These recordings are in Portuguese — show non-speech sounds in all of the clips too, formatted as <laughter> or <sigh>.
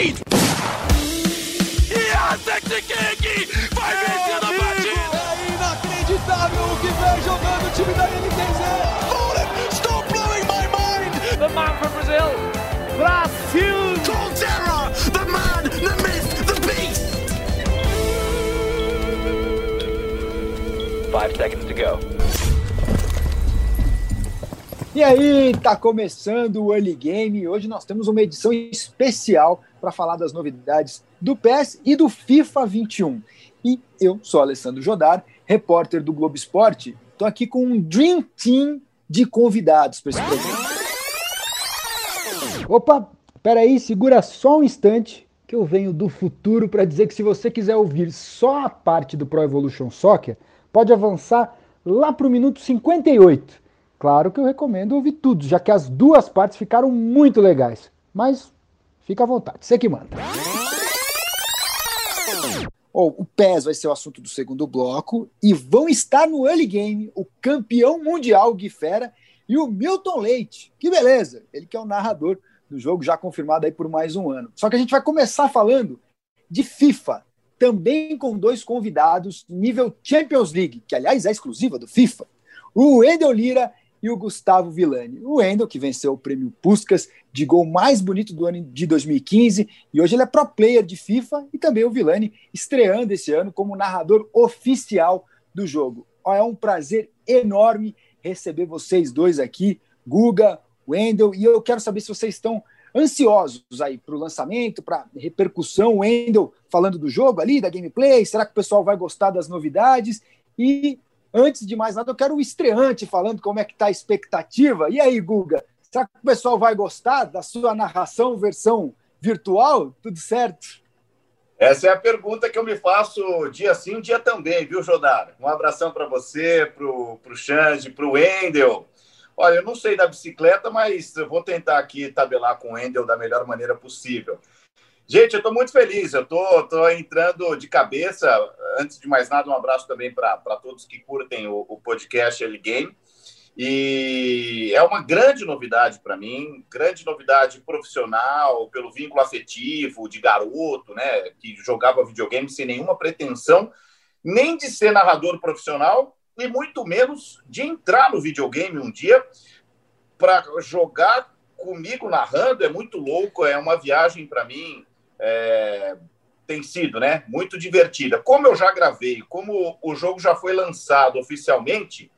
lead! Sexy King vai vencendo a partida! É inacreditável o que vem jogando o time da NTZ! Fallen, stop blowing my mind! The man from Brazil, Brasil! Colterra, the man, the myth, the beast! Five seconds to go. E aí, tá começando o Early Game. Hoje nós temos uma edição especial para falar das novidades do PES e do FIFA 21. E eu sou Alessandro Jodar, repórter do Globo Esporte. Estou aqui com um Dream Team de convidados para esse programa. Opa, peraí, segura só um instante que eu venho do futuro para dizer que se você quiser ouvir só a parte do Pro Evolution Soccer, pode avançar lá para o minuto 58 Claro que eu recomendo ouvir tudo, já que as duas partes ficaram muito legais. Mas fica à vontade, você que manda. Oh, o PES vai ser o assunto do segundo bloco e vão estar no early game o campeão mundial Gui Fera e o Milton Leite. Que beleza! Ele que é o narrador do jogo, já confirmado aí por mais um ano. Só que a gente vai começar falando de FIFA, também com dois convidados nível Champions League, que aliás é exclusiva do FIFA. O Wendel Lira e o Gustavo Villani. O Wendel, que venceu o prêmio Puskas de gol mais bonito do ano de 2015, e hoje ele é pro player de FIFA, e também o Villani estreando esse ano como narrador oficial do jogo. É um prazer enorme receber vocês dois aqui, Guga, Wendel, e eu quero saber se vocês estão ansiosos aí para o lançamento, para repercussão, Wendel falando do jogo ali, da gameplay, será que o pessoal vai gostar das novidades? E Antes de mais nada, eu quero o estreante falando como é que está a expectativa. E aí, Guga, será que o pessoal vai gostar da sua narração versão virtual? Tudo certo? Essa é a pergunta que eu me faço dia sim, dia também, viu, Jodar? Um abração para você, para o Xande, para o Wendel. Olha, eu não sei da bicicleta, mas eu vou tentar aqui tabelar com o Wendel da melhor maneira possível. Gente, eu estou muito feliz, eu estou entrando de cabeça. Antes de mais nada, um abraço também para todos que curtem o, o podcast Early Game. E é uma grande novidade para mim, grande novidade profissional, pelo vínculo afetivo de garoto, né, que jogava videogame sem nenhuma pretensão, nem de ser narrador profissional, e muito menos de entrar no videogame um dia para jogar comigo narrando. É muito louco, é uma viagem para mim é, tem sido né, muito divertida. Como eu já gravei, como o jogo já foi lançado oficialmente,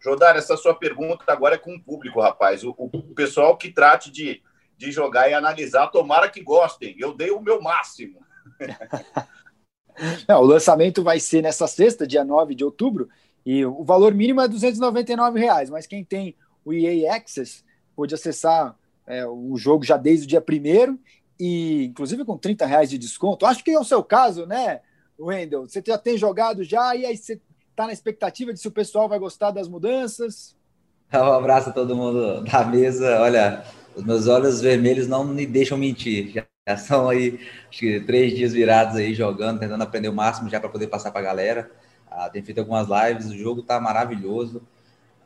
Jodar, essa sua pergunta agora é com o público, rapaz. O, o pessoal que trate de, de jogar e analisar, tomara que gostem. Eu dei o meu máximo. <laughs> Não, o lançamento vai ser nessa sexta, dia 9 de outubro, e o valor mínimo é 299 reais, mas quem tem o EA Access pode acessar é, o jogo já desde o dia 1 e inclusive com 30 reais de desconto. Acho que é o seu caso, né, Wendel? Você já tem jogado já e aí você está na expectativa de se o pessoal vai gostar das mudanças? <laughs> Um abraço a todo mundo da mesa. Olha, os meus olhos vermelhos não me deixam mentir. Já são aí, acho que três dias virados aí jogando, tentando aprender o máximo já para poder passar para a galera. Ah, tem feito algumas lives, o jogo está maravilhoso.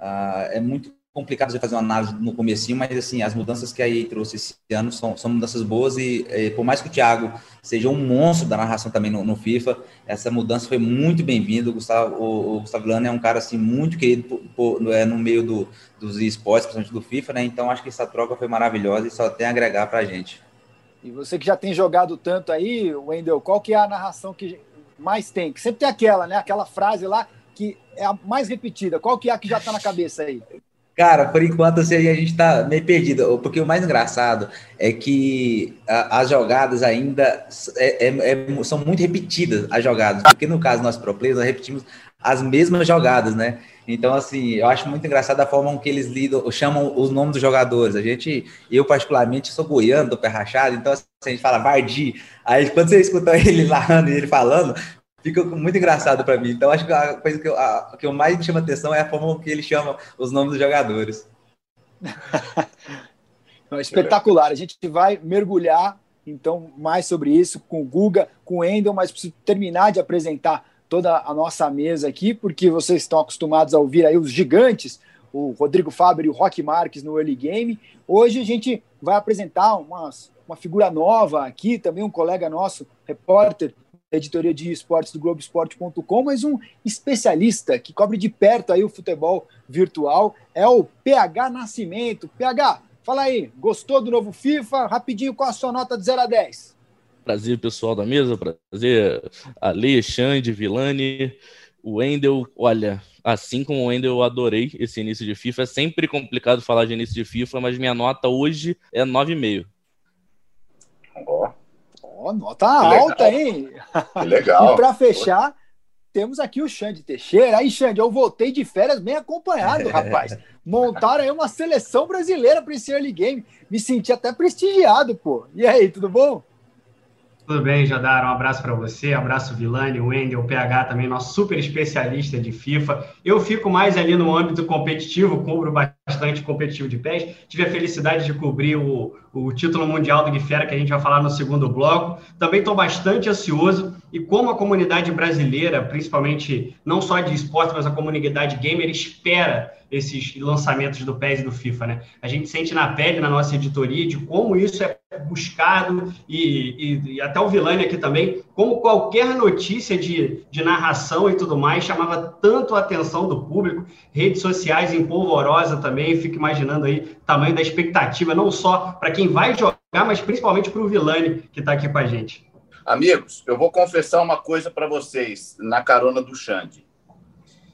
Ah, é muito complicado de fazer uma análise no comecinho, mas assim, as mudanças que a EA trouxe esse ano são, são mudanças boas e, e, por mais que o Thiago seja um monstro da narração também no, no FIFA, essa mudança foi muito bem-vinda. O Gustavo, o, o Gustavo Lana é um cara assim muito querido por, por, é, no meio do, dos esportes, principalmente do FIFA, né? Então acho que essa troca foi maravilhosa e só tem a agregar pra gente. E você que já tem jogado tanto aí, Wendel, qual que é a narração que mais tem? Que sempre tem aquela, né? Aquela frase lá que é a mais repetida. Qual que é a que já tá na cabeça aí? Cara, por enquanto assim, a gente tá meio perdido, porque o mais engraçado é que a, as jogadas ainda é, é, é, são muito repetidas, as jogadas, porque no caso nós pro players, nós repetimos as mesmas jogadas, né? Então, assim, eu acho muito engraçado a forma que eles lidam, chamam os nomes dos jogadores. A gente, eu particularmente, sou goiano, do pé rachado, então assim, a gente fala Vardi. Aí quando você escuta <laughs> ele narrando e ele falando, fica muito engraçado para mim. Então, acho que a coisa que eu, a, que eu mais me chama atenção é a forma que ele chama os nomes dos jogadores. <laughs> Espetacular. A gente vai mergulhar então mais sobre isso com o Guga, com o Endel, mas preciso terminar de apresentar toda a nossa mesa aqui, porque vocês estão acostumados a ouvir aí os gigantes, o Rodrigo Faber e o Rock Marques no Early Game. Hoje a gente vai apresentar umas uma figura nova aqui, também um colega nosso, repórter editoria de esportes do Globoesporte.com, mas um especialista que cobre de perto aí o futebol virtual, é o PH Nascimento. PH, fala aí, gostou do novo FIFA? Rapidinho, qual a sua nota de 0 a 10? Prazer, pessoal da mesa, prazer, Ale, Xande, Vilani, o Wendel, olha, assim como o Wendel, eu adorei esse início de FIFA. É sempre complicado falar de início de FIFA, mas minha nota hoje é 9,5. Ó, oh, nota alta, hein? Que legal. e para fechar, temos aqui o Xande Teixeira. Aí, Xande, eu voltei de férias bem acompanhado, <laughs> rapaz. Montaram aí uma seleção brasileira para esse early game. Me senti até prestigiado, pô. E aí, tudo bom? Tudo bem, Jadar? Um abraço para você, um abraço Vilani, Wendel, PH também, nosso super especialista de FIFA. Eu fico mais ali no âmbito competitivo, cubro bastante competitivo de pés. Tive a felicidade de cobrir o, o título mundial do Guifera, que a gente vai falar no segundo bloco. Também estou bastante ansioso e como a comunidade brasileira, principalmente não só de esporte, mas a comunidade gamer, espera esses lançamentos do PES e do FIFA, né? A gente sente na pele, na nossa editoria, de como isso é buscado e, e, e até o Vilani aqui também, como qualquer notícia de, de narração e tudo mais chamava tanto a atenção do público, redes sociais em polvorosa também, fico imaginando aí o tamanho da expectativa, não só para quem vai jogar, mas principalmente para o Vilani que está aqui com a gente. Amigos, eu vou confessar uma coisa para vocês na carona do Xande.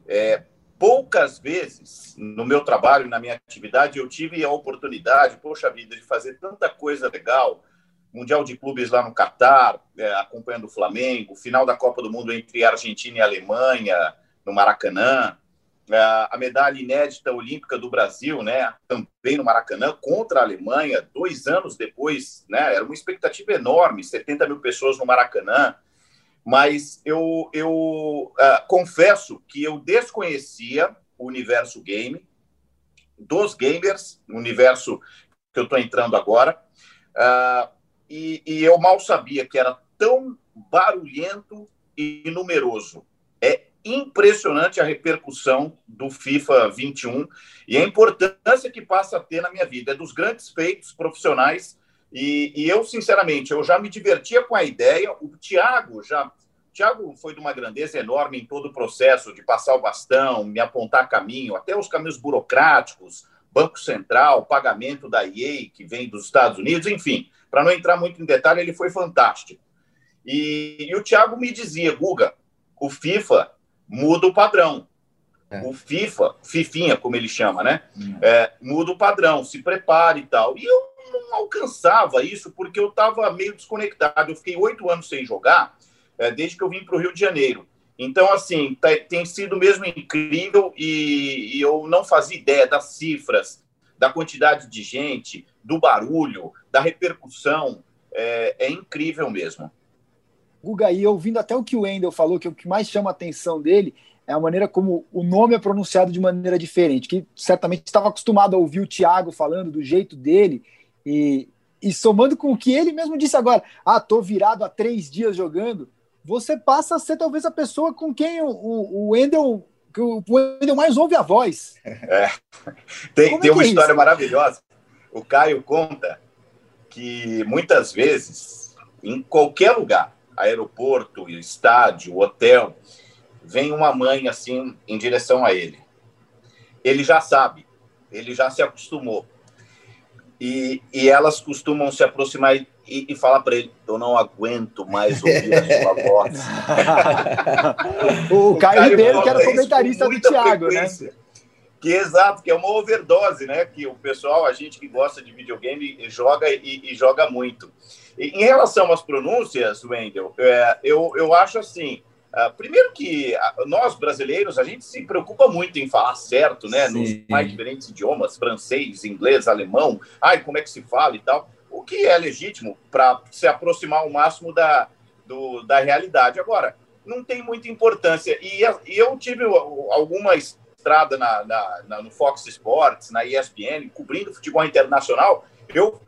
É, poucas vezes no meu trabalho, na minha atividade, eu tive a oportunidade, poxa vida, de fazer tanta coisa legal. Mundial de Clubes lá no Catar, é, acompanhando o Flamengo, final da Copa do Mundo entre Argentina e Alemanha, no Maracanã, a medalha inédita olímpica do Brasil, né, também no Maracanã, contra a Alemanha, dois anos depois, né, era uma expectativa enorme, 70 mil pessoas no Maracanã, mas eu, eu uh, confesso que eu desconhecia o universo game, dos gamers, o universo que eu estou entrando agora, uh, e, e eu mal sabia que era tão barulhento e numeroso. É impressionante a repercussão do FIFA 21 e a importância que passa a ter na minha vida. É dos grandes feitos profissionais e, e eu, sinceramente, eu já me divertia com a ideia. O Thiago já... Thiago foi de uma grandeza enorme em todo o processo de passar o bastão, me apontar caminho, até os caminhos burocráticos, Banco Central, pagamento da EA, que vem dos Estados Unidos, enfim, para não entrar muito em detalhe, ele foi fantástico. E, e o Thiago me dizia, Guga, o FIFA muda o padrão. É. O FIFA, Fifinha, como ele chama, né? Hum. É, muda o padrão, se prepare e tal. E eu não alcançava isso porque eu estava meio desconectado. Eu fiquei oito anos sem jogar, é, desde que eu vim para o Rio de Janeiro. Então, assim, tá, tem sido mesmo incrível e, e eu não fazia ideia das cifras, da quantidade de gente, do barulho, da repercussão. É, é incrível mesmo. Guga, e ouvindo até o que o Wendel falou, que o que mais chama a atenção dele é a maneira como o nome é pronunciado de maneira diferente, que certamente estava acostumado a ouvir o Thiago falando do jeito dele, e, e somando com o que ele mesmo disse agora, ah, tô virado há três dias jogando, você passa a ser talvez a pessoa com quem o, o, o Wendel que o Wendel mais ouve a voz. É. Tem, tem é uma é história maravilhosa. O Caio conta que muitas vezes, em qualquer lugar, aeroporto, estádio, hotel, vem uma mãe assim em direção a ele. Ele já sabe, ele já se acostumou. E, e elas costumam se aproximar e, e falar para ele: Eu não aguento mais ouvir a sua <laughs> voz. o, o Caio, Caio Ribeiro, que era comentarista do Thiago, né? Que exato, que é uma overdose, né? Que o pessoal, a gente que gosta de videogame, joga e, e joga muito. Em relação às pronúncias, Wendel, é, eu, eu acho assim. Uh, primeiro que nós brasileiros a gente se preocupa muito em falar certo, né? Sim. Nos mais diferentes idiomas, francês, inglês, alemão. Ai, como é que se fala e tal. O que é legítimo para se aproximar ao máximo da, do, da realidade. Agora, não tem muita importância. E, e eu tive alguma estrada na, na, na, no Fox Sports, na ESPN, cobrindo futebol internacional. Eu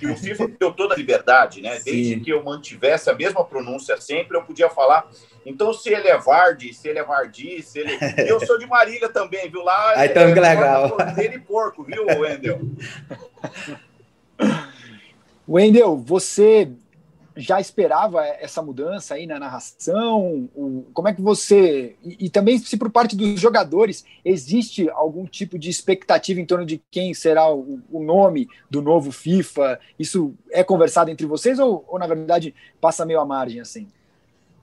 e o FIFA deu toda a liberdade, né? Desde Sim. que eu mantivesse a mesma pronúncia sempre, eu podia falar. Então, se ele é Vardy, se ele é Vardy, se ele. <laughs> Eu sou de Marília também, viu? Lá. Aí, então, é, que legal. Dele porco, viu, Wendel? <laughs> Wendel, você já esperava essa mudança aí na narração? Como é que você. E, e, também, se por parte dos jogadores, existe algum tipo de expectativa em torno de quem será o, o nome do novo FIFA? Isso é conversado entre vocês ou, ou, na verdade, passa meio à margem assim?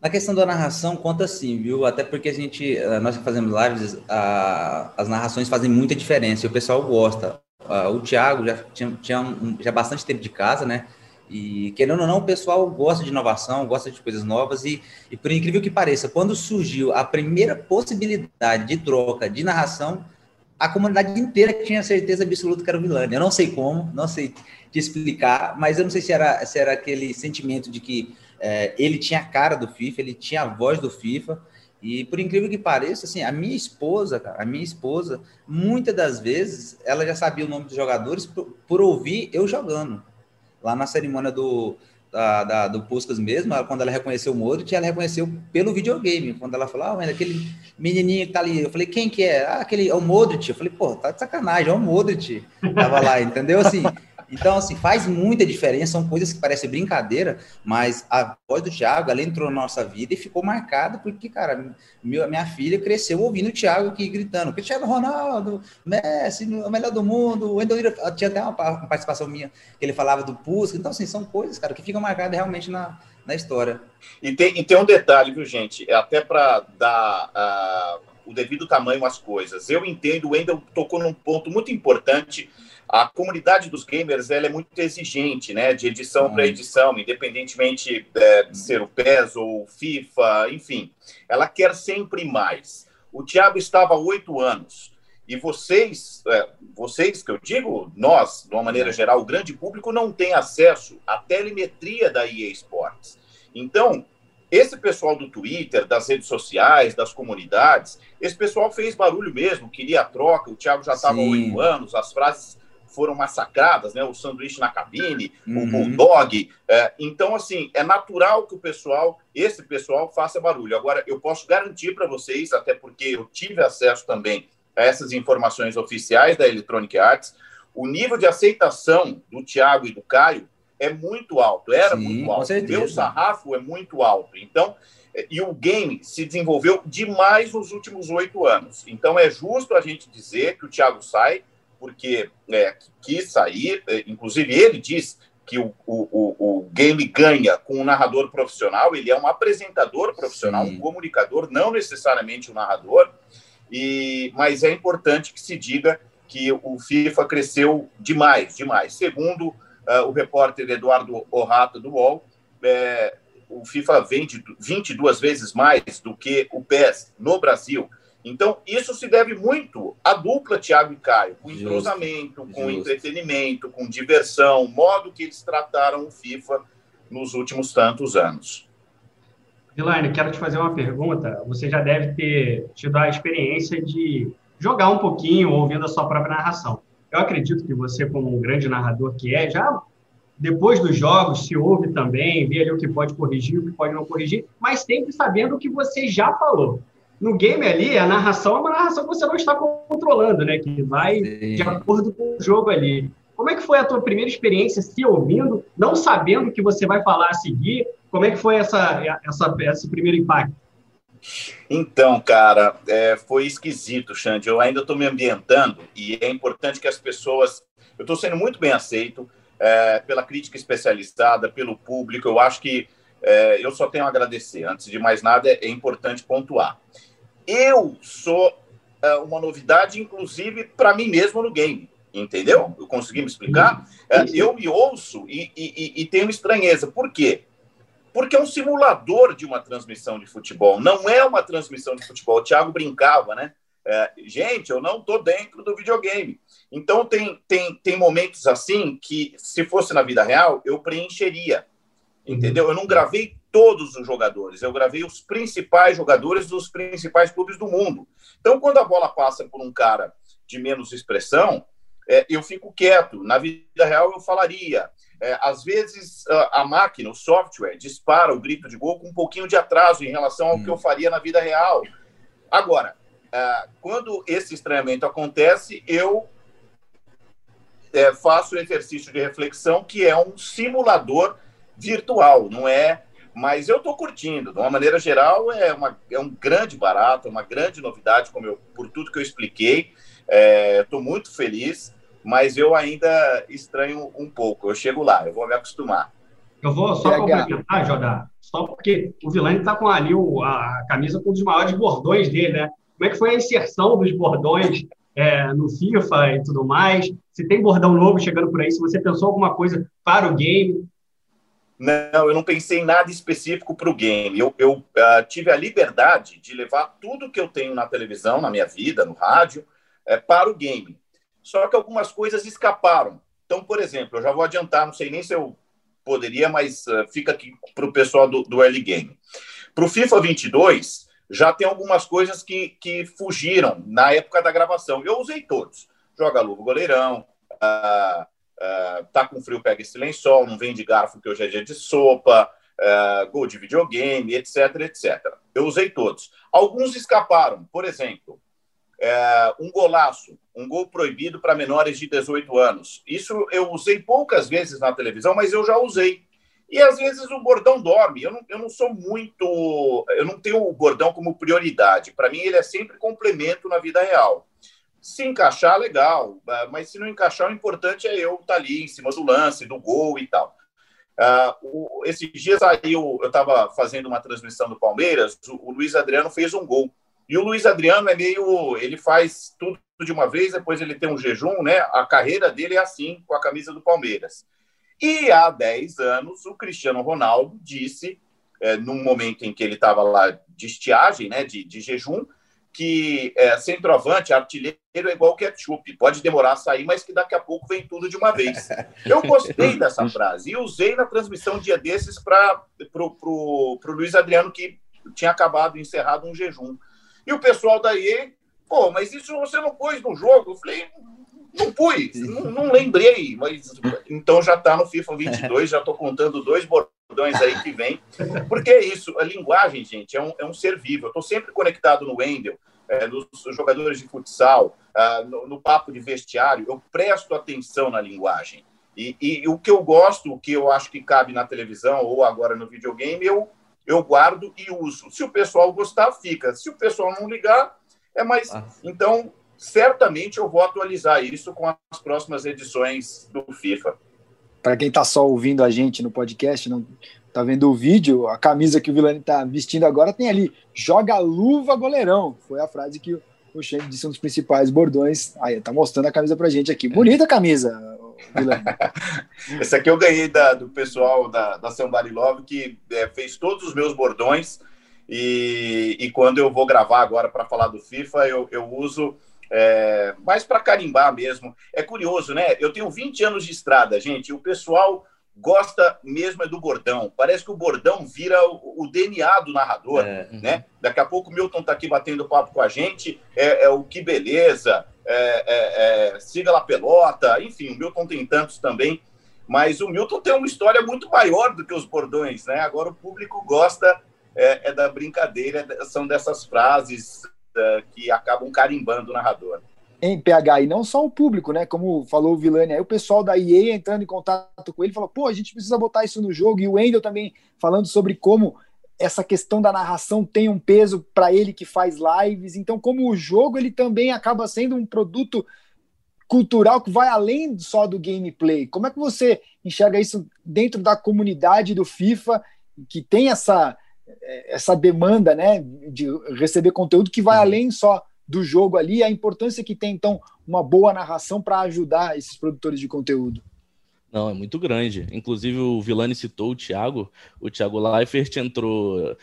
Na questão da narração, conta sim, viu? Até porque a gente, eh, nós que fazemos lives, a, as narrações fazem muita diferença e o pessoal gosta. o Thiago já tinha, tinha já bastante tempo de casa, né? E querendo ou não, o pessoal gosta de inovação, gosta de coisas novas. E, e por incrível que pareça, quando surgiu a primeira possibilidade de troca de narração, a comunidade inteira tinha certeza absoluta que era o Vilani. Eu não sei como, não sei te explicar, mas eu não sei se era, se era aquele sentimento de que é, ele tinha a cara do FIFA, ele tinha a voz do FIFA. E por incrível que pareça, assim, a minha esposa, cara, a minha esposa, muitas das vezes, ela já sabia o nome dos jogadores por, por ouvir eu jogando lá na cerimônia do, da, da, do Puskas mesmo, quando ela reconheceu o Modric, ela reconheceu pelo videogame. Quando ela falou, ah, aquele menininho que tá ali, eu falei, quem que é? Ah, aquele, é o Modric. Eu falei, pô, tá de sacanagem, é o Modric. Tava lá, entendeu? Assim, então, assim, faz muita diferença, são coisas que parecem brincadeira, mas a voz do Thiago, ela entrou na nossa vida e ficou marcada, porque, cara, meu, minha filha cresceu ouvindo o Thiago aqui gritando, Cristiano Ronaldo, Messi, o melhor do mundo, o tinha até uma, uma, participação minha, que ele falava do Pusca, então, assim, são coisas, cara, que ficam marcadas realmente na, na história. E tem, e tem um detalhe, viu, gente, é até para dar... Uh, o devido tamanho às coisas. Eu entendo, o Wendel tocou num ponto muito importante, a comunidade dos gamers ela é muito exigente, né? De edição para edição, independentemente é, de ser o PES ou o FIFA, enfim. Ela quer sempre mais. O Thiago estava há oito anos. E vocês, é, vocês que eu digo, nós, de uma maneira geral, o grande público não tem acesso à telemetria da EA Sports. Então, esse pessoal do Twitter, das redes sociais, das comunidades, esse pessoal fez barulho mesmo, queria a troca. O Thiago já estava há oito anos, as frases foram massacradas, né? O sanduíche na cabine, uhum. o bulldog. É, então, assim, é natural que o pessoal, esse pessoal, faça barulho. Agora, eu posso garantir para vocês, até porque eu tive acesso também a essas informações oficiais da Electronic Arts, o nível de aceitação do Thiago e do Caio é muito alto, era Sim, muito alto. O meu sarrafo é muito alto. Então, é, e o game se desenvolveu demais nos últimos oito anos. Então, é justo a gente dizer que o Thiago sai porque é, quis sair, é, inclusive ele diz que o, o, o, game ganha com um narrador profissional, ele é um apresentador profissional, Sim. um comunicador, não necessariamente um narrador, e, mas é importante que se diga que o FIFA cresceu demais, demais. Segundo uh, o repórter Eduardo Orrata do UOL, é, o FIFA vende 22 vezes mais do que o PES no Brasil. Então, isso se deve muito à dupla Thiago e Caio, com entrosamento, Justo. com entretenimento, com diversão, modo que eles trataram o FIFA nos últimos tantos anos. Elaine, quero te fazer uma pergunta. Você já deve ter tido a experiência de jogar um pouquinho ouvindo a sua própria narração. Eu acredito que você, como um grande narrador que é, já depois dos jogos se ouve também, vê ali o que pode corrigir, o que pode não corrigir, mas sempre sabendo o que você já falou no game ali, a narração é uma narração que você não está controlando, né? Que vai Sim. de acordo com o jogo ali. Como é que foi a tua primeira experiência se ouvindo, não sabendo o que você vai falar a seguir? Como é que foi essa, essa, esse primeiro impacto? Então, cara, é, foi esquisito, Xande. Eu ainda estou me ambientando e é importante que as pessoas. Eu estou sendo muito bem aceito é, pela crítica especializada, pelo público. Eu acho que é, eu só tenho a agradecer. Antes de mais nada, é, é importante pontuar eu sou é, uma novidade, inclusive, para mim mesmo no game. Entendeu? Eu consegui me explicar? É, eu me ouço e, e, e tenho estranheza. Por quê? Porque é um simulador de uma transmissão de futebol, não é uma transmissão de futebol. O Thiago brincava, né? É, gente, eu não estou dentro do videogame. Então, tem, tem, tem momentos assim que, se fosse na vida real, eu preencheria. Entendeu? Eu não gravei todos os jogadores. Eu gravei os principais jogadores dos principais clubes do mundo. Então, quando a bola passa por um cara de menos expressão, é, eu fico quieto. Na vida real, eu falaria. É, às vezes, a, a, máquina, o software, dispara o grito de gol com um pouquinho de atraso em relação ao hum. que eu faria na vida real. Agora, é, quando esse estranhamento acontece, eu é, faço o exercício de reflexão, que é um simulador virtual, não é? Mas eu estou curtindo. De uma maneira geral, é, uma, é um grande barato, é uma grande novidade, como eu, por tudo que eu expliquei. Estou é, muito feliz, mas eu ainda estranho um pouco. Eu chego lá, eu vou me acostumar. Eu vou só complementar, Jodá, só porque o Vilani está com ali o, a camisa com um dos maiores bordões dele, né? Como é que foi a inserção dos bordões é, no FIFA e tudo mais? Se tem bordão novo chegando por aí, se você pensou alguma coisa para o game? Não, eu não pensei em nada específico para o game. Eu, eu uh, tive a liberdade de levar tudo que eu tenho na televisão, na minha vida, no rádio, é, para o game. Só que algumas coisas escaparam. Então, por exemplo, eu já vou adiantar, não sei nem se eu poderia, mas uh, fica aqui para o pessoal do, do early game. Para o FIFA 22, já tem algumas coisas que, que fugiram na época da gravação. Eu usei todos. Joga luva, goleirão, uh, uh, tá com frio, pega esse lençol, não vem de garfo que hoje é dia de sopa, uh, gol de videogame, etc, etc. Eu usei todos. Alguns escaparam. Por exemplo, uh, um golaço, um gol proibido para menores de 18 anos. Isso eu usei poucas vezes na televisão, mas eu já usei. E às vezes o bordão dorme. Eu não, eu não sou muito. Eu não tenho o bordão como prioridade. Para mim, ele é sempre complemento na vida real. Se encaixar, legal. Mas se não encaixar, o importante é eu estar tá ali em cima do lance, do gol e tal. Uh, o, esses dias aí eu estava fazendo uma transmissão do Palmeiras, o, o, Luiz Adriano fez um gol. E o Luiz Adriano é meio. Ele faz tudo de uma vez, depois ele tem um jejum, né? A carreira dele é assim, com a camisa do Palmeiras. E há 10 anos, o Cristiano Ronaldo disse, é, num momento em que ele estava lá de estiagem, né, de, de jejum, que é, centroavante, artilheiro é igual ketchup, pode demorar a sair, mas que daqui a pouco vem tudo de uma vez. Eu gostei dessa frase e usei na transmissão um dia desses para o Luiz Adriano, que tinha acabado, encerrado um jejum. E o pessoal da EA, pô, mas isso você não pôs no jogo? Eu falei, não pus, não, não, lembrei, mas então já está no FIFA 22, já estou contando dois bordões aí que vem. Porque é isso, a linguagem, gente, é um, é um ser vivo. Eu estou sempre conectado no Wendel, é, nos jogadores de futsal, ah, no, no, papo de vestiário, eu presto atenção na linguagem. E, e, o que eu gosto, o que eu acho que cabe na televisão ou agora no videogame, eu, eu guardo e uso. Se o pessoal gostar, fica. Se o pessoal não ligar, é mais. Ah. Então, certamente eu vou atualizar isso com as próximas edições do FIFA. Para quem está só ouvindo a gente no podcast, não está vendo o vídeo, a camisa que o Vilani está vestindo agora tem ali, joga luva goleirão. Foi a frase que o Xande disse um dos principais bordões. Aí, tá mostrando a camisa pra gente aqui. Bonita a camisa, Vilani. <laughs> Esse aqui eu ganhei da, do pessoal da, da Somebody Love, que é, fez todos os meus bordões. E, e quando eu vou gravar agora para falar do FIFA, eu, eu uso é, mais para carimbar mesmo. É curioso, né? Eu tenho 20 anos de estrada, gente, o pessoal gosta mesmo é do bordão. Parece que o bordão vira o, o DNA do narrador, é, uhum. né? Daqui a pouco o Milton está aqui batendo papo com a gente, é, é o que beleza, é, é, é, siga lá pelota, enfim, o Milton tem tantos também, mas o Milton tem uma história muito maior do que os bordões, né? Agora o público gosta é, da brincadeira, são dessas frases que acabam carimbando o narrador. Em PH, e não só o público, né? Como falou o Vilani, aí o pessoal da EA entrando em contato com ele falou: pô, a gente precisa botar isso no jogo. E o Wendel também falando sobre como essa questão da narração tem um peso para ele que faz lives. Então, como o jogo ele também acaba sendo um produto cultural que vai além só do gameplay. Como é que você enxerga isso dentro da comunidade do FIFA que tem essa essa demanda né, de receber conteúdo que vai uhum. além só do jogo ali, a importância que tem, então, uma boa narração para ajudar esses produtores de conteúdo. Não, é muito grande. Inclusive, o Vilani citou o Thiago. O Thiago Leifert entrou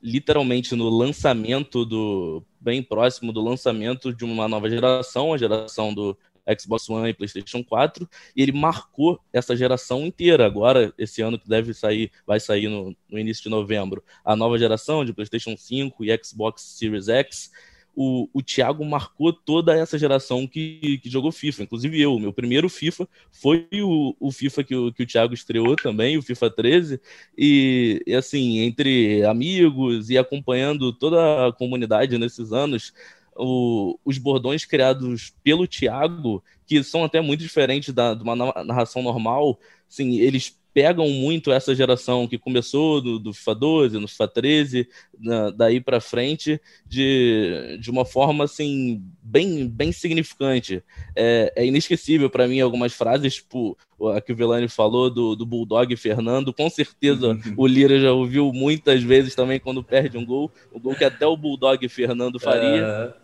literalmente no lançamento do. bem próximo do lançamento de uma nova geração, a geração do Xbox One e PlayStation 4, e ele marcou essa geração inteira. Agora, esse ano que deve sair, vai sair no, no início de novembro, a nova geração de PlayStation 5 e Xbox Series X. O, o Thiago marcou toda essa geração que, que jogou FIFA, inclusive eu. Meu primeiro FIFA foi o, o FIFA que o, que o Thiago estreou também, o FIFA 13. E, e assim, entre amigos e acompanhando toda a comunidade nesses anos, o, os bordões criados pelo Thiago, que são até muito diferentes da, de uma narração normal, sim, eles pegam muito essa geração que começou do, do FIFA 12, no FIFA 13, na, daí para frente, de, de uma forma assim bem, bem significante. É, é inesquecível para mim algumas frases, tipo a que o Velani falou do, do Bulldog Fernando, com certeza <laughs> o Lira já ouviu muitas vezes também quando perde um gol, o gol que até o Bulldog Fernando faria.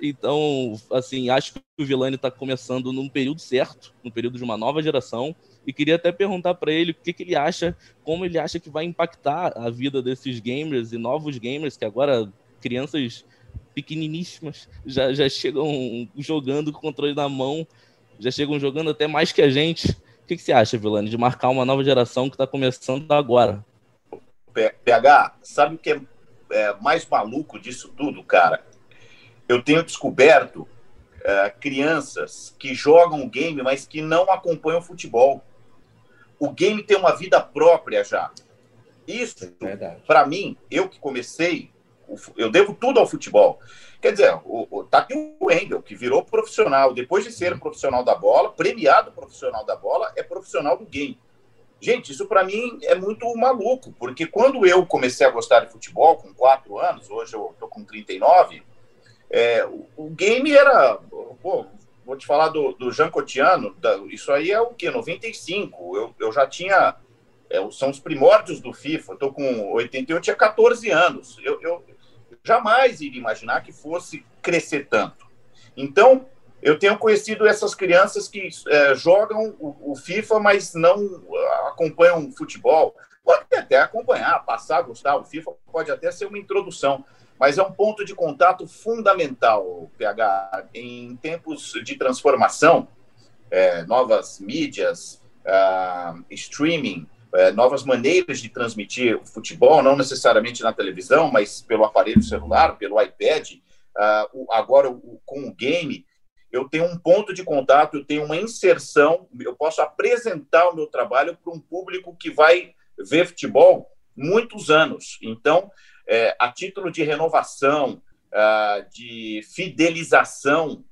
Então, assim, acho que o Vilani está começando num período certo, no período de uma nova geração, e queria até perguntar para ele o que, que ele acha, como ele acha que vai impactar a vida desses gamers e novos gamers que agora crianças pequeniníssimas já, já chegam jogando com o controle na mão, já chegam jogando até mais que a gente. O que, que você acha, Vilani, de marcar uma nova geração que está começando agora? PH, sabe o que é, é mais maluco disso tudo, cara? Eu tenho descoberto uh, crianças que jogam game, mas que não acompanham futebol o game tem uma vida própria já. Isso, é para mim, eu que comecei, eu devo tudo ao futebol. Quer dizer, o, o, tá aqui o Wendel, que virou profissional, depois de ser profissional da bola, premiado profissional da bola, é profissional do game. Gente, isso para mim é muito maluco, porque quando eu comecei a gostar de futebol, com quatro anos, hoje eu tô com 39, é, o, o game era. Pô, vou te falar do, do Jean Cotiano, da, isso aí é o quê? 95. Eu, eu já tinha. É, são os primórdios do FIFA. Estou com 81, eu tinha 14 anos. Eu, eu jamais iria imaginar que fosse crescer tanto. Então, eu tenho conhecido essas crianças que é, jogam o, o, FIFA, mas não acompanham futebol. Pode até acompanhar, passar gostar. O FIFA pode até ser uma introdução mas é um ponto de contato fundamental, PH, em tempos de transformação, é, novas mídias, uh, streaming, é, novas maneiras de transmitir o futebol, não necessariamente na televisão, mas pelo aparelho celular, pelo iPad, uh, agora o, com o game, eu tenho um ponto de contato, eu tenho uma inserção, eu posso apresentar o meu trabalho para um público que vai ver futebol muitos anos. Então, é, a título de renovação, uh, de fidelização,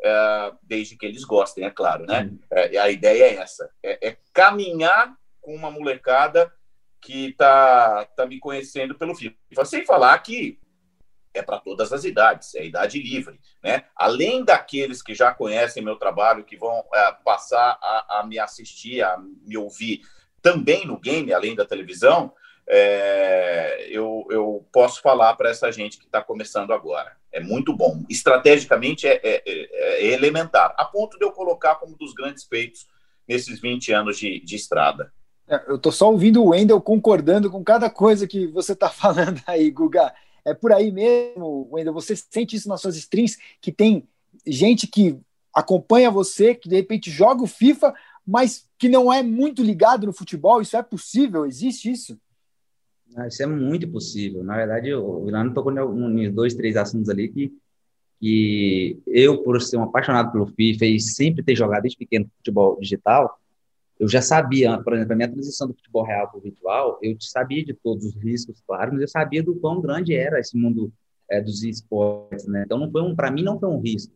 uh, desde que eles gostem, é claro, né? É, a ideia é essa: é, é, caminhar com uma molecada que está tá me conhecendo pelo FIFA. Sem falar que é para todas as idades, é idade livre, né? Além daqueles que já conhecem meu trabalho, que vão é, passar a, a me assistir, a me ouvir também no game, além da televisão, é, eu, eu posso falar para essa gente que está começando agora. É muito bom. Estrategicamente é, é, é, é, elementar, a ponto de eu colocar como dos grandes feitos nesses 20 anos de, de estrada. É, eu estou só ouvindo o Wendel concordando com cada coisa que você está <laughs> falando aí, Guga. É por aí mesmo, Wendel. Você sente isso nas suas streams, que tem gente que acompanha você, que de repente joga o FIFA, mas que não é muito ligado no futebol. Isso é possível? Existe isso? Isso é muito possível. Na verdade, o Vilano tocou em dois, três assuntos ali que, que eu, por ser um apaixonado pelo FIFA e sempre ter jogado desde pequeno futebol digital, eu já sabia, por exemplo, a minha transição do futebol real para o virtual, eu sabia de todos os riscos, claro, mas eu sabia do quão grande era esse mundo é, dos esportes, né? Então, não foi um, para mim, não foi um risco.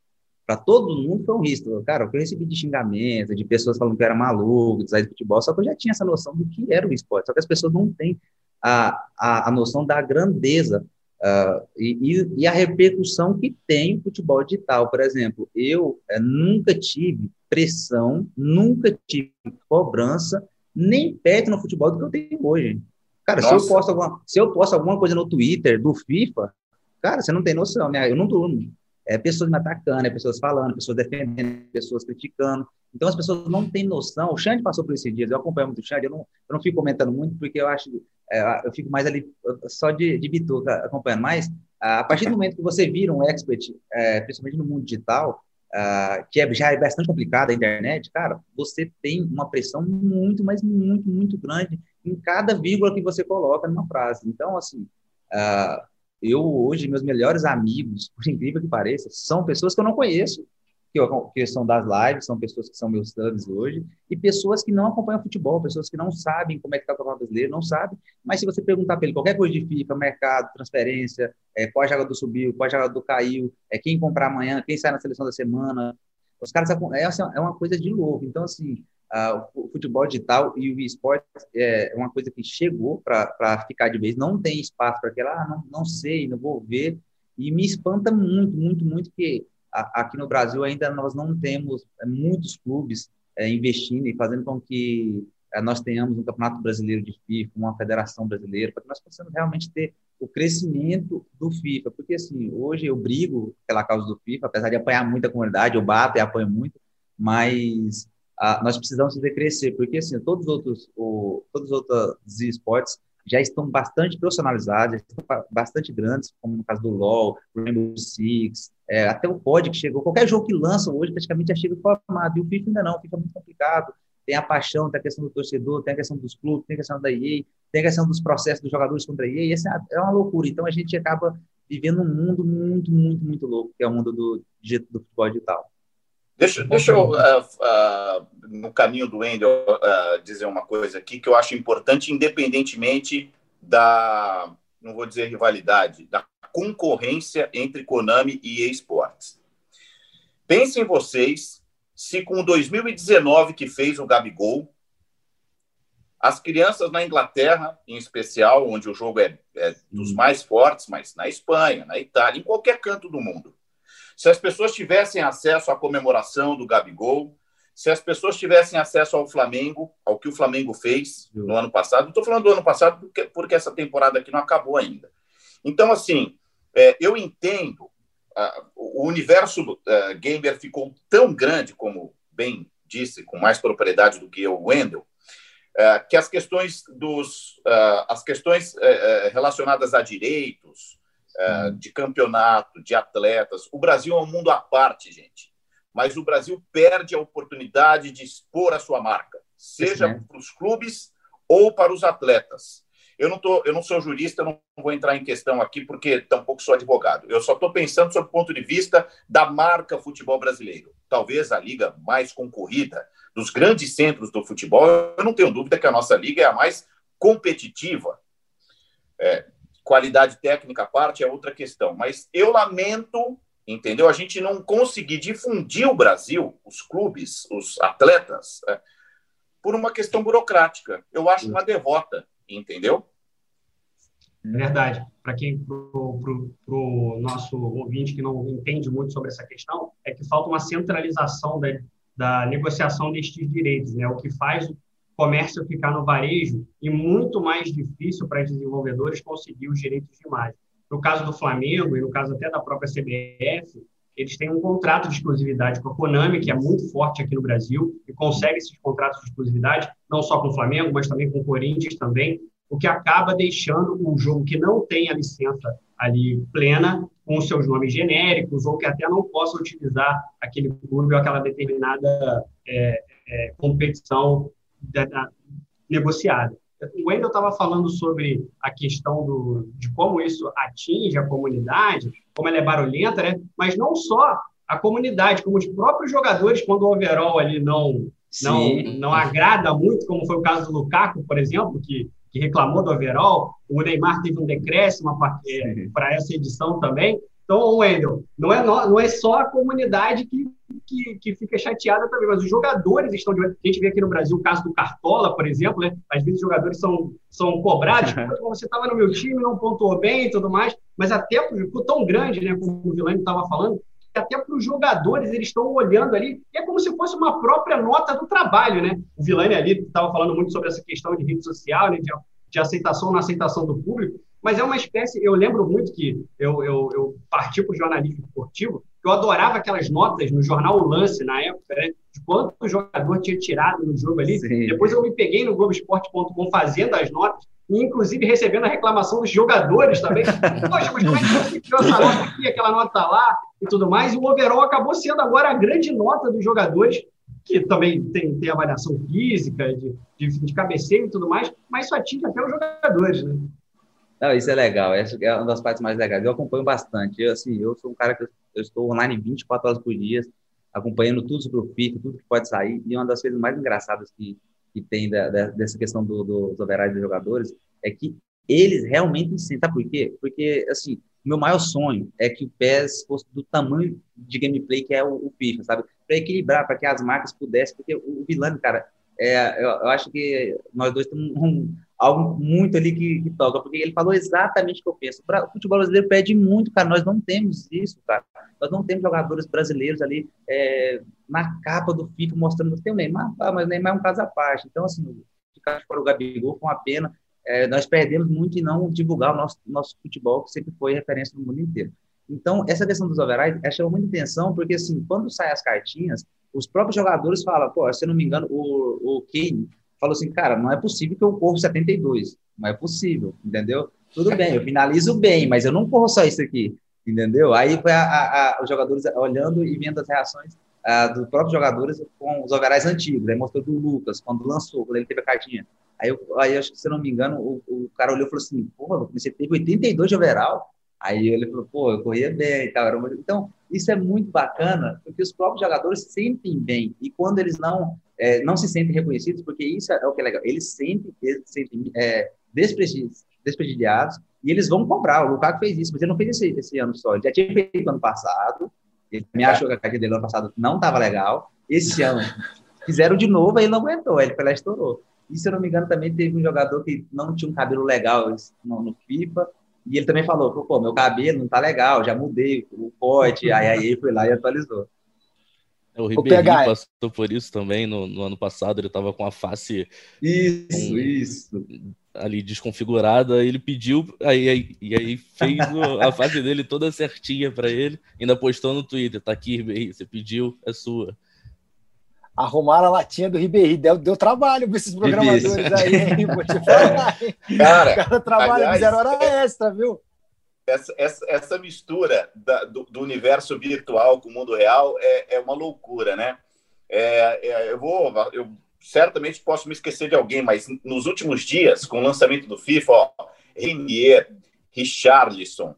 Para todo mundo foi um risco. Cara, eu recebi de xingamento, de pessoas falando que eu era maluco, de sair de futebol, só que eu já tinha essa noção do que era o esporte. Só que as pessoas não têm a, a, a noção da grandeza uh, e, e, a repercussão que tem o futebol digital. Por exemplo, eu uh, nunca tive pressão, nunca tive cobrança, nem perto no futebol do que eu tenho hoje. Cara, se eu, posto alguma, se eu posto alguma coisa no Twitter do FIFA, cara, você não tem noção, né? Eu não durmo. É pessoas me atacando, é pessoas falando, pessoas defendendo, pessoas criticando. Então as pessoas não têm noção. O Xande passou por esses dias, eu acompanho muito o Xande, eu não, eu não fico comentando muito porque eu acho, é, eu fico mais ali só de, de bituca acompanhando. Mas a partir do momento que você vira um expert, é, principalmente no mundo digital, uh, que é, já é bastante complicado a internet, cara, você tem uma pressão muito, mas muito, muito grande em cada vírgula que você coloca numa frase. Então, assim, uh, eu hoje, meus melhores amigos, por incrível que pareça, são pessoas que eu não conheço, que, que são das lives, são pessoas que são meus subs hoje, e pessoas que não acompanham futebol, pessoas que não sabem como é que está o campeonato brasileiro, não sabem, mas se você perguntar para ele qualquer coisa de FIFA, mercado, transferência, é, qual jogador subiu, qual jogador caiu, é, quem comprar amanhã, quem sai na seleção da semana, os caras, é, assim, é uma coisa de louco. Então, assim, Uh, o futebol digital e o esporte é uma coisa que chegou para ficar de vez. Não tem espaço para aquela, ah, não, não sei, não vou ver. E me espanta muito, muito, muito que aqui no Brasil ainda nós não temos é, muitos clubes é, investindo e fazendo com que é, nós tenhamos um campeonato brasileiro de FIFA, uma federação brasileira, para que nós possamos realmente ter o crescimento do FIFA. Porque, assim, hoje eu brigo pela causa do FIFA, apesar de apanhar muito a comunidade, eu bato e apanho muito, mas nós precisamos fazer crescer, porque assim, todos os outros, o, todos os outros esportes já estão bastante profissionalizados, estão bastante grandes, como no caso do LoL, Rainbow Six, é, até o COD que chegou, qualquer jogo que lança hoje praticamente já chega formado, e o FIFA ainda não, fica muito complicado, tem a paixão, tem a questão do torcedor, tem a questão dos clubes, tem a questão da EA, tem a questão dos processos dos jogadores contra a EA, e essa é uma loucura, então a gente acaba vivendo um mundo muito, muito, muito louco, que é o mundo do, do futebol digital. Deixa, deixa eu, uh, uh, no caminho do Wendel, uh, dizer uma coisa aqui que eu acho importante, independentemente da, não vou dizer rivalidade, da concorrência entre Konami e eSports. Pensem vocês se com 2019 que fez o Gabigol, as crianças na Inglaterra, em especial, onde o jogo é, é dos hum. mais fortes, mas na Espanha, na Itália, em qualquer canto do mundo, se as pessoas tivessem acesso à comemoração do Gabigol, se as pessoas tivessem acesso ao Flamengo, ao que o Flamengo fez no ano passado, estou falando do ano passado porque, porque, essa temporada aqui não acabou ainda. Então, assim, é, eu entendo, uh, o universo uh, gamer ficou tão grande, como bem disse, com mais propriedade do que eu, o Wendel, uh, que as questões dos as questões relacionadas a direitos, é, de campeonato, de atletas. O Brasil é um mundo à parte, gente. Mas o Brasil perde a oportunidade de expor a sua marca, seja para os clubes ou para os atletas. Eu não, tô, eu não sou jurista, não vou entrar em questão aqui, porque tampouco sou advogado. Eu só estou pensando sob o ponto de vista da marca futebol brasileiro. Talvez a liga mais concorrida dos grandes centros do futebol. Eu não tenho dúvida que a nossa liga é a mais competitiva. É, qualidade técnica à parte é outra questão. Mas eu lamento, entendeu? A gente não conseguir difundir o Brasil, os clubes, os atletas, é, por uma questão burocrática. Eu acho uma derrota, entendeu? É verdade. Para quem, para o nosso ouvinte que não entende muito sobre essa questão, é que falta uma centralização da, da negociação destes direitos, né? O que faz comércio ficar no varejo e muito mais difícil para desenvolvedores conseguir os direitos de imagem. No caso do Flamengo e no caso até da própria CBF, eles têm um contrato de exclusividade com a Konami, que é muito forte aqui no Brasil, e consegue esses contratos de exclusividade, não só com o Flamengo, mas também com o Corinthians também, o que acaba deixando um jogo que não tem a licença ali plena, com seus nomes genéricos, ou que até não possa utilizar aquele clube ou aquela determinada é, é, competição da, da, negociada. O Wendel estava falando sobre a questão do, de como isso atinge a comunidade, como ela é barulhenta, né? mas não só a comunidade, como os próprios jogadores, quando o overall ali não, não, não agrada muito, como foi o caso do Lukaku, por exemplo, que, que reclamou do overall, o Neymar teve um decréscimo para essa edição também. Então, Wendel, não é, não é só a comunidade que que, que fica chateada também, mas os jogadores estão de. A gente vê aqui no Brasil o caso do Cartola, por exemplo, né? Às vezes os jogadores são, são cobrados, <laughs> você estava no meu time, não pontuou bem e tudo mais, mas até por tão grande, né, como o Vilani estava falando, até para os jogadores, eles estão olhando ali, e é como se fosse uma própria nota do trabalho, né? O Vilani ali estava falando muito sobre essa questão de rede social, né, de, de aceitação ou não aceitação do público, mas é uma espécie, eu lembro muito que eu, eu, eu parti para o jornalismo esportivo, eu adorava aquelas notas no jornal O Lance, na época, né, de quanto o jogador tinha tirado no jogo ali. Sim. Depois eu me peguei no Globoesporte.com fazendo as notas, e inclusive recebendo a reclamação dos jogadores também. <laughs> Poxa, mas como é que você tirou essa nota aqui, aquela nota lá e tudo mais? E o overall acabou sendo agora a grande nota dos jogadores, que também tem, tem avaliação física, de, de, de cabeceio e tudo mais, mas isso atinge até os jogadores, né? Não, isso é legal, essa é uma das partes mais legais. Eu acompanho bastante. Eu, assim, eu sou um cara que eu estou online 24 horas por dia. acompanhando tudo sobre o FIFA, tudo que pode sair, e uma das coisas mais engraçadas que, que tem da, da, dessa questão do, do, dos overrides dos jogadores é que eles realmente sentem, sabe por quê? Porque, assim, o meu maior sonho é que o PES fosse do tamanho de gameplay que é o, o FIFA, sabe? Para equilibrar, para que as marcas pudessem, porque o, o Vilani, cara, é, eu, eu, acho que nós dois temos um, algo muito ali que, que, toca, porque ele falou exatamente o que eu penso. Pra, o futebol brasileiro pede muito, cara, nós não temos isso, cara. Nós não temos jogadores brasileiros ali é, na capa do FIFA mostrando que tem o Neymar, ah, mas o Neymar é um caso à parte. Então, assim, ficar fora o Gabigol foi uma pena. É, nós perdemos muito em não divulgar o nosso, nosso futebol, que sempre foi referência no mundo inteiro. Então, essa questão dos overrides chamou muita atenção, porque, assim, quando saem as cartinhas, os próprios jogadores falam, pô, se eu não me engano, o, o Kane falou assim, cara, não é possível que eu corro 72. Não é possível, entendeu? Tudo bem, eu finalizo bem, mas eu não corro só isso aqui, entendeu? Aí foi a, a, a, os jogadores olhando e vendo as reações uh, dos próprios jogadores com os overais antigos. Aí mostrou do Lucas, quando lançou, quando ele teve a cartinha. Aí, eu, aí acho que, se eu não me engano, o, o cara olhou e falou assim, porra, você teve 82 de overall? Aí ele falou, pô, eu corria bem e tal. Então, isso é muito bacana, porque os próprios jogadores sentem bem. E quando eles não é, não se sentem reconhecidos, porque isso é o que é legal. Eles sentem, eles sentem é, desprestigiados e eles vão comprar. O Lukaku fez isso, mas ele não fez esse, esse ano só. Ele já tinha feito ano passado. Ele me achou que a carreira dele ano passado não estava legal. Esse ano fizeram de novo, aí ele não aguentou. Ele foi lá e estourou. E se eu não me engano, também teve um jogador que não tinha um cabelo legal no, no FIFA. E ele também falou: pô, meu cabelo não tá legal, já mudei o corte. aí, aí ele foi lá e atualizou. É, o Ribeirinho passou por isso também no, no, ano passado, ele estava com a face isso, um, isso. ali desconfigurada, ele pediu, aí, aí, e aí fez o, a face dele toda certinha para ele, ainda postou no Twitter, tá aqui, Ribeirinho, você pediu, é sua. Arrumaram a latinha do Ribeirinho, deu, deu trabalho para esses programadores aí, hein? Vou te <laughs> falar? Cara, o cara trabalha, fizeram hora extra, viu? essa, essa, essa mistura da, do, do, universo virtual com o mundo real é, é uma loucura, né? É, é, eu vou, eu certamente posso me esquecer de alguém, mas nos últimos dias, com o lançamento do FIFA, ó, Renier, Richarlison,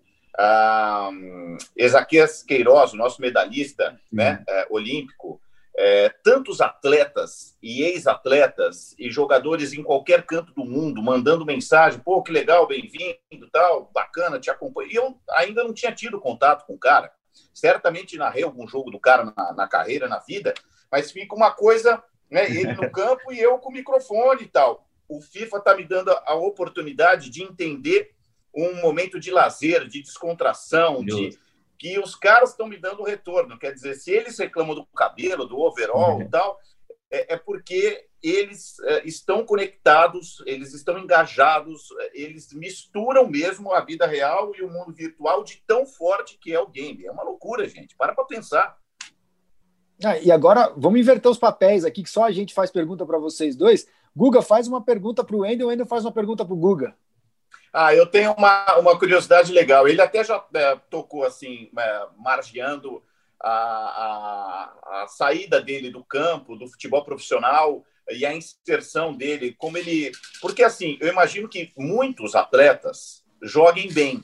um, Ezaquias Queiroz, o nosso medalhista né, é, olímpico, é, tantos atletas e ex-atletas e jogadores em qualquer canto do mundo mandando mensagem, pô, que legal, bem-vindo, tal, bacana, te acompanho. E eu ainda não tinha tido contato com o cara. Certamente narrei algum jogo do cara na, na carreira, na vida, mas fica uma coisa, né, ele no <laughs> campo e eu com o microfone e tal. O FIFA está me dando a oportunidade de entender um momento de lazer, de descontração, de que os caras estão me dando retorno. Quer dizer, se eles reclamam do cabelo, do overall uhum. e tal, é, é porque eles é, estão conectados, eles estão engajados, eles misturam mesmo a vida real e o mundo virtual de tão forte que é o game. É uma loucura, gente. Para para pensar. Ah, e agora vamos inverter os papéis aqui, que só a gente faz pergunta para vocês dois. Guga faz uma pergunta para o Wendel, o Wendel faz uma pergunta para o Guga. Ah, eu tenho uma, uma curiosidade legal. Ele até já é, tocou assim, é, margeando a, a, a, saída dele do campo, do futebol profissional e a inserção dele, como ele. Porque assim, eu imagino que muitos atletas joguem bem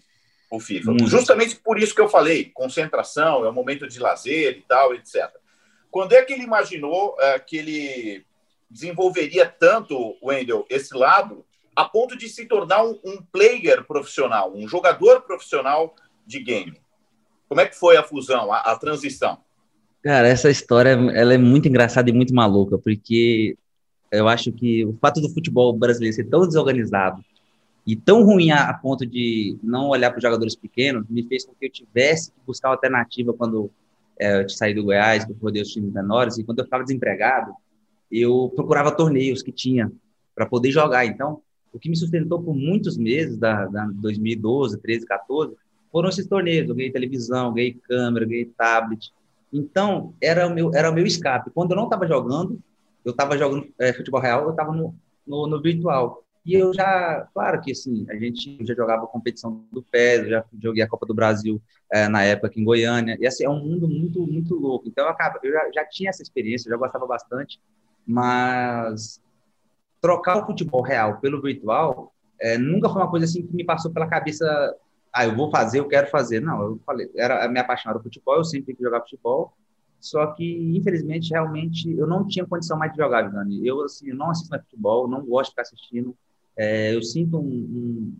o FIFA. Hum. Justamente por isso que eu falei, concentração, é um momento de lazer e tal, etc. Quando é que ele imaginou é, que ele desenvolveria tanto, Wendel, esse lado a ponto de se tornar um, um player profissional, um jogador profissional de game. Como é que foi a fusão, a, a transição? Cara, essa história ela é muito engraçada e muito maluca, porque eu acho que o fato do futebol brasileiro ser tão desorganizado e tão ruim a, a ponto de não olhar para os jogadores pequenos me fez com que eu tivesse que buscar alternativa quando é, eu saí do Goiás, eu rodei os times menores, e quando eu ficava desempregado, eu procurava torneios que tinha para poder jogar. Então, o que me sustentou por muitos meses, da, da 2012, 13, 14, foram esses torneios. Eu ganhei televisão, ganhei câmera, ganhei tablet. Então, era o meu, era o meu escape. Quando eu não estava jogando, eu estava jogando é, futebol real, eu estava no, no, no, virtual. E eu já, claro que assim, a gente já jogava competição do PES, já joguei a Copa do Brasil é, na época aqui em Goiânia. E assim, é um mundo muito, muito louco. Então, eu, acabo, eu já, já tinha essa experiência, já gostava bastante, mas trocar o futebol real pelo virtual é, nunca foi uma coisa assim que me passou pela cabeça, ah, eu vou fazer, eu quero fazer. Não, eu falei, era me apaixonado por futebol, eu sempre que jogar futebol. Só que, infelizmente, realmente, eu não tinha condição mais de jogar, Dani. Eu, assim, não assisto mais futebol, não gosto de ficar assistindo. É, eu sinto um... um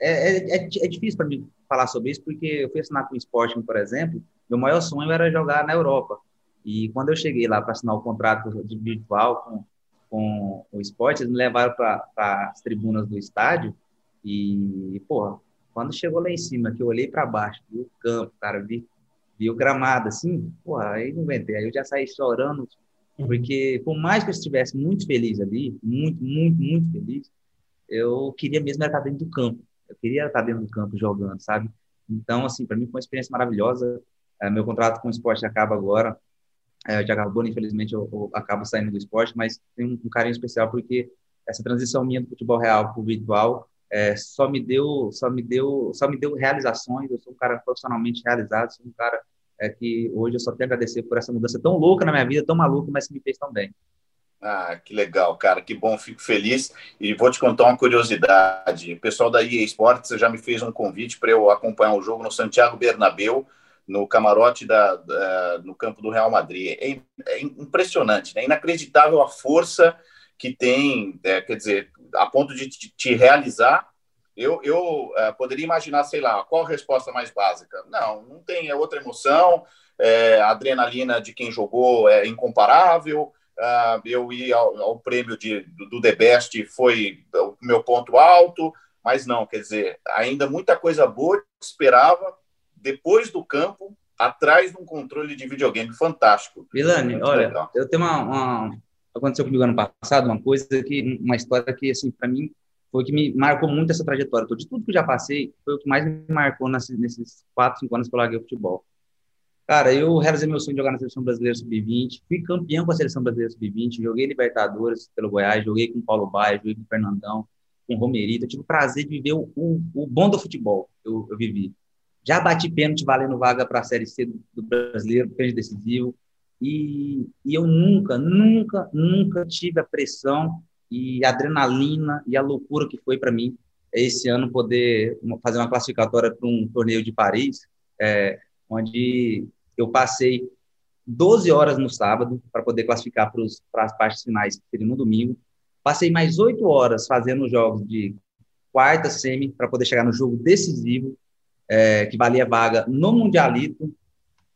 é, é, é, difícil para mim falar sobre isso, porque eu fui assinar com o Sporting, por exemplo, meu maior sonho era jogar na Europa. E quando eu cheguei lá para assinar o contrato de virtual com, com o esporte, eles me levaram para as tribunas do estádio e, porra, quando chegou lá em cima, que eu olhei para baixo, vi o campo, cara, vi, vi o gramado, assim, porra, aí não aguentei. Aí eu já saí chorando, porque por mais que eu estivesse muito feliz ali, muito, muito, muito feliz, eu queria mesmo estar dentro do campo. Eu queria estar dentro do campo jogando, sabe? Então, assim, para mim foi uma experiência maravilhosa. É, meu contrato com o esporte acaba agora. É, já acabou, infelizmente, eu, eu, acabo saindo do esporte, mas tem um, um, carinho especial porque essa transição minha do futebol real para o virtual é, só me deu, só me deu, só me deu realizações. Eu sou um cara profissionalmente realizado, sou um cara é, que hoje eu só tenho a agradecer por essa mudança tão louca na minha vida, tão maluca, mas que me fez tão bem. Ah, que legal, cara, que bom, fico feliz. E vou te contar uma curiosidade. O pessoal da EA Sports já me fez um convite para eu acompanhar o jogo no Santiago Bernabéu, no camarote da, da no campo do Real Madrid. É, é impressionante, né? inacreditável a força que tem, é, quer dizer, a ponto de te, te realizar. Eu, eu é, poderia imaginar, sei lá, qual a resposta mais básica? Não, não tem, é outra emoção, é, a adrenalina de quem jogou é incomparável, Uh, eu ir ao, ao prêmio de, do, do, The Best foi o meu ponto alto, mas não, quer dizer, ainda muita coisa boa esperava depois do campo, atrás de um controle de videogame fantástico. Vilani, olha, legal. eu tenho uma, uma, Aconteceu comigo ano passado, uma coisa que. Uma história que, assim, para mim, foi que me marcou muito essa trajetória. De tudo que eu já passei, foi o que mais me marcou nesses, quatro, cinco anos que eu larguei o futebol. Cara, eu realizei meu sonho de jogar na seleção brasileira sub-20, fui campeão com a seleção brasileira sub-20, joguei Libertadores pelo Goiás, joguei com o Paulo Baia, joguei com o Fernandão, com o Romerito. Eu tive o prazer de viver o, o, o bom do futebol, eu, eu, vivi. Já bati pênalti valendo vaga para a Série C do, do brasileiro, pênalti decisivo. E, e eu nunca, nunca, nunca tive a pressão e a adrenalina e a loucura que foi para mim esse ano poder fazer uma classificatória para um torneio de Paris, é, onde eu passei 12 horas no sábado para poder classificar para as partes finais, que seria no domingo. Passei mais 8 horas fazendo jogos de quarta semi para poder chegar no jogo decisivo, é, que valia vaga no Mundialito.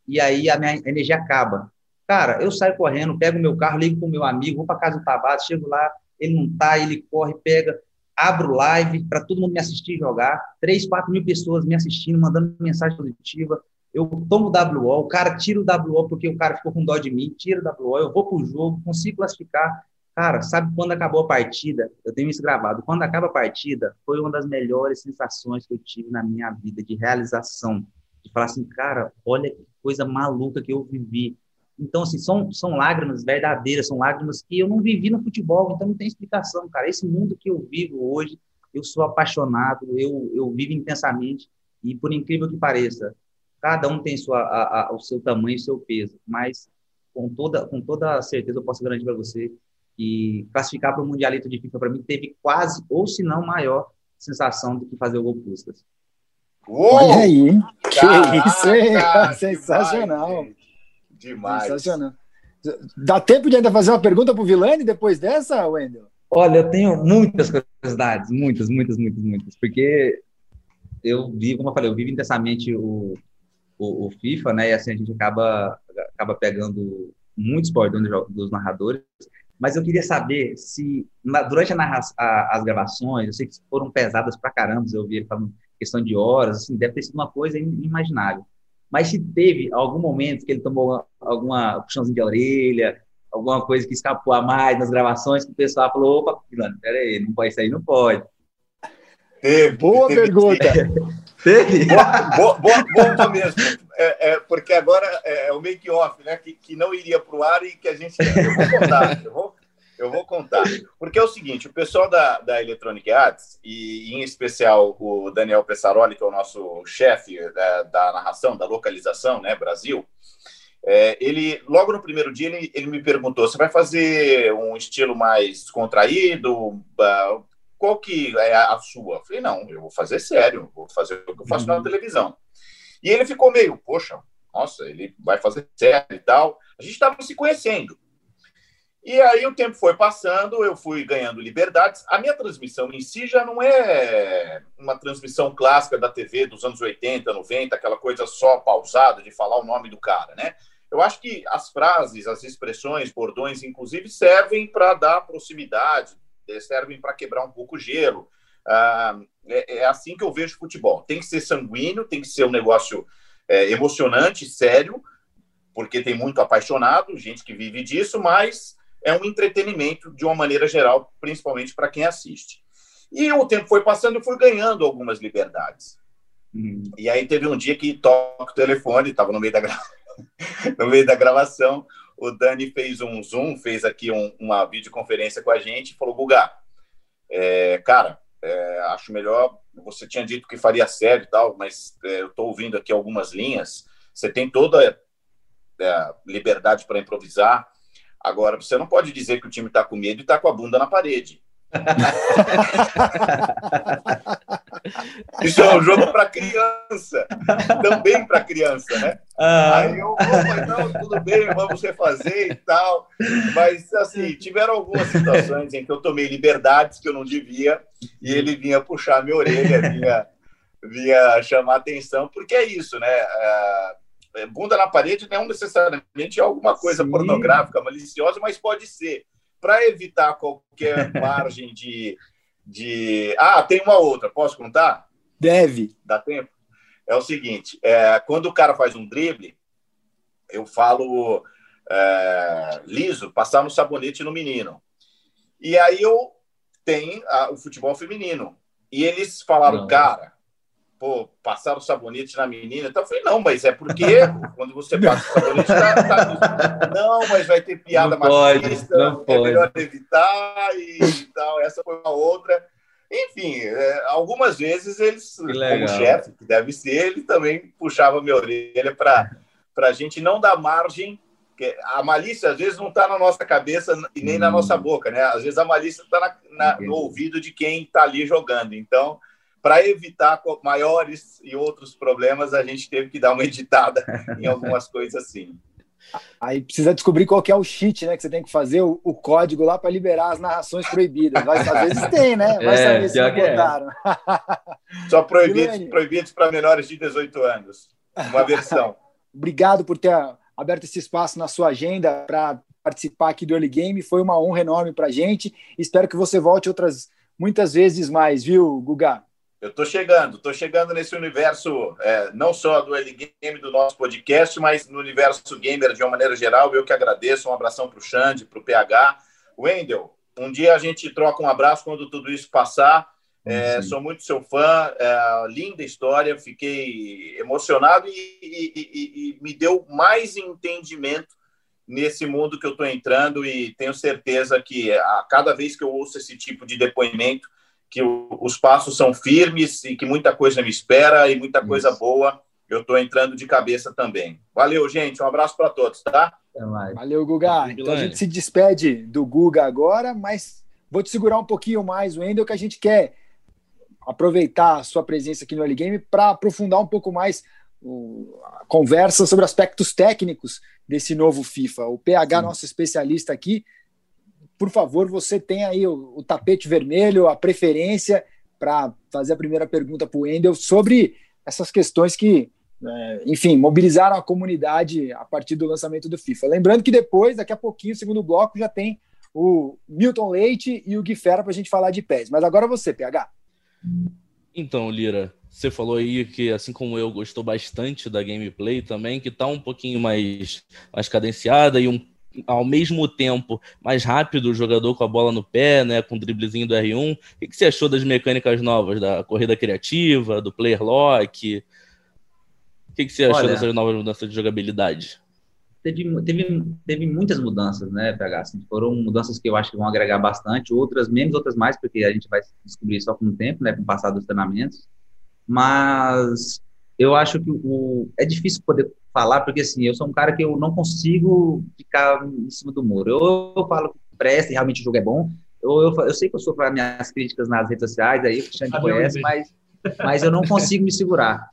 E aí a minha energia acaba. Cara, eu saio correndo, pego meu carro, ligo o meu amigo, vou para casa do Tabata, chego lá, ele não tá, ele corre, pega, abro live para todo mundo me assistir jogar. 3, 4 mil pessoas me assistindo, mandando mensagem positiva eu tomo WO, o cara tira o WO porque o cara ficou com dó de mim, tira o WO, eu vou pro jogo, consigo classificar. Cara, sabe quando acabou a partida? Eu tenho isso gravado. Quando acaba a partida, foi uma das melhores sensações que eu tive na minha vida de realização. De falar assim, cara, olha que coisa maluca que eu vivi. Então, assim, são, são lágrimas verdadeiras, são lágrimas que eu não vivi no futebol, então não tem explicação, cara. Esse mundo que eu vivo hoje, eu sou apaixonado, eu, eu vivo intensamente, e por incrível que pareça, Cada um tem sua, a, a, o seu tamanho o seu peso, mas com toda, com toda certeza eu posso garantir para você que classificar para o Mundialito de FIFA para mim teve quase, ou se não maior, sensação do que fazer o gol Puskas. Olha aí, que isso, hein? Sensacional. Demais. Sensacional. Dá tempo de ainda fazer uma pergunta para o Vilani depois dessa, Wendel? Olha, eu tenho muitas curiosidades, muitas, muitas, muitas, muitas, porque eu vivo, como eu falei, eu vivo intensamente o, o, o, FIFA, né? E assim a gente acaba, acaba pegando muitos bordões dos narradores. Mas eu queria saber se, na, durante a narra, a, as gravações, eu sei que foram pesadas pra caramba, eu vi ele falando questão de horas, assim, deve ter sido uma coisa inimaginável. Mas se teve algum momento que ele tomou alguma puxãozinho de orelha, alguma coisa que escapou a mais nas gravações, que o pessoal falou, opa, peraí, não pode, aí não pode. Teve, Boa teve, pergunta. <laughs> Teve? Boa, boa, boa, boa mesmo. É, é, porque agora é, é o make-off, né? Que, que não iria para o ar e que a gente. Eu vou contar, eu vou, eu vou contar. Porque é o seguinte: o pessoal da, da Electronic Arts, e em especial o Daniel Pessaroli, que é o nosso chefe da, da narração, da localização, né? Brasil. É, ele logo no primeiro dia ele, ele me perguntou: você vai fazer um estilo mais contraído? qual que é a sua? Eu falei, não, eu vou fazer sério, vou fazer o que eu faço uhum. na televisão. E ele ficou meio, poxa, nossa, ele vai fazer certo e tal. A gente estava se conhecendo. E aí o tempo foi passando, eu fui ganhando liberdades. A minha transmissão em si já não é uma transmissão clássica da TV dos anos 80, 90, aquela coisa só pausada de falar o nome do cara, né? Eu acho que as frases, as expressões, bordões, inclusive, servem para dar proximidade, eh, servem para quebrar um pouco o gelo. Ah, é, é, assim que eu vejo futebol. Tem que ser sanguíneo, tem que ser um negócio é, emocionante, sério, porque tem muito apaixonado, gente que vive disso, mas é um entretenimento de uma maneira geral, principalmente para quem assiste. E o tempo foi passando, eu fui ganhando algumas liberdades. Hum. E aí teve um dia que toca o telefone, estava no meio da gra... <laughs> no meio da gravação, o Dani fez um zoom, fez aqui um, uma videoconferência com a gente e falou: Guga, é, cara, é, acho melhor. Você tinha dito que faria sério e tal, mas é, eu estou ouvindo aqui algumas linhas. Você tem toda a é, liberdade para improvisar. Agora, você não pode dizer que o time está com medo e está com a bunda na parede. <laughs> Isso é um jogo para criança, também para criança, né? Ah. Aí eu, oh, não, tudo bem, vamos refazer e tal. Mas, assim, tiveram algumas situações em que eu tomei liberdades que eu não devia e ele vinha puxar minha orelha, vinha, vinha chamar atenção, porque é isso, né? É, bunda na parede não necessariamente é alguma coisa Sim. pornográfica, maliciosa, mas pode ser. Para evitar qualquer <laughs> margem de, de. Ah, tem uma outra, posso contar? Deve. Dá tempo? É o seguinte: é, quando o cara faz um drible, eu falo é, liso, passar no sabonete no menino. E aí eu tenho a, o futebol feminino. E eles falaram, Não. cara, pô, passaram sabonete na menina. Então eu falei, não, mas é porque quando você passa o sabonete, tá, tá... não, mas vai ter piada não machista, pode, não é pode. melhor evitar e, e, tal. Essa foi uma outra. Enfim, é, algumas vezes eles, como chefe, que deve ser, ele também puxava minha orelha para a gente não dar margem. A malícia, às vezes, não está na nossa cabeça e nem hum. na nossa boca, né? Às vezes a malícia está no ouvido de quem está ali jogando. Então, para evitar maiores e outros problemas, a gente teve que dar uma editada <laughs> em algumas coisas assim. Aí precisa descobrir qual é o cheat, né? Que você tem que fazer o, o código lá para liberar as narrações proibidas. Vai, às vezes tem, né? Vai <laughs> é, saber se não botaram. É. <laughs> Só proibidos, proibidos para menores de 18 anos. Uma versão. Obrigado por ter aberto esse espaço na sua agenda para participar aqui do Early Game. Foi uma honra enorme para a gente. Espero que você volte outras muitas vezes mais, viu, Guga? Eu estou chegando, estou chegando nesse universo, é, não só do Early Game do nosso podcast, mas no universo gamer de uma maneira geral. Eu que agradeço. Um abração para o Xande, para o PH. Wendel, um dia a gente troca um abraço quando tudo isso passar. É, sou muito seu fã, é, linda história, fiquei emocionado e, e, e, e, me deu mais entendimento nesse mundo que eu estou entrando e tenho certeza que a cada vez que eu ouço esse tipo de depoimento, que os passos são firmes e que muita coisa me espera e muita coisa Isso. boa. Eu estou entrando de cabeça também. Valeu, gente. Um abraço para todos, tá? Valeu, Guga. Então a gente se despede do Guga agora, mas vou te segurar um pouquinho mais, Wendel, que a gente quer aproveitar a sua presença aqui no Early Game para aprofundar um pouco mais a conversa sobre aspectos técnicos desse novo FIFA. O PH, Sim. nosso especialista aqui, por favor, você tem aí o, o tapete vermelho, a preferência para fazer a primeira pergunta para o Wendel sobre essas questões que, é, enfim, mobilizaram a comunidade a partir do lançamento do FIFA. Lembrando que depois, daqui a pouquinho, segundo bloco já tem o Milton Leite e o Gui Fera para a gente falar de pés. Mas agora você, PH. Então, Lira, você falou aí que, assim como eu, gostou bastante da gameplay também, que está um pouquinho mais, mais cadenciada e um ao mesmo tempo mais rápido o jogador com a bola no pé, né, com o driblezinho do R1. O que, você achou das mecânicas novas, da corrida criativa, do player lock? O que, você achou Olha, dessas novas mudanças de jogabilidade? Teve, teve, teve muitas mudanças, né, PH? Assim, foram mudanças que eu acho que vão agregar bastante, outras menos, outras mais, porque a gente vai descobrir só com o tempo, né, com o passar dos treinamentos. Mas eu acho que o, é difícil poder falar, porque assim, eu sou um cara que eu não consigo ficar em cima do muro. Eu, eu falo que presta e realmente o jogo é bom. Eu, eu, eu sei que eu sou para minhas críticas nas redes sociais, aí o Xande conhece, mas, mas eu não consigo me segurar.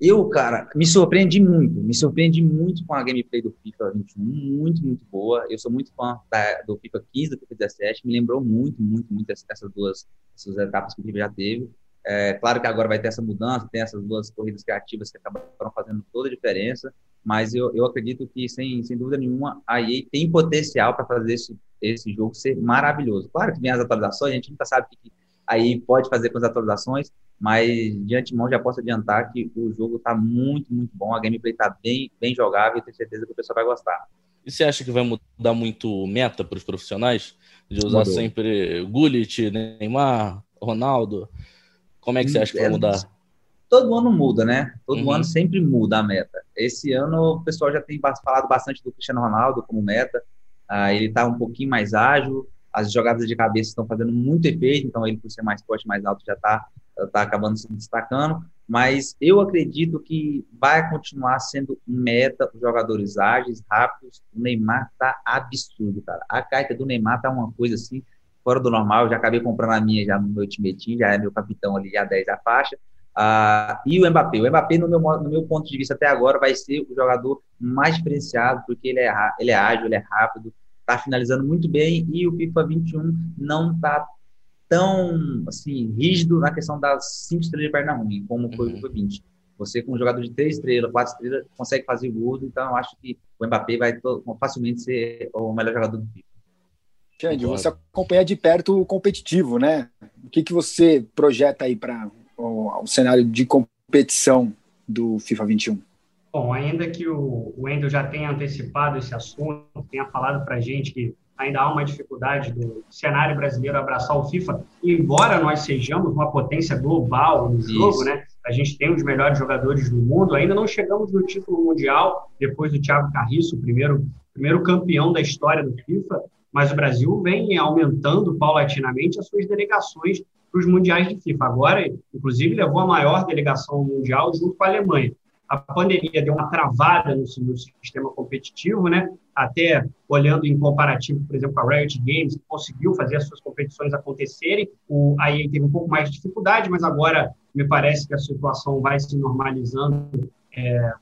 Eu, cara, me surpreendi muito, me surpreendi muito com a gameplay do FIFA 21, muito, muito boa. Eu sou muito fã da, do FIFA 15, do FIFA 17, me lembrou muito, muito, muito essas duas essas etapas que o FIFA já teve. É, claro que agora vai ter essa mudança, tem essas duas corridas criativas que acabaram fazendo toda a diferença, mas eu, eu acredito que, sem, sem dúvida nenhuma, a EA tem potencial para fazer esse, esse jogo ser maravilhoso. Claro que vem as atualizações, a gente nunca sabe o que a EA pode fazer com as atualizações, mas de antemão já posso adiantar que o jogo está muito, muito bom, a gameplay está bem, bem jogável e tenho certeza que o pessoal vai gostar. E você acha que vai mudar muito meta para os profissionais? De usar Mudou. sempre Gullit, Neymar, Ronaldo? Como é que você acha que vai é, mudar? Todo ano muda, né? Todo uhum. ano sempre muda a meta. Esse ano o pessoal já tem falado bastante do Cristiano Ronaldo como meta. Ah, ele está um pouquinho mais ágil, as jogadas de cabeça estão fazendo muito efeito, então ele, por ser mais forte, mais alto, já está tá acabando se destacando. Mas eu acredito que vai continuar sendo meta os jogadores ágeis, rápidos. O Neymar tá absurdo, cara. A carta do Neymar tá uma coisa assim, fora do normal. Eu já acabei comprando a minha já no meu time, já é meu capitão ali, já 10 da faixa. Ah, e o Mbappé. O Mbappé, no meu, no meu ponto de vista até agora, vai ser o jogador mais diferenciado, porque ele é, ele é ágil, ele é rápido, está finalizando muito bem e o FIFA 21 não está tão assim rígido na questão das cinco estrelas de perna ruim, como foi o FIFA 20. Você, com um jogador de três estrelas, quatro estrelas, consegue fazer gols, então eu acho que o Mbappé vai facilmente ser o melhor jogador do FIFA. Xande, você acompanha de perto o competitivo, né? O que, que você projeta aí para o, o cenário de competição do FIFA 21? Bom, ainda que o Wendel já tenha antecipado esse assunto, tenha falado para a gente que ainda há uma dificuldade do cenário brasileiro abraçar o FIFA, embora nós sejamos uma potência global no jogo, Isso. né? A gente tem os melhores jogadores do mundo, ainda não chegamos no título mundial, depois do Thiago Carriço, o primeiro, primeiro campeão da história do FIFA, mas o Brasil vem aumentando paulatinamente as suas delegações para os mundiais de FIFA. Agora, inclusive, levou a maior delegação mundial junto com a Alemanha a pandemia deu uma travada no, no, sistema competitivo, né? Até olhando em comparativo, por exemplo, a Riot Games, que conseguiu fazer as suas competições acontecerem. O, a EA teve um pouco mais de dificuldade, mas agora me parece que a situação vai se normalizando é,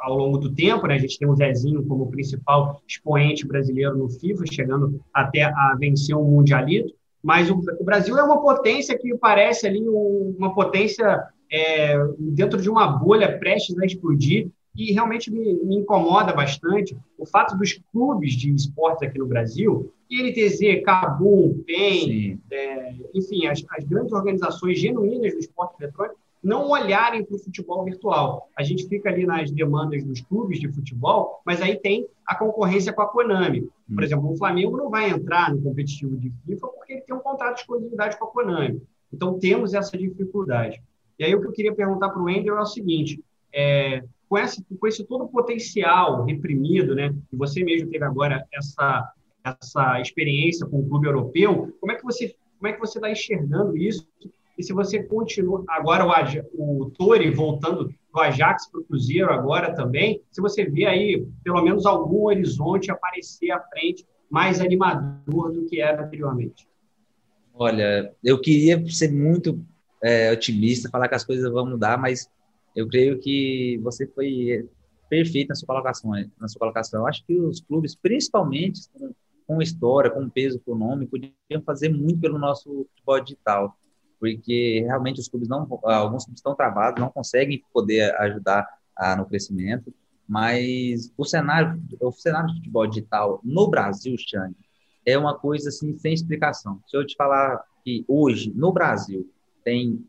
ao longo do tempo. Né? A gente tem o Zezinho como principal expoente brasileiro no FIFA, chegando até a vencer o Mundialito. Mas o, o Brasil é uma potência que parece ali uma potência é, dentro de uma bolha prestes a explodir, e realmente me, me, incomoda bastante o fato dos clubes de esportes aqui no Brasil, INTZ, Cabum, PEN, é, enfim, as, as, grandes organizações genuínas do esporte eletrônico, não olharem para o futebol virtual. A gente fica ali nas demandas dos clubes de futebol, mas aí tem a concorrência com a Konami. Por hum. exemplo, o Flamengo não vai entrar no competitivo de FIFA porque ele tem um contrato de exclusividade com a Konami. Então, temos essa dificuldade. E aí o que eu queria perguntar para o Ender é o seguinte, é, com, esse, com esse todo o potencial reprimido, né, e você mesmo teve agora essa, essa experiência com o clube europeu, como é que você como é que você está enxergando isso? E se você continua agora o, o Tori voltando do Ajax para o Cruzeiro agora também, se você vê aí pelo menos algum horizonte aparecer à frente mais animador do que era anteriormente. Olha, eu queria ser muito é, otimista, falar que as coisas vão mudar, mas eu creio que você foi perfeito na sua colocação. Na sua colocação. Eu acho que os clubes, principalmente com, com história, com peso econômico, podiam fazer muito pelo nosso futebol digital, porque realmente os clubes não, alguns clubes estão travados, não conseguem poder ajudar a, no crescimento. Mas o cenário, o cenário de futebol digital no Brasil, Xande, é uma coisa assim sem explicação. Se eu te falar que hoje no Brasil tem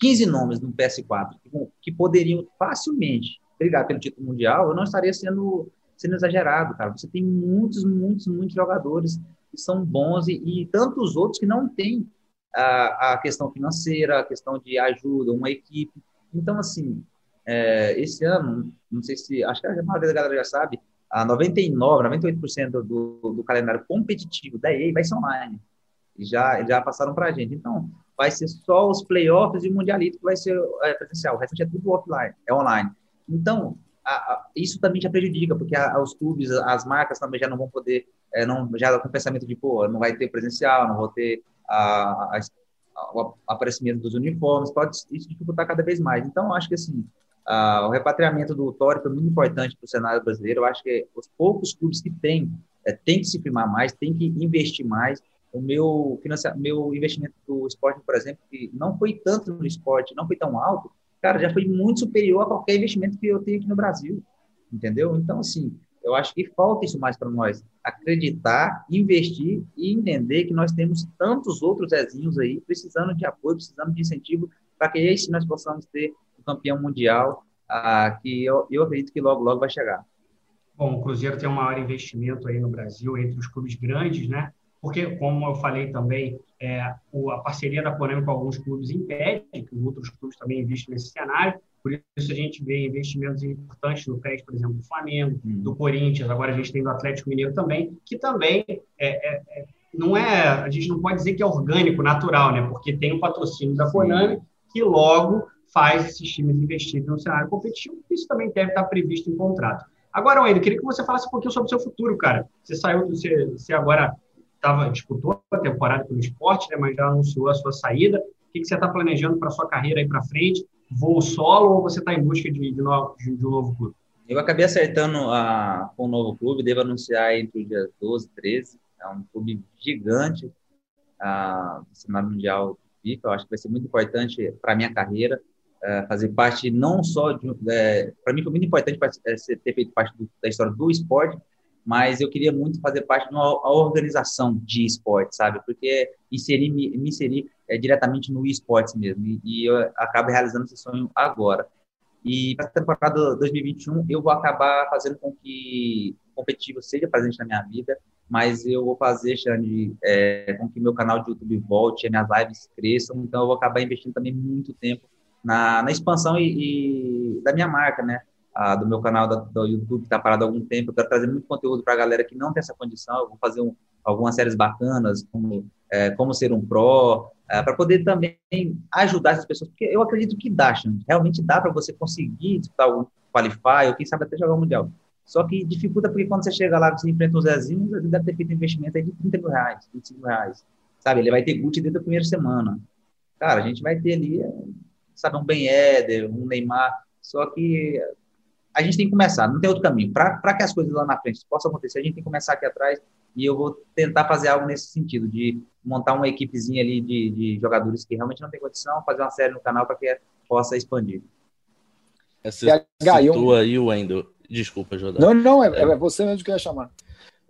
15 nomes no PS4 que, que poderiam facilmente brigar pelo título mundial, eu não estaria sendo, sendo exagerado, cara. Você tem muitos, muitos, muitos jogadores que são bons e, e tantos outros que não têm a, questão financeira, a questão de ajuda, uma equipe. Então, assim, é, esse ano, não sei se, acho que a maioria da galera já sabe, a 99, 98% do, do calendário competitivo da EA vai ser online. Já, já passaram para a gente. Então, vai ser só os playoffs e o Mundialito que vai ser é, presencial. O resto é tudo offline, é online. Então, a, a, isso também já prejudica, porque a, os clubes, as marcas também já não vão poder, é, não, já com o pensamento de, pô, não vai ter presencial, não vou ter o aparecimento dos uniformes, pode isso dificultar cada vez mais. Então, acho que, assim, Ah, o repatriamento do Tório foi muito importante para o cenário brasileiro. Eu acho que os poucos clubes que têm, é, tem que se firmar mais, tem que investir mais. O meu, meu investimento do esporte, por exemplo, que não foi tanto no esporte, não foi tão alto, cara, já foi muito superior a qualquer investimento que eu tenho aqui no Brasil. Entendeu? Então, assim, eu acho que falta isso mais para nós. Acreditar, investir e entender que nós temos tantos outros Zezinhos aí precisando de apoio, precisando de incentivo para que aí nós possamos ter um campeão mundial ah, que eu, eu acredito que logo, logo vai chegar. Bom, o Cruzeiro tem um maior investimento aí no Brasil, entre os clubes grandes, né? Porque, como eu falei também, é, a parceria da Polêmica com alguns clubes impede que outros clubes também investam nesse cenário. Por isso a gente vê investimentos importantes no PES, por exemplo, do Flamengo, uhum. do Corinthians, agora a gente tem do Atlético Mineiro também, que também é, é, é, não é, a gente não pode dizer que é orgânico, natural, né? Porque tem o patrocínio da Konami, que logo faz esses times investirem no cenário competitivo, isso também deve estar previsto em contrato. Agora, Wendel, queria que você falasse um pouquinho sobre o seu futuro, cara. Você saiu, você, você agora tava, disputou a temporada pelo esporte, né, mas já anunciou a sua saída. O que, que você está planejando para a sua carreira aí para frente? Voo solo ou você está em busca de, de, novo, de, um novo clube? Eu acabei acertando a, com um novo clube, devo anunciar entre os dias 12 e 13. É um clube gigante a, do cenário mundial FIFA. Eu acho que vai ser muito importante para a minha carreira é, fazer parte não só de. É, para mim foi muito importante é, ter feito parte do, da história do esporte, mas eu queria muito fazer parte de uma organização de esporte, sabe? Porque inserir, me, me inserir é, diretamente no esportes mesmo, e, e, eu acabo realizando esse sonho agora. E para a temporada 2021, eu vou acabar fazendo com que o competitivo seja presente na minha vida, mas eu vou fazer, Xande, é, com que meu canal de YouTube volte, minhas lives cresçam, então eu vou acabar investindo também muito tempo na, na expansão e, e, da minha marca, né? Ah, do meu canal da, do YouTube, que está parado há algum tempo. Eu quero trazer muito conteúdo para a galera que não tem essa condição. Eu vou fazer um, algumas séries bacanas, como é, como ser um pro, é, para poder também ajudar essas pessoas, porque eu acredito que dá, realmente dá para você conseguir disputar o Qualify, ou quem sabe até jogar o Mundial. Só que dificulta porque quando você chega lá, você enfrenta o Zezinho, ele deve ter feito investimento aí de 30 mil reais, 25 mil reais. Sabe, ele vai ter Gucci dentro da primeira semana. Cara, a gente vai ter ali sabe, um Ben Eder, um Neymar, só que a gente tem que começar, não tem outro caminho. Para que as coisas lá na frente possam acontecer, a gente tem que começar aqui atrás e eu vou tentar fazer algo nesse sentido, de montar uma equipezinha ali de, de jogadores que realmente não tem condição, fazer uma série no canal para que possa expandir. Você citou aí o Wendel. Desculpa, Jordão. Não, não, é, é você mesmo que ia chamar.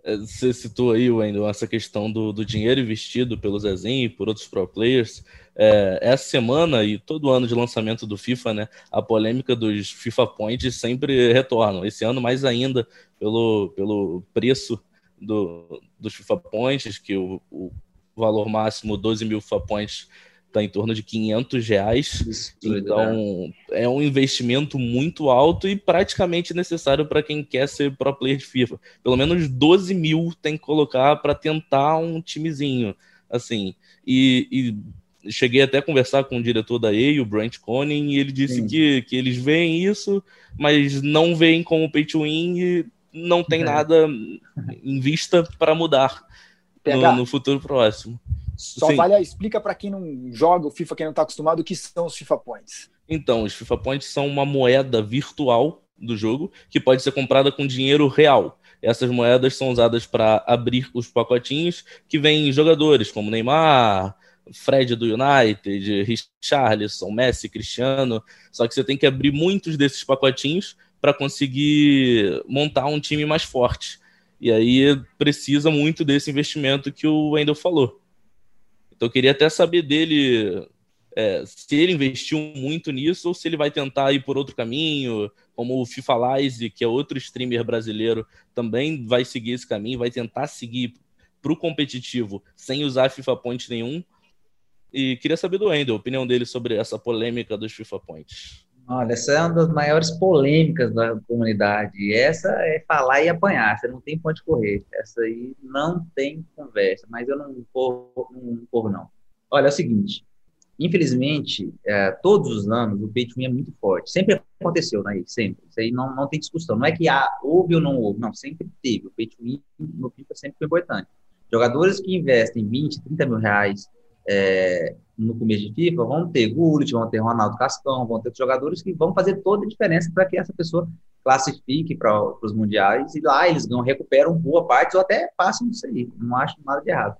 É, você citou aí, Wendel, essa questão do, do dinheiro investido pelo Zezinho e por outros pro players. É, essa semana e todo ano de lançamento do FIFA, né, a polêmica dos FIFA Points sempre retornam. Esse ano mais ainda pelo, pelo preço do, dos FIFA Points, que o, o valor máximo 12 mil FIFA Points está em torno de 500 reais. Isso, então, né? é um investimento muito alto e praticamente necessário para quem quer ser pro player de FIFA. Pelo menos 12 mil tem que colocar para tentar um timezinho. Assim, e, e, cheguei até a conversar com o diretor da EA, o Brent Conin, e ele disse que, que eles veem isso, mas não veem como pay to win e não tem é. nada em vista para mudar no, no futuro próximo. Só Sim. vale, explica para quem não joga o FIFA, quem não está acostumado, o que são os FIFA Points. Então, os FIFA Points são uma moeda virtual do jogo que pode ser comprada com dinheiro real. Essas moedas são usadas para abrir os pacotinhos que vêm jogadores como Neymar, Fred do United, Richarlison, Messi, Cristiano. Só que você tem que abrir muitos desses pacotinhos para conseguir montar um time mais forte. E aí precisa muito desse investimento que o Wendel falou. Então eu queria até saber dele é, se ele investiu muito nisso ou se ele vai tentar ir por outro caminho, como o FIFA Lize, que é outro streamer brasileiro, também vai seguir esse caminho, vai tentar seguir para o competitivo sem usar FIFA Point nenhum. E queria saber do Wendel, a opinião dele sobre essa polêmica dos FIFA Points. Olha, essa é uma das maiores polêmicas da comunidade. Essa é falar e apanhar, você não tem ponto de correr. Essa aí não tem conversa, mas eu não corro, não, corro, não. Olha, é o seguinte, infelizmente, é, todos os anos o pay é muito forte. Sempre aconteceu, né? Sempre. Isso aí não, não tem discussão. Não é que há, houve ou não houve. Não, sempre teve. O pay no FIFA sempre foi importante. Jogadores que investem 20, 30 mil reais é, no começo de FIFA, vão ter Gullit, vão ter Ronaldo Castão, vão ter jogadores que vão fazer toda a diferença para que essa pessoa classifique para os mundiais e lá eles não recuperam boa parte ou até passam disso aí. Não acho nada de errado.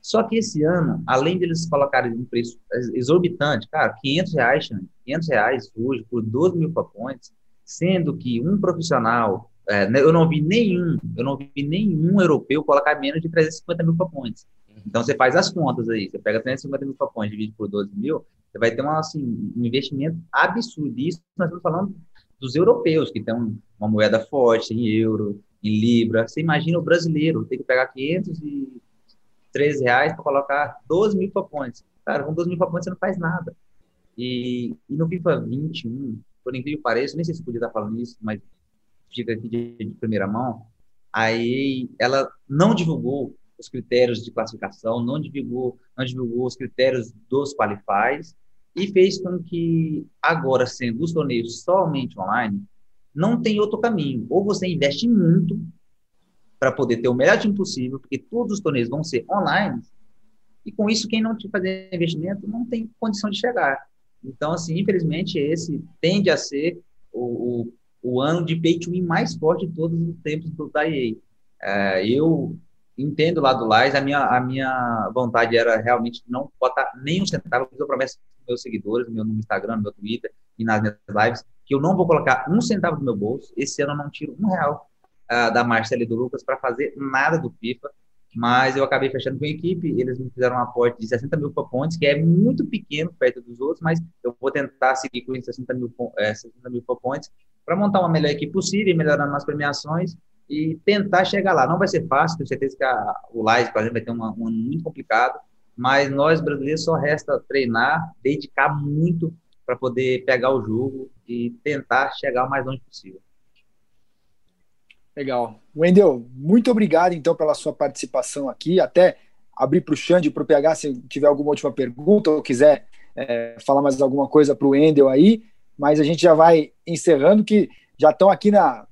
Só que esse ano, além de eles colocarem um preço exorbitante, cara, 500 reais, 500 reais hoje por 12 mil papointes, sendo que um profissional, é, né, eu não vi nenhum, eu não vi nenhum europeu colocar menos de 350 mil papointes. Então você faz as contas aí, você pega 350 mil papointes, divide por 12 mil, você vai ter uma, assim, um investimento absurdo. Isso nós estamos falando dos europeus, que tem uma moeda forte em euro, em libra. Você imagina o brasileiro ter que pegar 513 reais para colocar 12 mil papointes. Cara, com 12 mil papointes você não faz nada. E, e no FIFA 21, por incrível que pareça, nem sei se podia estar falando isso, mas fica aqui de, de primeira mão, aí ela não divulgou os critérios de classificação, não divulgou, não divulgou os critérios dos qualifies e fez com que agora sendo os torneios somente online, não tem outro caminho. Ou você investe muito para poder ter o melhor time possível, porque todos os torneios vão ser online, e com isso quem não te fazer investimento não tem condição de chegar. Então, assim, infelizmente, esse tende a ser o, o, o ano de pay to win mais forte de todos os tempos do, da EA. É, eu entendo lá do Lais, a minha, a minha vontade era realmente não botar nem um centavo, eu fiz a promessa para meus seguidores, no meu Instagram, no meu Twitter e nas minhas lives, que eu não vou colocar um centavo do meu bolso, esse ano eu não tiro um real uh, da Marcela e do Lucas para fazer nada do FIFA, mas eu acabei fechando com a equipe, eles me fizeram um aporte de 60 mil pontos, que é muito pequeno perto dos outros, mas eu vou tentar seguir com 60 mil, é, 60 mil pontos para montar uma melhor equipe possível, melhorando as premiações e tentar chegar lá. Não vai ser fácil, tenho certeza que a, o Lais, por exemplo, vai ter um ano muito complicado, mas nós brasileiros só resta treinar, dedicar muito para poder pegar o jogo e tentar chegar o mais longe possível. Legal. Wendel, muito obrigado então pela sua participação aqui. Até abrir para o Xande e para o PH se tiver alguma última pergunta ou quiser é, falar mais alguma coisa para o Wendel aí, mas a gente já vai encerrando que já estão aqui na,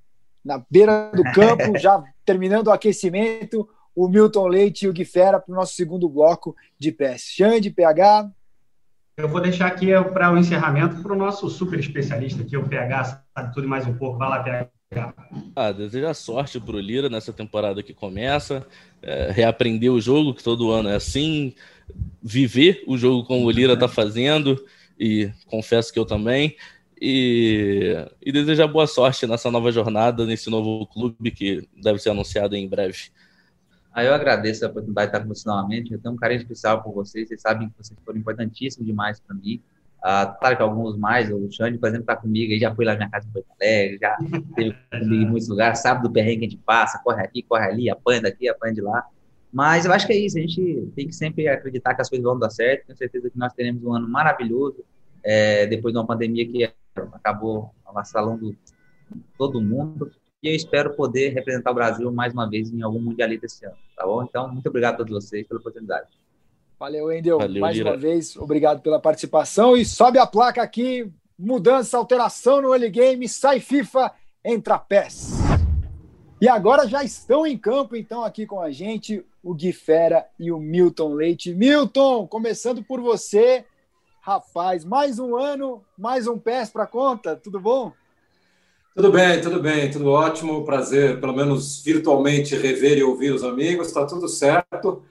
na beira do campo, <laughs> já terminando o aquecimento, o Milton Leite e o Gui Fera para o nosso segundo bloco de pés. Xande, PH. Eu vou deixar aqui para o encerramento para o nosso super especialista aqui, o PH, sabe tudo e mais um pouco. Vai lá, PH. Ah, desejar sorte para o Lira nessa temporada que começa, é, reaprender o jogo, que todo ano é assim, viver o jogo como o Lira está fazendo, e confesso que eu também, e, e desejar boa sorte nessa nova jornada, nesse novo clube que deve ser anunciado em breve. Ah, eu agradeço a oportunidade de estar com vocês novamente. Eu tenho um carinho especial por vocês. Vocês sabem que vocês foram importantíssimos demais para mim. Ah, claro que alguns mais, o Xande, por exemplo, está comigo, ele já foi lá na minha casa em Porto Alegre, já teve comigo em muitos lugares, sabe do perrengue que a gente passa, corre aqui, corre ali, apanha daqui, apanha de lá. Mas eu acho que é isso, a gente tem que sempre acreditar que as coisas vão dar certo. Tenho certeza que nós teremos um ano maravilhoso, é, depois de uma pandemia que acabou avassalando todo mundo. E eu espero poder representar o Brasil mais uma vez em algum mundialista esse ano, tá bom? Então, muito obrigado a todos vocês pela oportunidade. Valeu, Endel. Valeu, mais uma vez, obrigado pela participação. E sobe a placa aqui, mudança, alteração no early game, sai FIFA, entra PES. E agora já estão em campo, então, aqui com a gente, o Gui Fera e o Milton Leite. Milton, começando por você, Rapaz, mais um ano, mais um PES para conta, tudo bom? Tudo bem, tudo bem, tudo ótimo. Prazer, pelo menos virtualmente, rever e ouvir os amigos. Está tudo certo.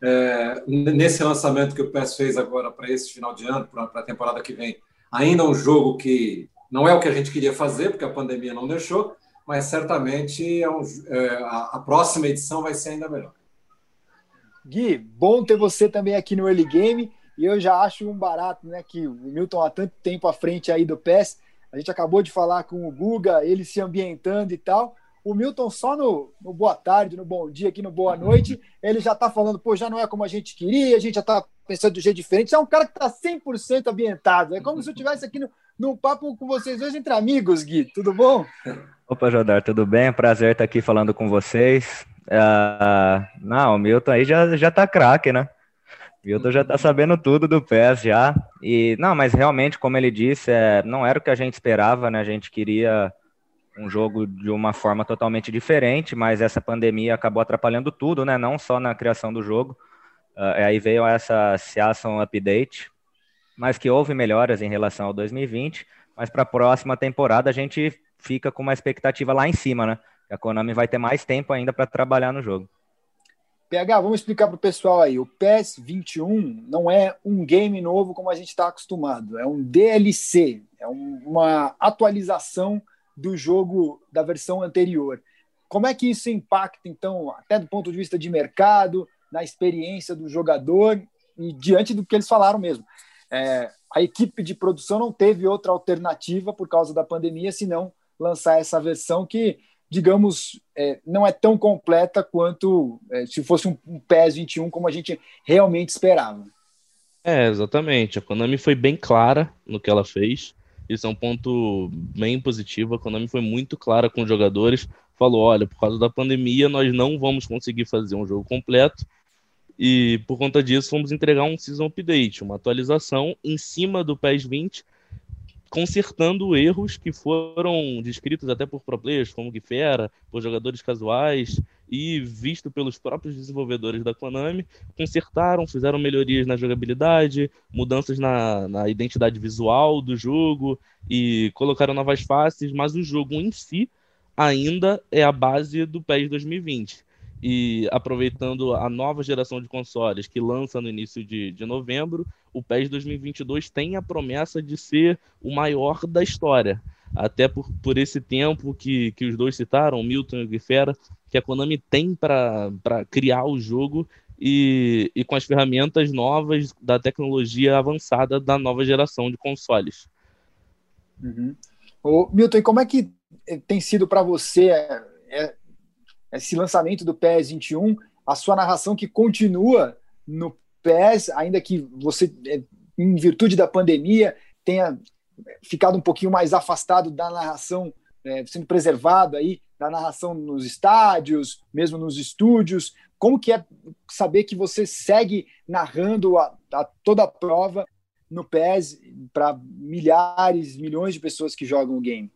É, nesse lançamento que o PES fez agora para esse final de ano, para a temporada que vem, ainda um jogo que não é o que a gente queria fazer, porque a pandemia não deixou, mas certamente é um, é, a, a próxima edição vai ser ainda melhor. Gui, bom ter você também aqui no Early Game. E eu já acho um barato, né? Que o Milton há tanto tempo à frente aí do PES. A gente acabou de falar com o Guga, ele se ambientando e tal. O Milton só no, no boa tarde, no bom dia, aqui no boa noite, ele já tá falando, pô, já não é como a gente queria, a gente já tá pensando de jeito diferente. É um cara que tá 100% ambientado. É como se eu estivesse aqui no, num papo com vocês dois entre amigos, Gui. Tudo bom? Opa, Jodar, tudo bem? Prazer estar aqui falando com vocês. Uh, não, o Milton aí já, já tá craque, né? Milton já tá sabendo tudo do PES já. E não, mas realmente, como ele disse, é, não era o que a gente esperava, né? A gente queria um jogo de uma forma totalmente diferente, mas essa pandemia acabou atrapalhando tudo, né? Não só na criação do jogo. Uh, aí veio essa Season Update, mas que houve melhoras em relação ao 2020, mas para a próxima temporada a gente fica com uma expectativa lá em cima, né? A Konami vai ter mais tempo ainda para trabalhar no jogo. PH, vamos explicar para o pessoal aí. O PES 21 não é um game novo como a gente está acostumado, é um DLC, é um, uma atualização do jogo da versão anterior. Como é que isso impacta, então, até do ponto de vista de mercado, na experiência do jogador e diante do que eles falaram mesmo? É, a equipe de produção não teve outra alternativa por causa da pandemia, senão lançar essa versão que digamos, é, não é tão completa quanto é, se fosse um, um PES 21 como a gente realmente esperava. É, exatamente. A Konami foi bem clara no que ela fez. Isso é um ponto bem positivo. A Konami foi muito clara com os jogadores. Falou: olha, por causa da pandemia, nós não vamos conseguir fazer um jogo completo. E por conta disso, vamos entregar um Season Update, uma atualização em cima do PES 20 consertando erros que foram descritos até por pro players como Gifera, por jogadores casuais e visto pelos próprios desenvolvedores da Konami, consertaram, fizeram melhorias na jogabilidade, mudanças na, na identidade visual do jogo e colocaram novas faces, mas o jogo em si ainda é a base do PES 2020 e aproveitando a nova geração de consoles que lança no início de, de novembro, o PES 2022 tem a promessa de ser o maior da história. Até por, por esse tempo que, que os dois citaram, Milton e Guifera, que a Konami tem para criar o jogo e, e com as ferramentas novas da tecnologia avançada da nova geração de consoles. Uhum. Ô, Milton, como é que tem sido para você é esse lançamento do PES 21, a sua narração que continua no PES, ainda que você, é, em virtude da pandemia, tenha ficado um pouquinho mais afastado da narração, é, sendo preservado aí da narração nos estádios, mesmo nos estúdios. Como que é saber que você segue narrando a, a toda a prova no PES para milhares, milhões de pessoas que jogam o game?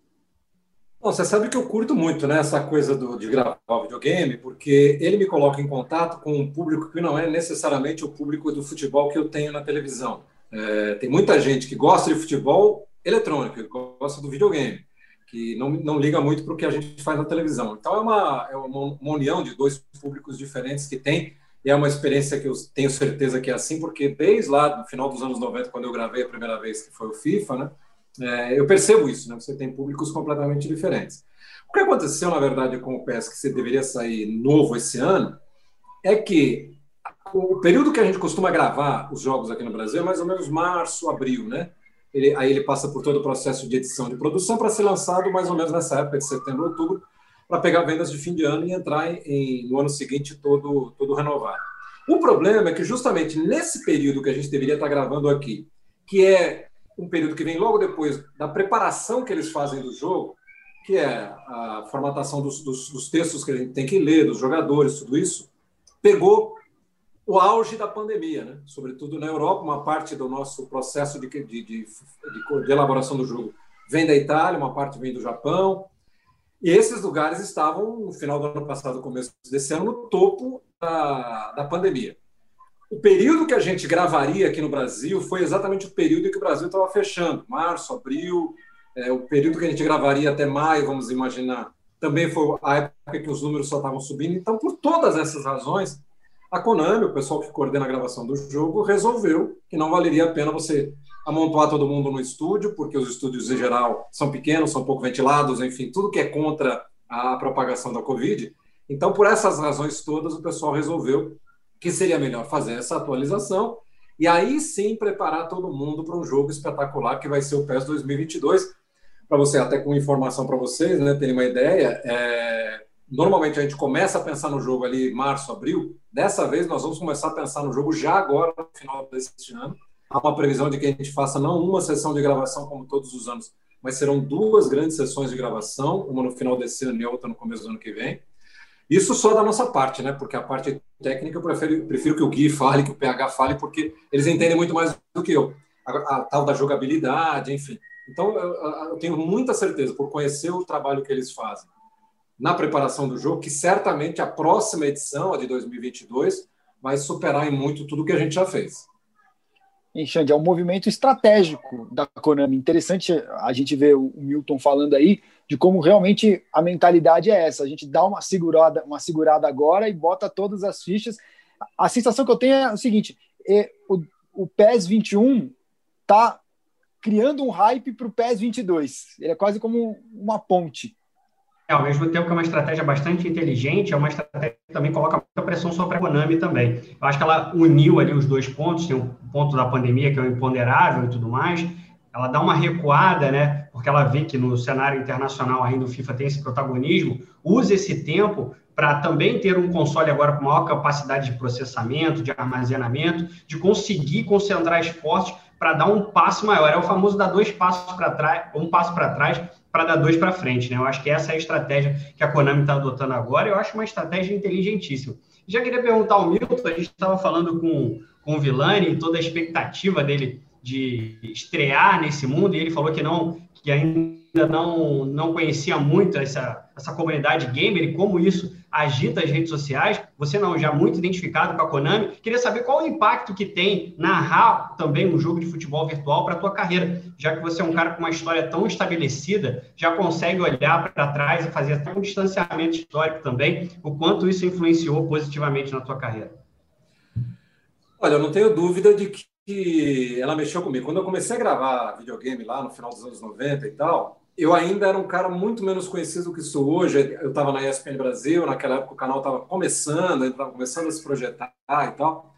Bom, você sabe que eu curto muito né, essa coisa do, de gravar videogame, porque ele me coloca em contato com um público que não é necessariamente o público do futebol que eu tenho na televisão. É, tem muita gente que gosta de futebol eletrônico, que gosta do videogame, que não, não liga muito para o que a gente faz na televisão. Então é uma, é uma, uma união de dois públicos diferentes que tem, e é uma experiência que eu tenho certeza que é assim, porque desde lá, no final dos anos 90, quando eu gravei a primeira vez, que foi o FIFA, né? É, eu percebo isso, né? Você tem públicos completamente diferentes. O que aconteceu, na verdade, com o PES, que você deveria sair novo esse ano, é que o período que a gente costuma gravar os jogos aqui no Brasil é mais ou menos março, abril, né? Ele, aí ele passa por todo o processo de edição de produção para ser lançado mais ou menos nessa época de setembro, outubro, para pegar vendas de fim de ano e entrar em, em, no ano seguinte todo, todo renovado. O problema é que justamente nesse período que a gente deveria estar gravando aqui, que é um período que vem logo depois da preparação que eles fazem do jogo, que é a formatação dos, dos, dos, textos que a gente tem que ler, dos jogadores, tudo isso, pegou o auge da pandemia, né? sobretudo na Europa, uma parte do nosso processo de, de, de, de, elaboração do jogo vem da Itália, uma parte vem do Japão, e esses lugares estavam, no final do ano passado, começo desse ano, no topo da, da pandemia. O período que a gente gravaria aqui no Brasil foi exatamente o período em que o Brasil estava fechando, março, abril, é, o período que a gente gravaria até maio, vamos imaginar, também foi a época que os números só estavam subindo. Então, por todas essas razões, a Konami, o pessoal que coordena a gravação do jogo, resolveu que não valeria a pena você amontoar todo mundo no estúdio, porque os estúdios em geral são pequenos, são pouco ventilados, enfim, tudo que é contra a propagação da Covid. Então, por essas razões todas, o pessoal resolveu que seria melhor fazer essa atualização e aí sim preparar todo mundo para um jogo espetacular que vai ser o PES 2022. Para você, até com informação para vocês, né, terem uma ideia, é... normalmente a gente começa a pensar no jogo ali março, abril. Dessa vez nós vamos começar a pensar no jogo já agora, no final deste ano. Há uma previsão de que a gente faça não uma sessão de gravação como todos os anos, mas serão duas grandes sessões de gravação, uma no final desse ano e outra no começo do ano que vem. Isso só da nossa parte, né? Porque a parte técnica eu prefiro, prefiro que o Gui fale, que o PH fale, porque eles entendem muito mais do que eu. A, a tal da jogabilidade, enfim. Então, eu, eu, tenho muita certeza, por conhecer o trabalho que eles fazem na preparação do jogo, que certamente a próxima edição, a de 2022, vai superar em muito tudo que a gente já fez. Hein, Xande, é um movimento estratégico da Konami. Interessante a gente ver o Milton falando aí de como realmente a mentalidade é essa. A gente dá uma segurada, uma segurada agora e bota todas as fichas. A sensação que eu tenho é o seguinte: é, o, o PES 21 tá criando um hype para o PES 22. Ele é quase como uma ponte. É, ao mesmo tempo que é uma estratégia bastante inteligente, é uma estratégia que também coloca muita pressão sobre a Konami também. Eu acho que ela uniu ali os dois pontos, tem o ponto da pandemia, que é o imponderável e tudo mais, ela dá uma recuada, né? Porque ela vê que no cenário internacional ainda o FIFA tem esse protagonismo, usa esse tempo para também ter um console agora com maior capacidade de processamento, de armazenamento, de conseguir concentrar esforços para dar um passo maior. É o famoso dar dois passos para trás, um passo para trás para dar dois para frente, né? Eu acho que essa é a estratégia que a Konami está adotando agora. Eu acho uma estratégia inteligentíssima. Já queria perguntar ao Milton, a gente estava falando com, com o Vilani e toda a expectativa dele de estrear nesse mundo, e ele falou que não, que ainda não, não conhecia muito essa, essa comunidade gamer e como isso agita as redes sociais. Você não, já muito identificado com a Konami. Queria saber qual o impacto que tem narrar também um jogo de futebol virtual para a tua carreira, já que você é um cara com uma história tão estabelecida, já consegue olhar para trás e fazer até um distanciamento histórico também, o quanto isso influenciou positivamente na tua carreira. Olha, eu não tenho dúvida de que ela mexeu comigo. Quando eu comecei a gravar videogame lá no final dos anos 90 e tal, eu ainda era um cara muito menos conhecido do que sou hoje. Eu estava na ESPN Brasil, naquela época o canal estava começando, estava começando a se projetar e tal.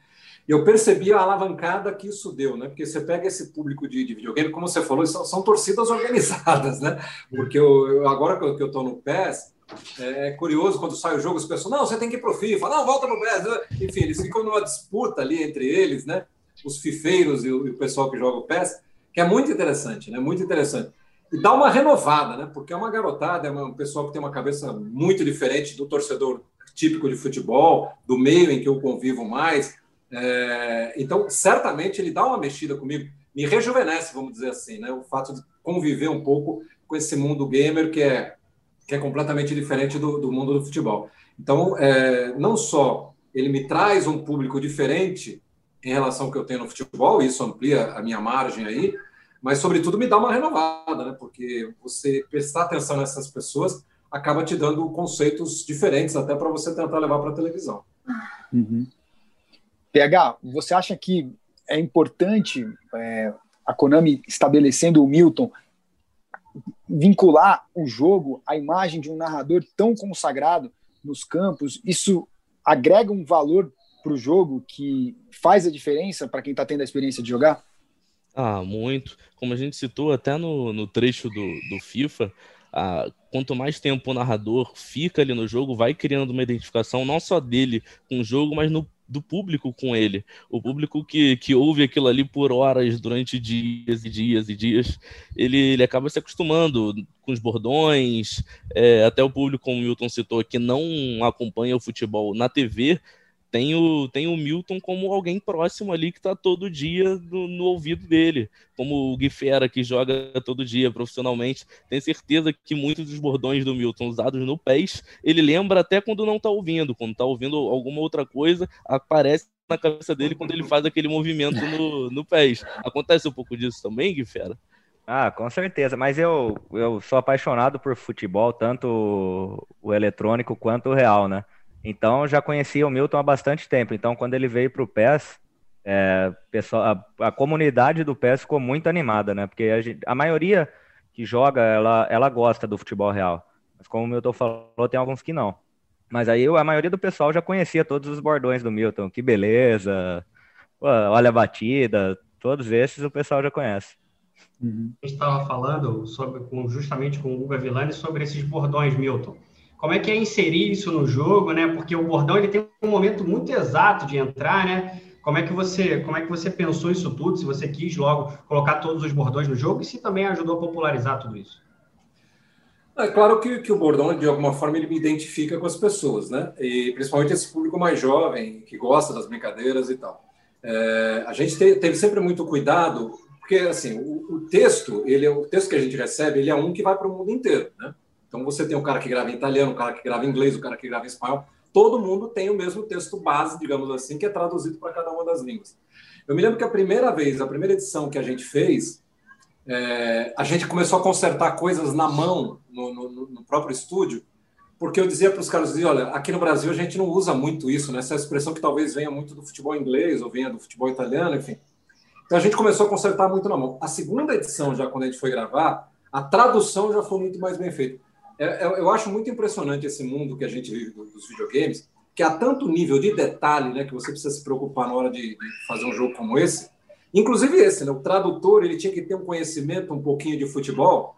E eu percebi a alavancada que isso deu, né? Porque você pega esse público de, de videogame, como você falou, são, são torcidas <laughs> organizadas, né? Porque eu, eu agora que eu estou no PES, é curioso quando sai o jogo, as pessoas, não, você tem que ir para o FIFA, não, volta no PES. Enfim, eles ficam numa disputa ali entre eles, né? os fifeiros e o, e o pessoal que joga o PES, que é muito interessante, né? Muito interessante. E dá uma renovada, né? Porque é uma garotada, é um pessoal que tem uma cabeça muito diferente do torcedor típico de futebol, do meio em que eu convivo mais. É... então, certamente, ele dá uma mexida comigo, me rejuvenesce, vamos dizer assim, né? O fato de conviver um pouco com esse mundo gamer que é, que é completamente diferente do, do mundo do futebol. Então, é, não só ele me traz um público diferente em relação ao que eu tenho no futebol, isso amplia a minha margem aí, mas, sobretudo, me dá uma renovada, né? porque você prestar atenção nessas pessoas acaba te dando conceitos diferentes até para você tentar levar para a televisão. Uhum. PH, você acha que é importante é, a Konami estabelecendo o Milton vincular o jogo à imagem de um narrador tão consagrado nos campos? Isso agrega um valor para o jogo que faz a diferença para quem está tendo a experiência de jogar? Ah, muito. Como a gente citou até no, no trecho do, do FIFA, ah, quanto mais tempo o narrador fica ali no jogo, vai criando uma identificação não só dele com o jogo, mas no, do público com ele. O público que, que ouve aquilo ali por horas, durante dias e dias e dias, ele, ele acaba se acostumando com os bordões, é, até o público, como o Milton citou, que não acompanha o futebol na TV, tem o, tem o Milton como alguém próximo ali que está todo dia no, no, ouvido dele, como o Gui Fera, que joga todo dia profissionalmente. Tenho certeza que muitos dos bordões do Milton usados no PES, ele lembra até quando não está ouvindo. Quando está ouvindo alguma outra coisa, aparece na cabeça dele quando ele faz aquele movimento no, no PES. Acontece um pouco disso também, Gui Fera? Ah, com certeza. Mas eu, eu sou apaixonado por futebol, tanto o eletrônico quanto o real, né? Então, já conhecia o Milton há bastante tempo. Então, quando ele veio para o PES, é, pessoal, a, a, comunidade do PES ficou muito animada, né? Porque a, gente, a, maioria que joga, ela, ela gosta do futebol real. Mas como o Milton falou, tem alguns que não. Mas aí a maioria do pessoal já conhecia todos os bordões do Milton. Que beleza, Pô, olha a batida, todos esses o pessoal já conhece. Uhum. A gente estava falando sobre, com, justamente com o Guga Villani sobre esses bordões, Milton como é que é inserir isso no jogo, né? Porque o bordão ele tem um momento muito exato de entrar, né? Como é que você, como é que você pensou isso tudo? Se você quis logo colocar todos os bordões no jogo e se também ajudou a popularizar tudo isso? É claro que, que o bordão, de alguma forma, ele me identifica com as pessoas, né? E principalmente esse público mais jovem, que gosta das brincadeiras e tal. É, a gente te, teve sempre muito cuidado, porque, assim, o, o texto, ele é, o texto que a gente recebe, ele é um que vai para o mundo inteiro, né? Então você tem um cara que grava em italiano, um cara que grava em inglês, um cara que grava em espanhol. todo mundo tem o mesmo texto base, digamos assim, que é traduzido para cada uma das línguas. Eu me lembro que a primeira vez, a primeira edição que a gente fez, é, a gente começou a consertar coisas na mão, no, no, no próprio estúdio, porque eu dizia para os caras, dizia, olha, aqui no Brasil a gente não usa muito isso, né? essa expressão que talvez venha muito do futebol inglês ou venha do futebol italiano, enfim. Então a gente começou a consertar muito na mão. A segunda edição, já quando a gente foi gravar, a tradução já foi muito mais bem feita. É, é, eu acho muito impressionante esse mundo que a gente vive dos videogames, que há tanto nível de detalhe né, que você precisa se preocupar na hora de, de fazer um jogo como esse. Inclusive esse, né, o tradutor ele tinha que ter um conhecimento um pouquinho de futebol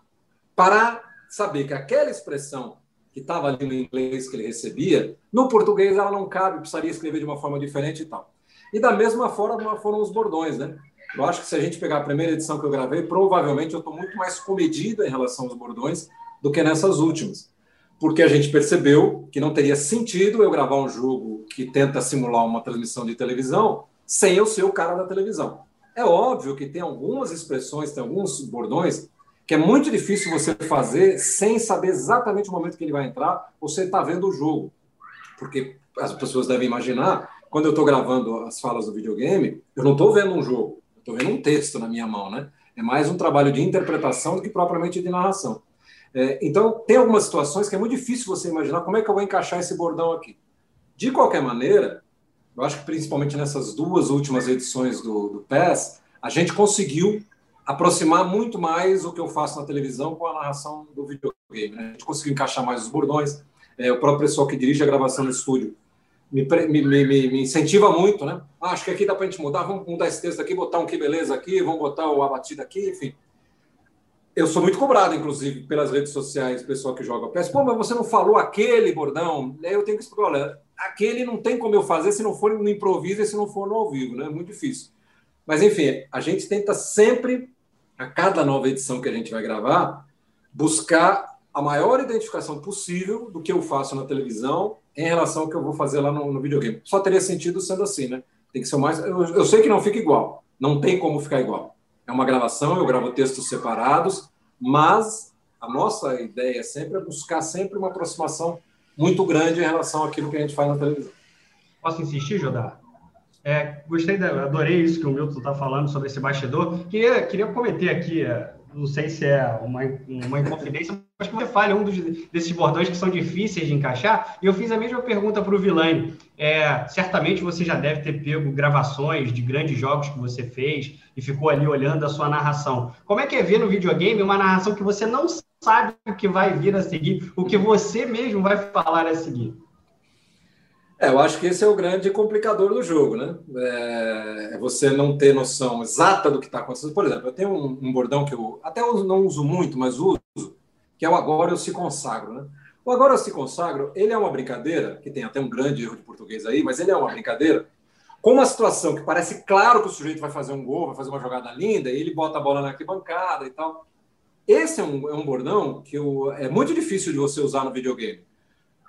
para saber que aquela expressão que estava ali no inglês que ele recebia, no português ela não cabe, precisaria escrever de uma forma diferente e tal. E da mesma forma foram os bordões, né? Eu acho que se a gente pegar a primeira edição que eu gravei, provavelmente eu estou muito mais comedido em relação aos bordões do que nessas últimas. Porque a gente percebeu que não teria sentido eu gravar um jogo que tenta simular uma transmissão de televisão sem eu ser o cara da televisão. É óbvio que tem algumas expressões, tem alguns bordões que é muito difícil você fazer sem saber exatamente o momento que ele vai entrar, você está vendo o jogo. Porque as pessoas devem imaginar, quando eu estou gravando as falas do videogame, eu não estou vendo um jogo, eu estou vendo um texto na minha mão, né? É mais um trabalho de interpretação do que propriamente de narração. É, então, tem algumas situações que é muito difícil você imaginar como é que eu vou encaixar esse bordão aqui. De qualquer maneira, eu acho que principalmente nessas duas últimas edições do, do PES, a gente conseguiu aproximar muito mais o que eu faço na televisão com a narração do videogame. Né? A gente conseguiu encaixar mais os bordões. É, o próprio pessoal que dirige a gravação no estúdio me, me, me, me incentiva muito, né? Ah, acho que aqui dá para a gente mudar, vamos mudar esse texto aqui, botar um que beleza aqui, vamos botar o abatida aqui, enfim. Eu sou muito cobrado, inclusive, pelas redes sociais, pessoal que joga peço, pô, mas você não falou aquele bordão? Eu tenho que explicar, olha, aquele não tem como eu fazer se não for no improviso e se não for no ao vivo, né? É muito difícil. Mas, enfim, a gente tenta sempre a cada nova edição que a gente vai gravar, buscar a maior identificação possível do que eu faço na televisão em relação ao que eu vou fazer lá no, no videogame. Só teria sentido sendo assim, né? Tem que ser mais. Eu, eu, sei que não fica igual, não tem como ficar igual. É uma gravação, eu gravo textos separados, mas a nossa ideia sempre é buscar sempre uma aproximação muito grande em relação àquilo que a gente faz na televisão. Posso insistir, Jodar? É, gostei, adorei isso que o Milton está falando sobre esse bastidor. Queria, queria cometer aqui, é, não sei se é uma, uma inconfidência, mas você fale um dos, desses bordões que são difíceis de encaixar. E eu fiz a mesma pergunta para o Vilani. É, certamente você já deve ter pego gravações de grandes jogos que você fez e ficou ali olhando a sua narração. Como é que é ver no videogame uma narração que você não sabe o que vai vir a seguir, o que você mesmo vai falar a seguir? É, eu acho que esse é o grande complicador do jogo, né? É, é você não ter noção exata do que está acontecendo. Por exemplo, eu tenho um, um, bordão que eu até não uso muito, mas uso, que é o agora eu se consagro, né? O agora eu se consagro, ele é uma brincadeira, que tem até um grande erro de português aí, mas ele é uma brincadeira com uma situação que parece claro que o sujeito vai fazer um gol, vai fazer uma jogada linda, e ele bota a bola na arquibancada e tal. Esse é um, é um bordão que eu, é muito difícil de você usar no videogame.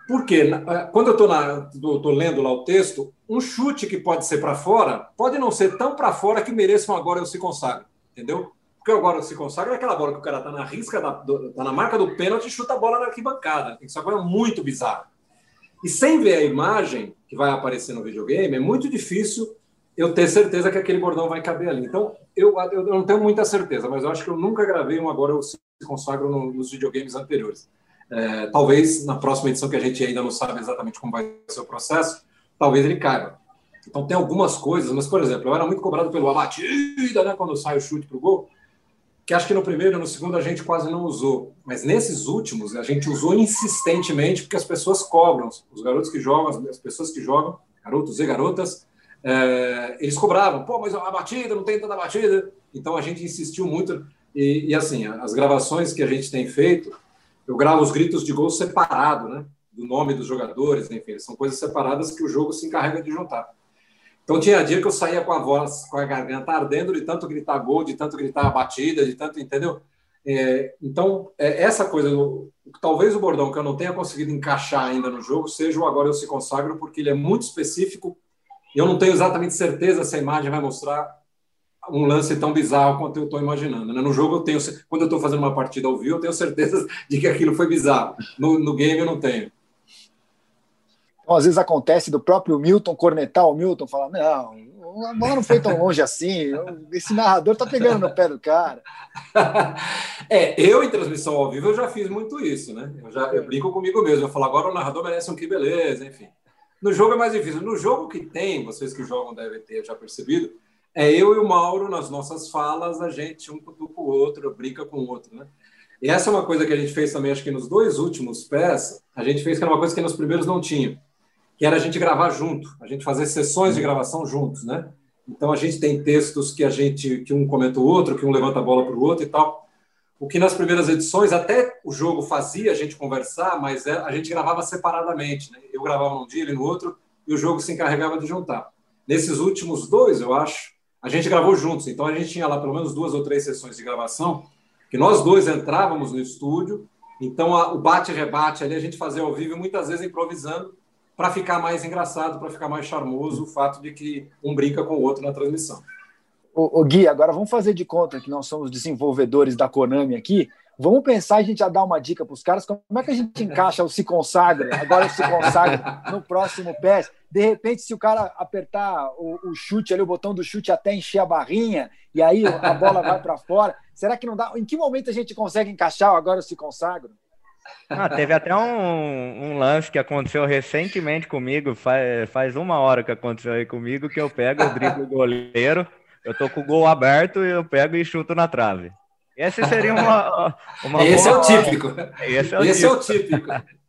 Porque eh, quando eu estou lendo lá o texto, um chute que pode ser para fora pode não ser tão para fora que mereça um agora eu se consagro, entendeu? Porque agora eu se consagro é aquela bola que o cara está na risca, está na marca do pênalti e chuta a bola na arquibancada. Isso agora é muito bizarro. E sem ver a imagem que vai aparecer no videogame, é muito difícil eu ter certeza que aquele bordão vai caber ali. Então, eu, eu não tenho muita certeza, mas eu acho que eu nunca gravei um agora eu se consagro no, nos videogames anteriores. É, talvez na próxima edição, que a gente ainda não sabe exatamente como vai ser o processo, talvez ele caiba. Então tem algumas coisas, mas, por exemplo, eu era muito cobrado pelo abatida, né, quando sai o chute para o gol, que acho que no primeiro e no segundo a gente quase não usou. Mas nesses últimos a gente usou insistentemente porque as pessoas cobram, os garotos que jogam, as pessoas que jogam, garotos e garotas, é, eles cobravam, pô, mas a batida, não tem tanta batida. Então a gente insistiu muito. E, e assim, as gravações que a gente tem feito, eu gravo os gritos de gol separado, né? Do nome dos jogadores, enfim, são coisas separadas que o jogo se encarrega de juntar. Então tinha dia que eu saía com a voz, com a garganta ardendo de tanto gritar gol, de tanto gritar batida, de tanto, entendeu? É, então, é, essa coisa, talvez o bordão que eu não tenha conseguido encaixar ainda no jogo seja o agora eu se consagro, porque ele é muito específico eu não tenho exatamente certeza se a imagem vai mostrar um lance tão bizarro quanto eu estou imaginando. Né? No jogo, eu tenho, quando eu estou fazendo uma partida ao vivo, eu tenho certeza <laughs> de que aquilo foi bizarro. No, no game, eu não tenho. às vezes acontece do próprio Milton cornetar o Milton, falar, não, a bola não foi tão longe assim, esse narrador tá pegando no pé do cara. <laughs> é, eu em transmissão ao vivo eu já fiz muito isso, né? Eu já eu brinco comigo mesmo, eu falo, agora o narrador merece um que beleza, enfim. No jogo é mais difícil. No jogo que tem, vocês que jogam devem ter já percebido, é eu e o Mauro, nas nossas falas, a gente um cutuca o outro, brinca com o outro, né? E essa é uma coisa que a gente fez também, acho que nos dois últimos pés, a gente fez que era uma coisa que nos primeiros não tinha, que era a gente gravar junto, a gente fazer sessões de gravação juntos, né? Então a gente tem textos que a gente, que um comenta o outro, que um levanta a bola para o outro e tal. O que nas primeiras edições até o jogo fazia a gente conversar, mas é, a gente gravava separadamente, né? Eu gravava num dia, ele no outro, e o jogo se encarregava de juntar. Nesses últimos dois, eu acho, a gente gravou juntos. Então a gente tinha lá pelo menos duas ou três sessões de gravação que nós dois entrávamos no estúdio, então a, o bate-rebate ali a gente fazia ao vivo, muitas vezes improvisando, para ficar mais engraçado, para ficar mais charmoso o fato de que um brinca com o outro na transmissão. O, o Gui, agora vamos fazer de conta que nós somos desenvolvedores da Konami aqui. Vamos pensar, a gente já dá uma dica para os caras, como é que a gente <laughs> encaixa o Se Consagra, agora o Se Consagra no próximo PES. De repente, se o cara apertar o, o, chute ali, o botão do chute até encher a barrinha, e aí a bola vai para fora, será que não dá? Em que momento a gente consegue encaixar o agora o Se Consagra? Ah, teve até um, um, lance que aconteceu recentemente comigo, faz, faz uma hora que aconteceu aí comigo, que eu pego, eu driblo o goleiro, eu tô com o gol aberto e eu pego e chuto na trave. Esse seria uma. uma Esse boa... é o típico. Esse é o, Esse típico. É o típico.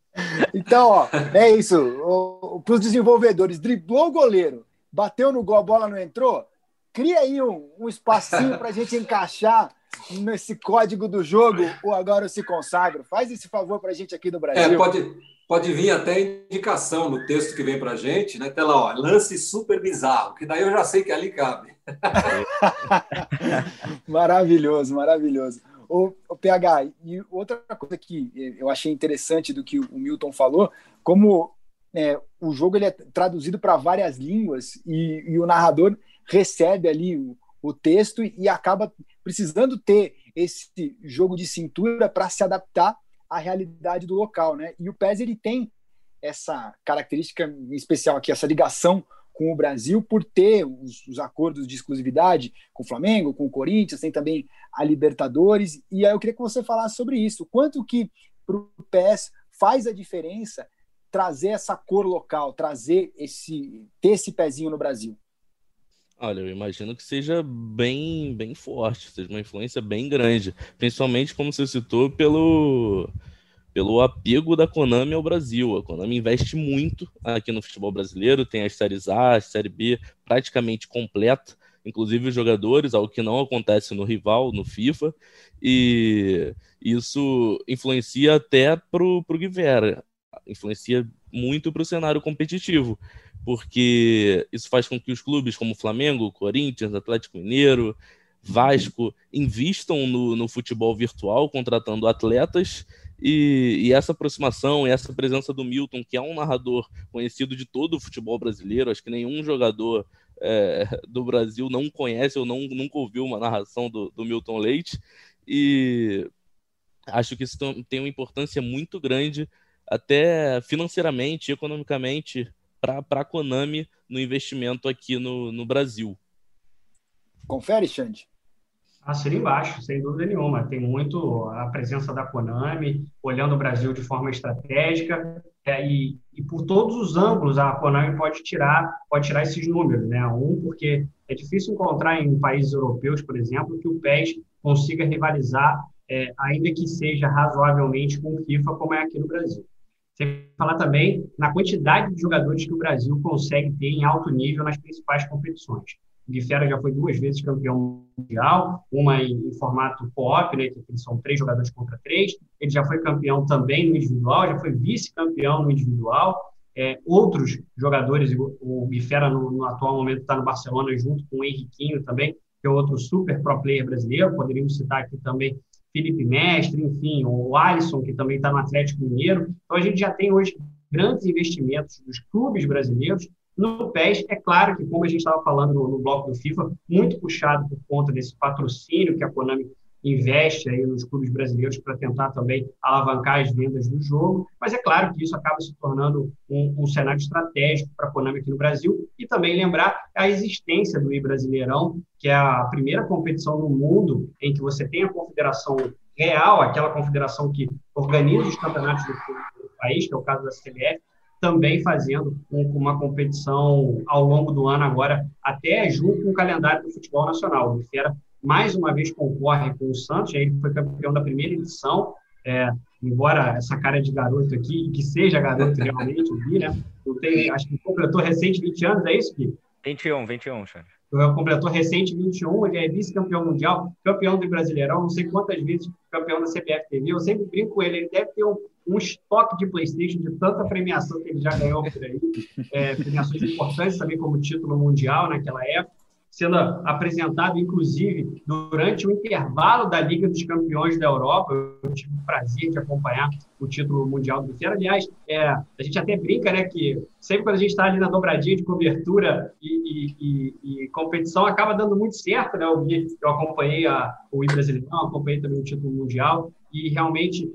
Então, ó, é isso. Para os desenvolvedores, driblou o goleiro, bateu no gol, a bola não entrou. Cria aí um, um espacinho para a gente encaixar nesse código do jogo o agora se consagra. Faz esse favor para a gente aqui do Brasil. É, pode, pode vir até indicação no texto que vem para a gente, né? Tá lá, ó, lance super bizarro, que daí eu já sei que ali cabe. <laughs> maravilhoso, maravilhoso. O, o, PH, e outra coisa que eu achei interessante do que o Milton falou, como é, o jogo ele é traduzido para várias línguas e, e, o narrador recebe ali o, o texto e acaba precisando ter esse jogo de cintura para se adaptar à realidade do local, né? E o PES ele tem essa característica em especial aqui, essa ligação com o Brasil por ter os, os, acordos de exclusividade com o Flamengo, com o Corinthians, tem também a Libertadores. E aí eu queria que você falasse sobre isso. Quanto que para o PES faz a diferença trazer essa cor local, trazer esse ter esse pezinho no Brasil? Olha, eu imagino que seja bem, bem forte, seja uma influência bem grande, principalmente como você citou pelo pelo apego da Konami ao Brasil. A Konami investe muito aqui no futebol brasileiro, tem as séries A, a série B praticamente completa, inclusive os jogadores, algo que não acontece no rival, no FIFA, e isso influencia até pro, pro Guivera, influencia muito para o cenário competitivo, porque isso faz com que os clubes como Flamengo, Corinthians, Atlético Mineiro, Vasco invistam no, no futebol virtual, contratando atletas e, e, essa aproximação e essa presença do Milton, que é um narrador conhecido de todo o futebol brasileiro, acho que nenhum jogador é, do Brasil não conhece ou não, nunca ouviu uma narração do, do Milton Leite. E acho que isso tem uma importância muito grande, até financeiramente, economicamente, para a Konami no investimento aqui no, no Brasil. Confere, Xande. Assina embaixo, sem dúvida nenhuma. Tem muito a presença da Konami, olhando o Brasil de forma estratégica, é, e, e, por todos os ângulos a Konami pode tirar, pode tirar esses números. Né? Um, porque é difícil encontrar em países europeus, por exemplo, que o PES consiga rivalizar, é, ainda que seja razoavelmente com o FIFA, como é aqui no Brasil. Falar também na quantidade de jogadores que o Brasil consegue ter em alto nível nas principais competições. O Guifera já foi duas vezes campeão mundial, uma em, em formato co-op, né, que são três jogadores contra três. Ele já foi campeão também no individual, já foi vice-campeão no individual. É, outros jogadores, o Guifera no, no atual momento está no Barcelona junto com o Henriquinho também, que é outro super pro player brasileiro. Poderíamos citar aqui também Felipe Mestre, enfim, o Alisson, que também está no Atlético Mineiro. Então a gente já tem hoje grandes investimentos dos clubes brasileiros no PES, é claro que, como a gente estava falando no, no, bloco do FIFA, muito puxado por conta desse patrocínio que a Konami investe aí nos clubes brasileiros para tentar também alavancar as vendas do jogo, mas é claro que isso acaba se tornando um, um cenário estratégico para a Konami aqui no Brasil e também lembrar a existência do I-Brasileirão, que é a primeira competição no mundo em que você tem a confederação real, aquela confederação que organiza os campeonatos do, do país, que é o caso da CBF, também fazendo um, uma competição ao longo do ano agora, até junto com o calendário do futebol nacional. O Fera, mais uma vez, concorre com o Santos, ele foi campeão da primeira edição, é, embora essa cara de garoto aqui, que seja garoto <laughs> realmente, vi, né? Eu tenho, acho que completou recente 20 anos, é isso, Gui? 21, 21, Xande. Completou recente 21, ele é vice-campeão mundial, campeão do Brasileirão, não sei quantas vezes campeão da CBF TV. Eu sempre brinco com ele, ele deve ter um, um estoque de PlayStation de tanta premiação que ele já ganhou por aí, é, premiações importantes também como título mundial naquela época sendo apresentado, inclusive, durante o intervalo da Liga dos Campeões da Europa. Eu tive o prazer de acompanhar o título mundial do Fiera. Aliás, é, a gente até brinca, né, que sempre quando a gente está ali na dobradinha de cobertura e, e, e, e, competição, acaba dando muito certo, né? Eu, eu acompanhei a, o I Brasileirão, acompanhei também o título mundial e realmente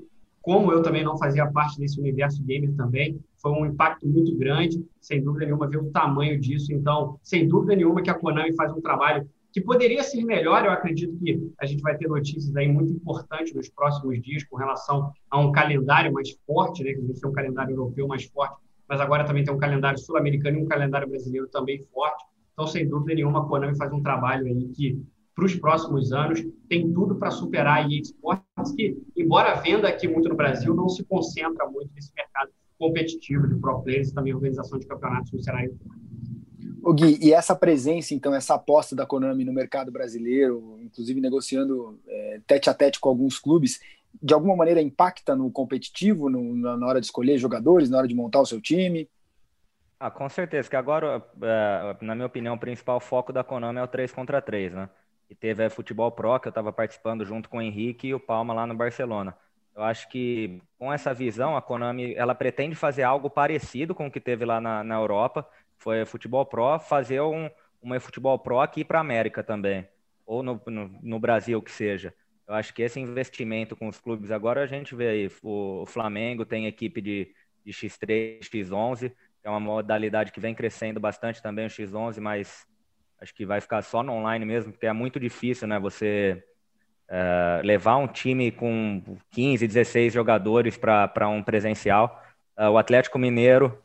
como eu também não fazia parte desse universo gamer também, foi um impacto muito grande, sem dúvida nenhuma, ver o tamanho disso. Então, sem dúvida nenhuma que a Konami faz um trabalho que poderia ser melhor. Eu acredito que a gente vai ter notícias aí muito importantes nos próximos dias com relação a um calendário mais forte, né? Que ser um calendário europeu mais forte, mas agora também tem um calendário sul-americano e um calendário brasileiro também forte. Então, sem dúvida nenhuma, a Konami faz um trabalho aí que para os próximos anos, tem tudo para superar a EA Sports, que, embora venda aqui muito no Brasil, não se concentra muito nesse mercado competitivo de pro players e também organização de campeonatos no cenário. O Gui, e essa presença, então, essa aposta da Konami no mercado brasileiro, inclusive negociando é, tete a tete com alguns clubes, de alguma maneira impacta no competitivo, no, na hora de escolher jogadores, na hora de montar o seu time? Ah, com certeza, que agora, é, na minha opinião, o principal foco da Konami é o 3 contra 3, né? E teve a Futebol Pro, que eu estava participando junto com o Henrique e o Palma lá no Barcelona. Eu acho que com essa visão, a Konami ela pretende fazer algo parecido com o que teve lá na, na Europa, foi Futebol Pro, fazer um, uma Futebol Pro aqui para a América também, ou no, no, no, Brasil que seja. Eu acho que esse investimento com os clubes, agora a gente vê aí, o, o Flamengo tem equipe de, de X3, X11, que é uma modalidade que vem crescendo bastante também, o X11, mas Acho que vai ficar só no online mesmo, porque é muito difícil, né? Você uh, levar um time com 15, 16 jogadores para um presencial. Uh, o Atlético Mineiro,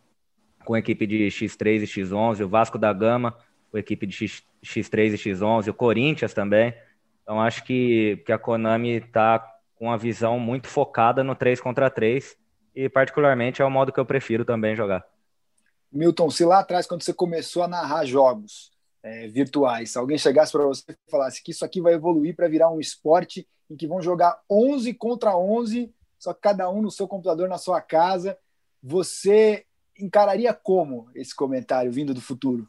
com equipe de X3 e X11, o Vasco da Gama, com equipe de X, X3 e X11, o Corinthians também. Então, acho que, que a Konami está com uma visão muito focada no 3 contra 3 e, particularmente, é o modo que eu prefiro também jogar. Milton, se lá atrás, quando você começou a narrar jogos, é, virtuais. Se alguém chegasse para você e falasse que isso aqui vai evoluir para virar um esporte em que vão jogar 11 contra 11, só cada um no seu computador, na sua casa, você encararia como esse comentário vindo do futuro?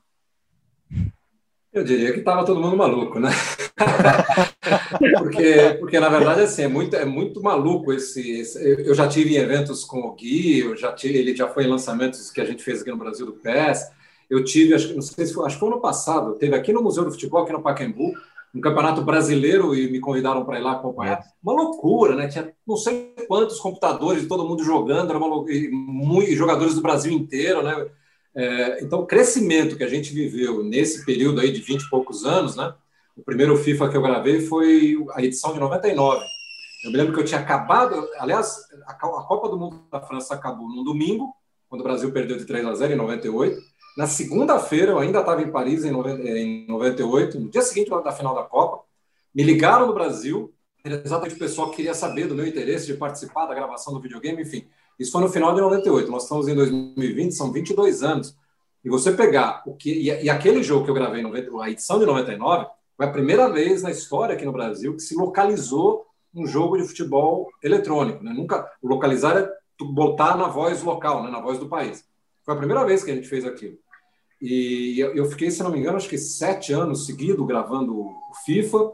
Eu diria que estava todo mundo maluco, né? <laughs> porque, porque, na verdade, assim, é muito, é muito maluco esse, esse, Eu já tive em eventos com o Gui, eu já tive, ele já foi em lançamentos que a gente fez aqui no Brasil do PES. Eu tive, acho, não sei se foi, acho que foi ano passado, teve aqui no Museu do Futebol, aqui no Pacaembu, um campeonato brasileiro e me convidaram para ir lá acompanhar. Uma loucura, né? Tinha não sei quantos computadores, todo mundo jogando, era uma e muito, jogadores do Brasil inteiro, né? É, então, o crescimento que a gente viveu nesse período aí de 20 e poucos anos, né? O primeiro FIFA que eu gravei foi a edição de 99. Eu me lembro que eu tinha acabado, aliás, a Copa do Mundo da França acabou num domingo, quando o Brasil perdeu de 3 a 0 em 98. Na segunda-feira, eu ainda estava em Paris, em 98, no dia seguinte da final da Copa. Me ligaram no Brasil, exatamente o pessoal que queria saber do meu interesse de participar da gravação do videogame, enfim. Isso foi no final de 98. Nós estamos em 2020, são 22 anos. E você pegar o que. E, aquele jogo que eu gravei, a edição de 99, foi a primeira vez na história aqui no Brasil que se localizou um jogo de futebol eletrônico. Né? Nunca, localizar é botar na voz local, né? na voz do país. Foi a primeira vez que a gente fez aquilo. E eu fiquei, se não me engano, acho que sete anos seguidos gravando o FIFA.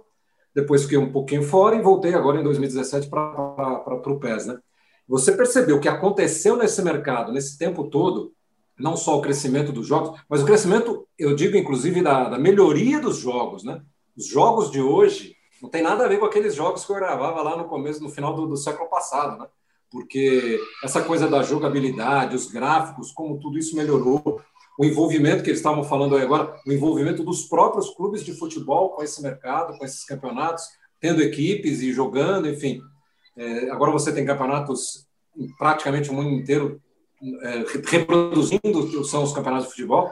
Depois fiquei um pouquinho fora e voltei agora em 2017 para o PES. Né? Você percebeu que aconteceu nesse mercado, nesse tempo todo, não só o crescimento dos jogos, mas o crescimento, eu digo, inclusive, da, da melhoria dos jogos. Né? Os jogos de hoje, Não tem nada a ver com aqueles jogos que eu gravava lá no começo, no final do, do século passado, né? Porque essa coisa da jogabilidade, os gráficos, como tudo isso melhorou, o envolvimento que eles estavam falando aí agora, o envolvimento dos próprios clubes de futebol com esse mercado, com esses campeonatos, tendo equipes e jogando, enfim. É, agora você tem campeonatos praticamente o mundo inteiro é, reproduzindo o que são os campeonatos de futebol.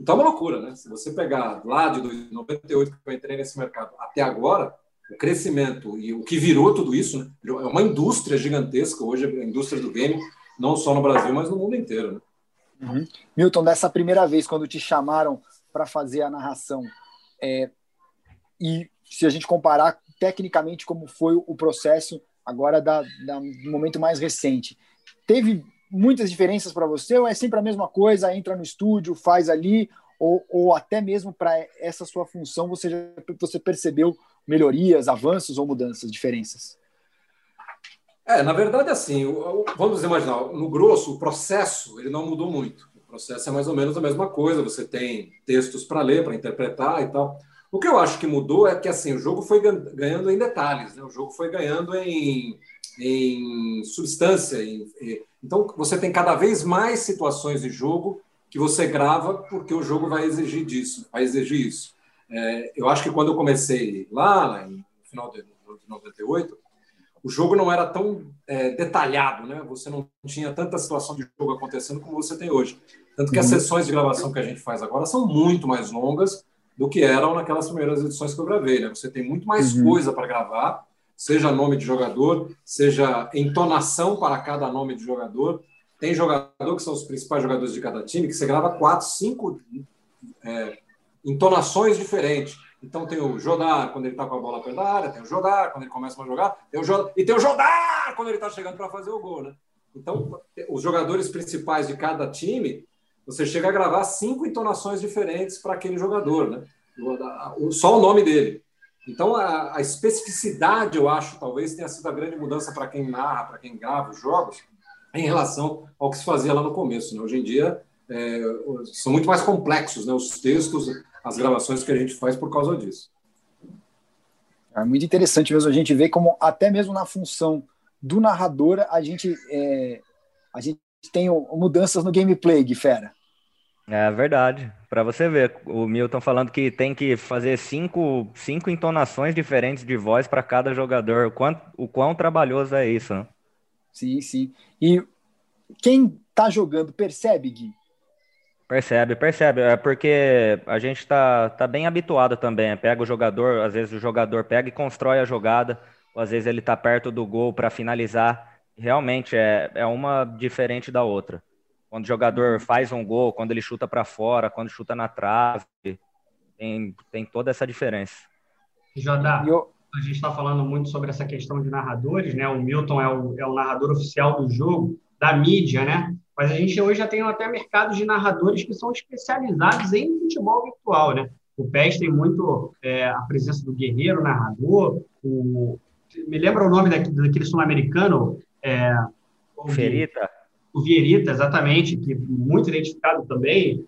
Então é uma loucura, né? Se você pegar lá de 98 que eu entrei nesse mercado até agora, o crescimento e o que virou tudo isso, né? é uma indústria gigantesca hoje, a indústria do game, não só no Brasil, mas no mundo inteiro. Né? Uhum. Milton, dessa primeira vez, quando te chamaram para fazer a narração, é, e se a gente comparar tecnicamente como foi o processo agora da, da, do momento mais recente, teve muitas diferenças para você ou é sempre a mesma coisa, entra no estúdio, faz ali, ou, ou até mesmo para essa sua função você, já, você percebeu melhorias, avanços ou mudanças, diferenças? É, na verdade, assim, vamos imaginar, no grosso, o processo ele não mudou muito. O processo é mais ou menos a mesma coisa. Você tem textos para ler, para interpretar e tal. O que eu acho que mudou é que assim o jogo foi ganhando em detalhes, né? O jogo foi ganhando em, em substância. Em, então você tem cada vez mais situações de jogo que você grava porque o jogo vai exigir disso, vai exigir isso. É, eu acho que quando eu comecei lá, no final de, de 98, o jogo não era tão é, detalhado, né? Você não tinha tanta situação de jogo acontecendo como você tem hoje. Tanto que as uhum. sessões de gravação que a gente faz agora são muito mais longas do que eram naquelas primeiras edições que eu gravei, né? Você tem muito mais uhum. coisa para gravar, seja nome de jogador, seja entonação para cada nome de jogador. Tem jogador que são os principais jogadores de cada time, que você grava quatro, cinco é, entonações diferentes. Então tem o Jodar quando ele está com a bola perto da área, tem o Jodar quando ele começa a jogar, tem o Jodar, e tem o Jodar quando ele está chegando para fazer o gol, né? Então, os jogadores principais de cada time, você chega a gravar cinco entonações diferentes para aquele jogador, né? Só o nome dele. Então, a, a, especificidade, eu acho, talvez tenha sido a grande mudança para quem narra, para quem grava os jogos, em relação ao que se fazia lá no começo. Né? Hoje em dia, é, são muito mais complexos né? os textos, as gravações que a gente faz por causa disso. É muito interessante mesmo a gente ver como até mesmo na função do narrador a gente é, a gente tem mudanças no gameplay, Guifera. É verdade. Para você ver, o Milton falando que tem que fazer cinco, cinco entonações diferentes de voz para cada jogador. O, quanto, o quão trabalhoso é isso, né? Sim, sim. E quem tá jogando percebe, Gui, Percebe, percebe. É porque a gente tá, tá bem habituado também. Pega o jogador, às vezes o jogador pega e constrói a jogada, ou às vezes ele tá perto do gol para finalizar. Realmente é, é uma diferente da outra. Quando o jogador faz um gol, quando ele chuta para fora, quando chuta na trave, tem, tem toda essa diferença. Jodá, eu... a gente está falando muito sobre essa questão de narradores, né? O Milton é o, é o narrador oficial do jogo, da mídia, né? Mas a gente hoje já tem até mercados de narradores que são especializados em futebol virtual, né? O PES tem muito é, a presença do guerreiro narrador, o, me lembra o nome daquele, daquele sul-americano? É, o Vierita. O Vierita, exatamente, que muito identificado também,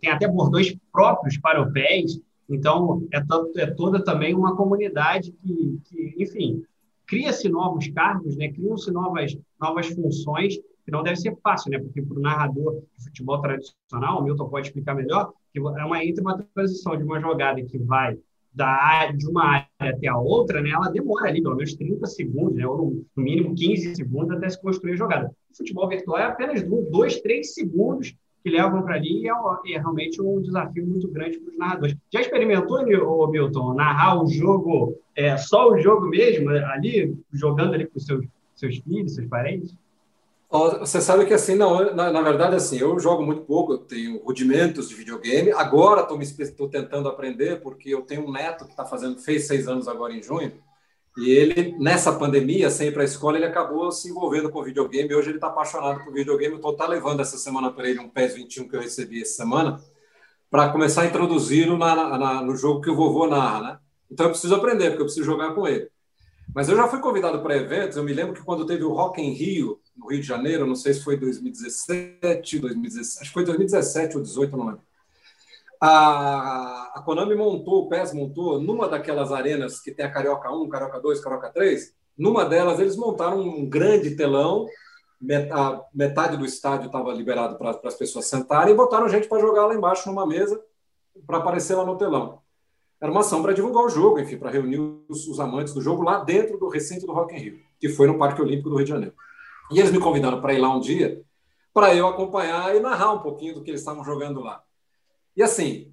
tem até bordões próprios para o PES, então é, é toda também uma comunidade que, que enfim, cria-se novos cargos, né? criam-se novas, novas funções que não deve ser fácil, né? Porque para o narrador de futebol tradicional, o Milton pode explicar melhor, que é uma entre uma transição de uma jogada que vai da de uma área até a outra, né? Ela demora ali pelo menos 30 segundos, né? Ou no mínimo 15 segundos até se construir a jogada. O futebol virtual é apenas dois, três segundos que levam para ali e é, é, realmente um desafio muito grande para os narradores. Já experimentou, Milton, narrar o jogo, é, só o jogo mesmo, ali, jogando ali com seus, seus filhos, seus parentes? Você sabe que assim, não, na, na, verdade, assim, eu jogo muito pouco, eu tenho rudimentos de videogame. Agora estou tentando aprender, porque eu tenho um neto que está fazendo, fez seis anos agora em junho, e ele, nessa pandemia, sem ir para a escola, ele acabou se envolvendo com videogame. Hoje ele está apaixonado por videogame. Estou tá levando essa semana para ele um PES 21 que eu recebi essa semana, para começar a introduzi-lo na, na, no jogo que o vovô narra, né? Então eu preciso aprender, porque eu preciso jogar com ele. Mas eu já fui convidado para eventos. Eu me lembro que quando teve o Rock em Rio, no Rio de Janeiro, não sei se foi 2017, 2017 acho que foi 2017 ou 2018, não lembro. A, a Konami montou, o PES montou, numa daquelas arenas que tem a Carioca 1, Carioca 2, Carioca 3, numa delas eles montaram um grande telão, metade do estádio estava liberado para as pessoas sentarem e botaram gente para jogar lá embaixo numa mesa para aparecer lá no telão. Era uma ação para divulgar o jogo, enfim, para reunir os, os, amantes do jogo lá dentro do recinto do Rock in Rio, que foi no Parque Olímpico do Rio de Janeiro. E eles me convidaram para ir lá um dia, para eu acompanhar e narrar um pouquinho do que eles estavam jogando lá. E assim,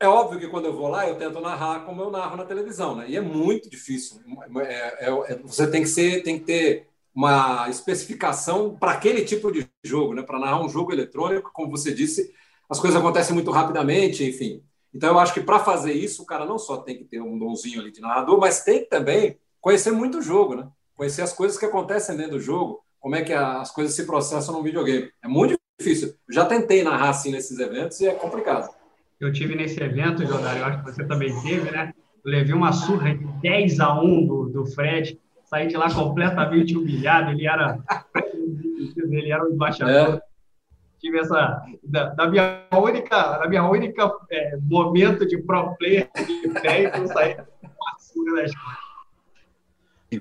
é óbvio que quando eu vou lá, eu tento narrar como eu narro na televisão, né? E é muito difícil. É, é, é, você tem que ser, tem que ter uma especificação para aquele tipo de jogo, né? Para narrar um jogo eletrônico, como você disse, as coisas acontecem muito rapidamente, enfim. Então eu acho que para fazer isso, o cara não só tem que ter um donzinho ali de narrador, mas tem que também conhecer muito o jogo, né? Conhecer as coisas que acontecem dentro do jogo, como é que as coisas se processam no videogame. É muito difícil. Eu já tentei narrar assim nesses eventos e é complicado. Eu tive nesse evento, Jordan, eu acho que você também teve, né? Eu levei uma surra de 10 a 1 do, do Fred, saí de lá completamente humilhado. Ele era, <laughs> ele era o embaixador. É. Tive essa da, da, minha única, da minha única é, momento de pro player de pé, eu saí com uma surra da escola.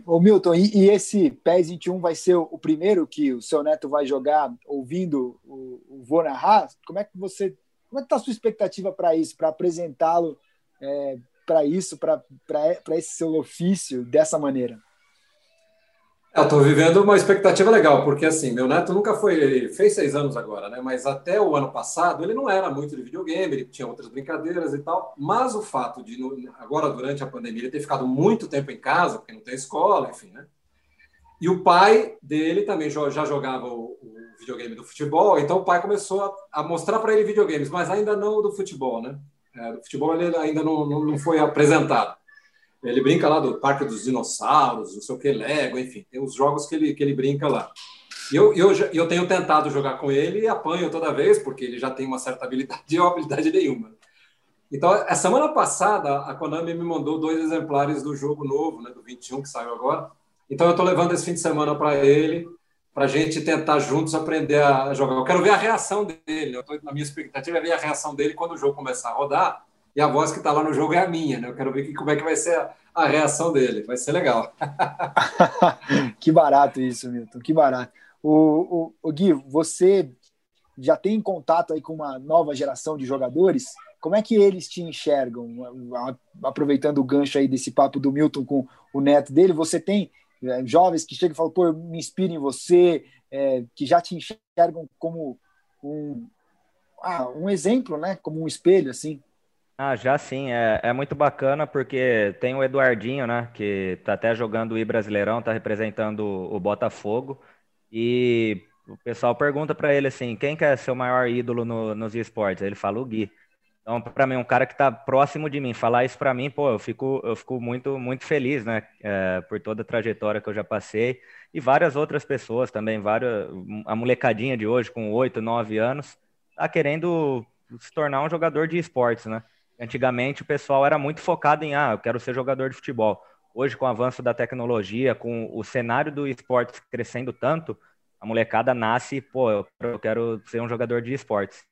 Ô Milton, e, e, esse PES 21 vai ser o, primeiro que o seu neto vai jogar ouvindo o, o Vô narrar? Como é que você como é que está a sua expectativa para isso, para apresentá-lo é, para isso, para esse seu ofício dessa maneira? Eu estou vivendo uma expectativa legal, porque assim, meu neto nunca foi, ele fez seis anos agora, né? Mas até o ano passado ele não era muito de videogame, ele tinha outras brincadeiras e tal. Mas o fato de agora durante a pandemia ele ter ficado muito tempo em casa, porque não tem escola, enfim, né? E o pai dele também já jogava o videogame do futebol, então o pai começou a, a mostrar para ele videogames, mas ainda não do futebol, né? É, do futebol ele ainda não, não, não, foi apresentado. Ele brinca lá do Parque dos Dinossauros, não sei o que, Lego, enfim, tem os jogos que ele, que ele brinca lá. E eu, eu, eu tenho tentado jogar com ele e apanho toda vez, porque ele já tem uma certa habilidade <laughs> e habilidade nenhuma. Então, a semana passada, a Konami me mandou dois exemplares do jogo novo, né, do 21, que saiu agora. Então, eu estou levando esse fim de semana para ele para a gente tentar juntos aprender a jogar. Eu quero ver a reação dele. Eu tô, na minha expectativa é ver a reação dele quando o jogo começar a rodar. E a voz que está lá no jogo é a minha, né? Eu quero ver que, como é que vai ser a, a reação dele. Vai ser legal. <laughs> que barato isso, Milton. Que barato. O, o, o Gui, você já tem contato aí com uma nova geração de jogadores? Como é que eles te enxergam? Aproveitando o gancho aí desse papo do Milton com o neto dele, você tem jovens que chegam e falam, pô, eu me inspiro em você, é, que já te enxergam como um, ah, um exemplo, né? Como um espelho, assim. Ah, já sim, é, é muito bacana porque tem o Eduardinho, né, que tá até jogando o I Brasileirão, tá representando o Botafogo, e o pessoal pergunta para ele assim, quem quer ser o maior ídolo no, nos esportes? Ele fala o Gui. Então, para mim, um cara que está próximo de mim, falar isso para mim, pô, eu fico, eu fico muito, muito feliz, né? É, por toda a trajetória que eu já passei e várias outras pessoas também, várias, a molecadinha de hoje com oito, nove anos, tá querendo se tornar um jogador de esportes, né? Antigamente o pessoal era muito focado em, ah, eu quero ser jogador de futebol. Hoje, com o avanço da tecnologia, com o cenário do esporte crescendo tanto, a molecada nasce, pô, eu quero ser um jogador de esportes.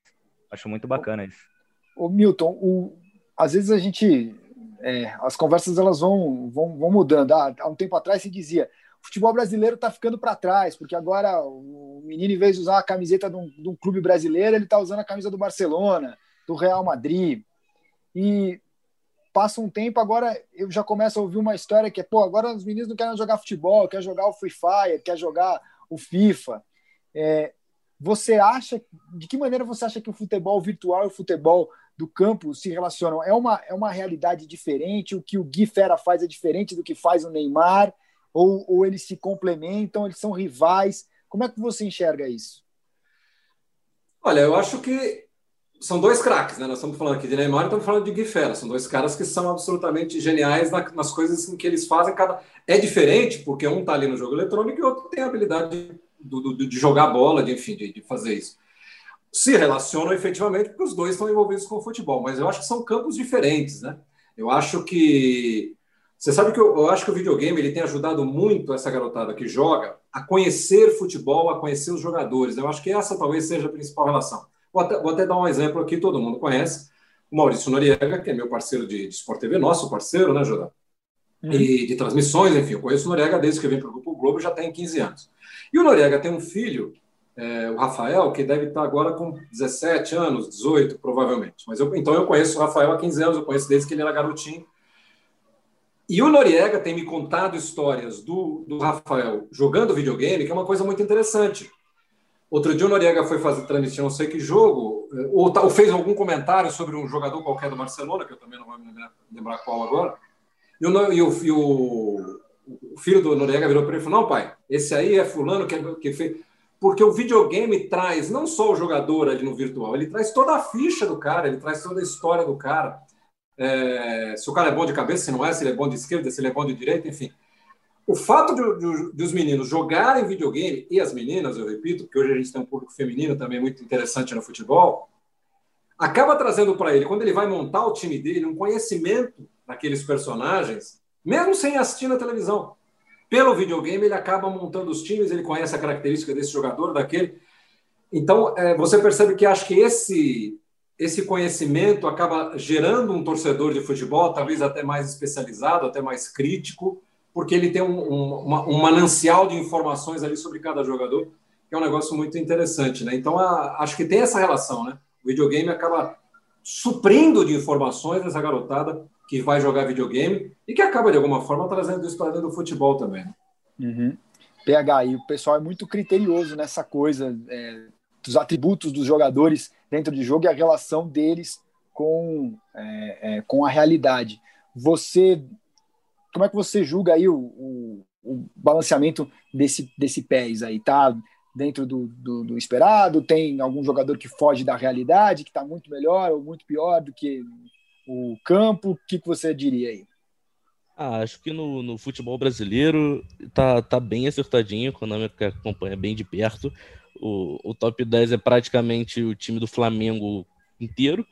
Acho muito bacana isso. O Milton, o, às vezes a gente, é, as conversas elas vão, vão, vão mudando. Ah, há um tempo atrás se dizia, o futebol brasileiro está ficando para trás, porque agora o menino, em vez de usar a camiseta de um, de um clube brasileiro, ele está usando a camisa do Barcelona, do Real Madrid. E passa um tempo, agora eu já começo a ouvir uma história que é, pô, agora os meninos não querem jogar futebol, quer jogar o Free Fire, quer jogar o FIFA. É, você acha, de que maneira você acha que o futebol virtual e o futebol do campo se relacionam? É uma, é uma realidade diferente? O que o Gui Fera faz é diferente do que faz o Neymar? Ou, ou eles se complementam, eles são rivais? Como é que você enxerga isso? Olha, eu acho que são dois craques, né? Nós estamos falando aqui de Neymar e estamos falando de Gui Fera. São dois caras que são absolutamente geniais nas coisas que eles fazem. Cada é diferente porque um está ali no jogo eletrônico e o outro tem a habilidade do, do, de jogar bola, de, enfim, de, de fazer isso se relacionam efetivamente porque os dois estão envolvidos com o futebol, mas eu acho que são campos diferentes, né? Eu acho que você sabe que eu, eu, acho que o videogame ele tem ajudado muito essa garotada que joga a conhecer futebol, a conhecer os jogadores. Eu acho que essa talvez seja a principal relação. Vou até, vou até dar um exemplo aqui, todo mundo conhece. o Maurício Noriega, que é meu parceiro de, de Sport TV, nosso parceiro, né, Jordão? Uhum. E de transmissões, enfim, eu conheço o Noriega desde que eu vim para o Grupo Globo, já tem 15 anos. E o Noriega tem um filho, é, o Rafael, que deve estar agora com 17 anos, 18, provavelmente. Mas eu, então eu conheço o Rafael há 15 anos, eu conheço desde que ele era garotinho. E o Noriega tem me contado histórias do, do Rafael jogando videogame, que é uma coisa muito interessante. Outro dia o Noriega foi fazer transmissão, não sei que jogo, eh, ou, ou, fez algum comentário sobre um jogador qualquer do Barcelona, que eu também não vou me lembrar, lembrar qual agora. E o, e o, e o, o filho do Noriega virou para ele e falou: Não, pai, esse aí é Fulano que, que fez. Porque o videogame traz não só o jogador ali no virtual, ele traz toda a ficha do cara, ele traz toda a história do cara. É, se o cara é bom de cabeça, se não é, se ele é bom de esquerda, se ele é bom de direita, enfim. O fato de, de, de, os meninos jogarem videogame, e as meninas, eu repito, porque hoje a gente tem um público feminino também muito interessante no futebol, acaba trazendo para ele, quando ele vai montar o time dele, um conhecimento daqueles personagens, mesmo sem assistir na televisão. Pelo videogame, ele acaba montando os times, ele conhece a característica desse jogador, daquele. Então, é, você percebe que acho que esse esse conhecimento acaba gerando um torcedor de futebol, talvez até mais especializado, até mais crítico, porque ele tem um, um, um manancial de informações ali sobre cada jogador, que é um negócio muito interessante, né? Então, a, acho que tem essa relação, né? O videogame acaba suprindo de informações essa garotada que vai jogar videogame e que acaba, de alguma forma, trazendo isso para dentro do futebol também. Né? Uhum. PH, e o pessoal é muito criterioso nessa coisa é, dos atributos dos jogadores dentro de jogo e a relação deles com, é, é, com a realidade. Você, como é que você julga aí o, o, o balanceamento desse, desse PES aí? Tá dentro do, do, do, esperado? Tem algum jogador que foge da realidade, que está muito melhor ou muito pior do que o campo? O que, que você diria aí? Ah, acho que no, no futebol brasileiro tá, tá bem acertadinho, o Konami acompanha bem de perto. O, o top 10 é praticamente o time do Flamengo inteiro,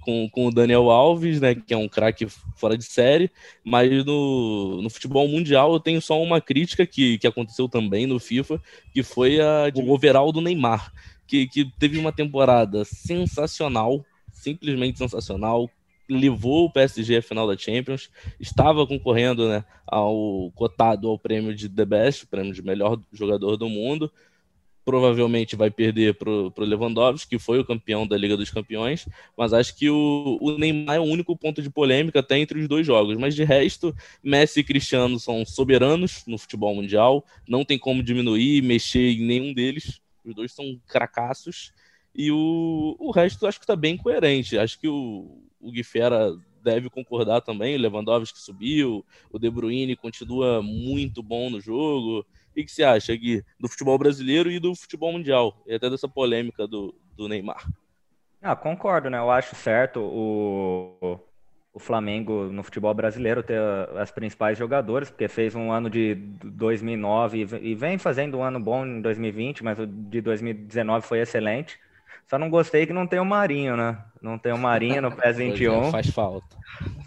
com, com o Daniel Alves, né, que é um craque fora de série, mas no, no futebol mundial eu tenho só uma crítica que, que aconteceu também no FIFA, que foi a de overall do Neymar, que, que teve uma temporada sensacional, simplesmente sensacional, levou o PSG à final da Champions, estava concorrendo né, ao cotado ao prêmio de The Best, prêmio de melhor jogador do mundo, provavelmente vai perder para o Lewandowski, que foi o campeão da Liga dos Campeões, mas acho que o, o, Neymar é o único ponto de polêmica até entre os dois jogos. Mas de resto, Messi e Cristiano são soberanos no futebol mundial, não tem como diminuir, mexer em nenhum deles. Os dois são cracassos. E o, o resto acho que está bem coerente. Acho que o, o Guifera deve concordar também. O Lewandowski subiu, o De Bruyne continua muito bom no jogo. O que você acha, Gui, do futebol brasileiro e do futebol mundial? E até dessa polêmica do, do Neymar. Ah, concordo, né? Eu acho certo o, o Flamengo no futebol brasileiro ter as principais jogadores, porque fez um ano de 2009 e vem fazendo um ano bom em 2020, mas o de 2019 foi excelente. Só não gostei que não tem o Marinho, né? Não tem o Marinho no PES 21. É, faz falta.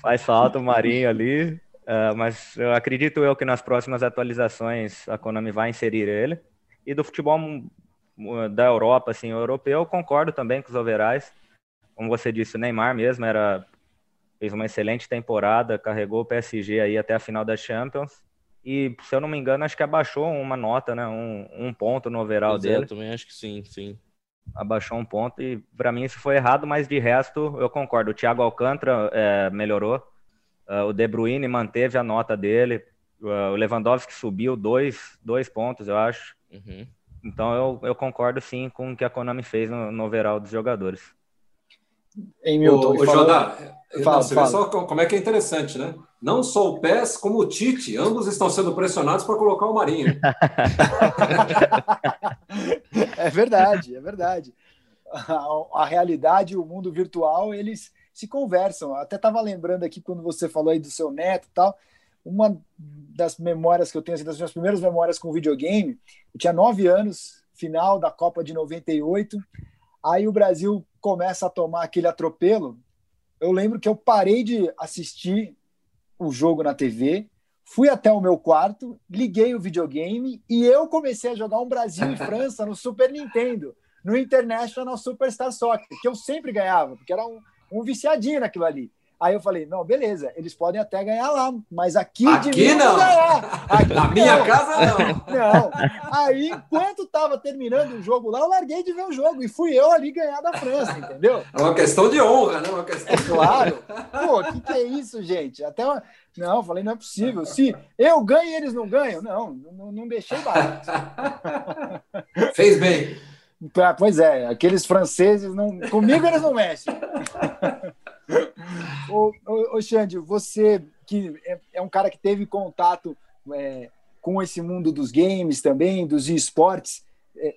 Faz falta o Marinho ali. Uh, mas eu acredito eu que nas próximas atualizações a Konami vai inserir ele. E do futebol da Europa, assim, europeu, eu concordo também com os overais. Como você disse, o Neymar mesmo era fez uma excelente temporada, carregou o PSG aí até a final da Champions. E, se eu não me engano, acho que abaixou uma nota, né? Um, um ponto no overall pois dele. É, também acho que sim, sim. Abaixou um ponto e para mim isso foi errado, mas de resto eu concordo. O Thiago Alcântara é, melhorou Uh, o De Bruyne manteve a nota dele. Uh, o Lewandowski subiu dois, dois pontos, eu acho. Uhum. Então eu, eu concordo sim com o que a Konami fez no, no overall dos jogadores. Em Milton, o, o Jodá, fala, você fala. vê só como é que é interessante, né? Não só o PES, como o Tite, ambos estão sendo pressionados para colocar o Marinho. <laughs> é verdade, é verdade. A, a realidade e o mundo virtual, eles se conversam. Até estava lembrando aqui quando você falou aí do seu neto e tal. Uma das memórias que eu tenho, assim, das minhas primeiras memórias com videogame, eu tinha nove anos, final da Copa de 98. Aí o Brasil começa a tomar aquele atropelo. Eu lembro que eu parei de assistir o jogo na TV, fui até o meu quarto, liguei o videogame e eu comecei a jogar um Brasil e <laughs> França no Super Nintendo, no International Superstar Soccer, que eu sempre ganhava, porque era um, um viciadinho naquilo ali. Aí eu falei, não, beleza, eles podem até ganhar lá, mas aqui, aqui não. ganhar. Aqui Na minha casa não. <laughs> Não. Aí, enquanto tava terminando o jogo lá, eu larguei de ver o jogo e fui eu ali ganhar da França, entendeu? É uma questão de honra, né? Uma questão É claro. Pô, o que, que é isso, gente? Até uma... Não, falei, não é possível. Se eu ganho e eles não ganham, não, não, não deixei barato. <laughs> Fez bem. Ah, Pois é, aqueles franceses não. Comigo eles não mexem. Ô, ô, ô, Xande, você que é, é um cara que teve contato é, com esse mundo dos games também, dos esportes, é,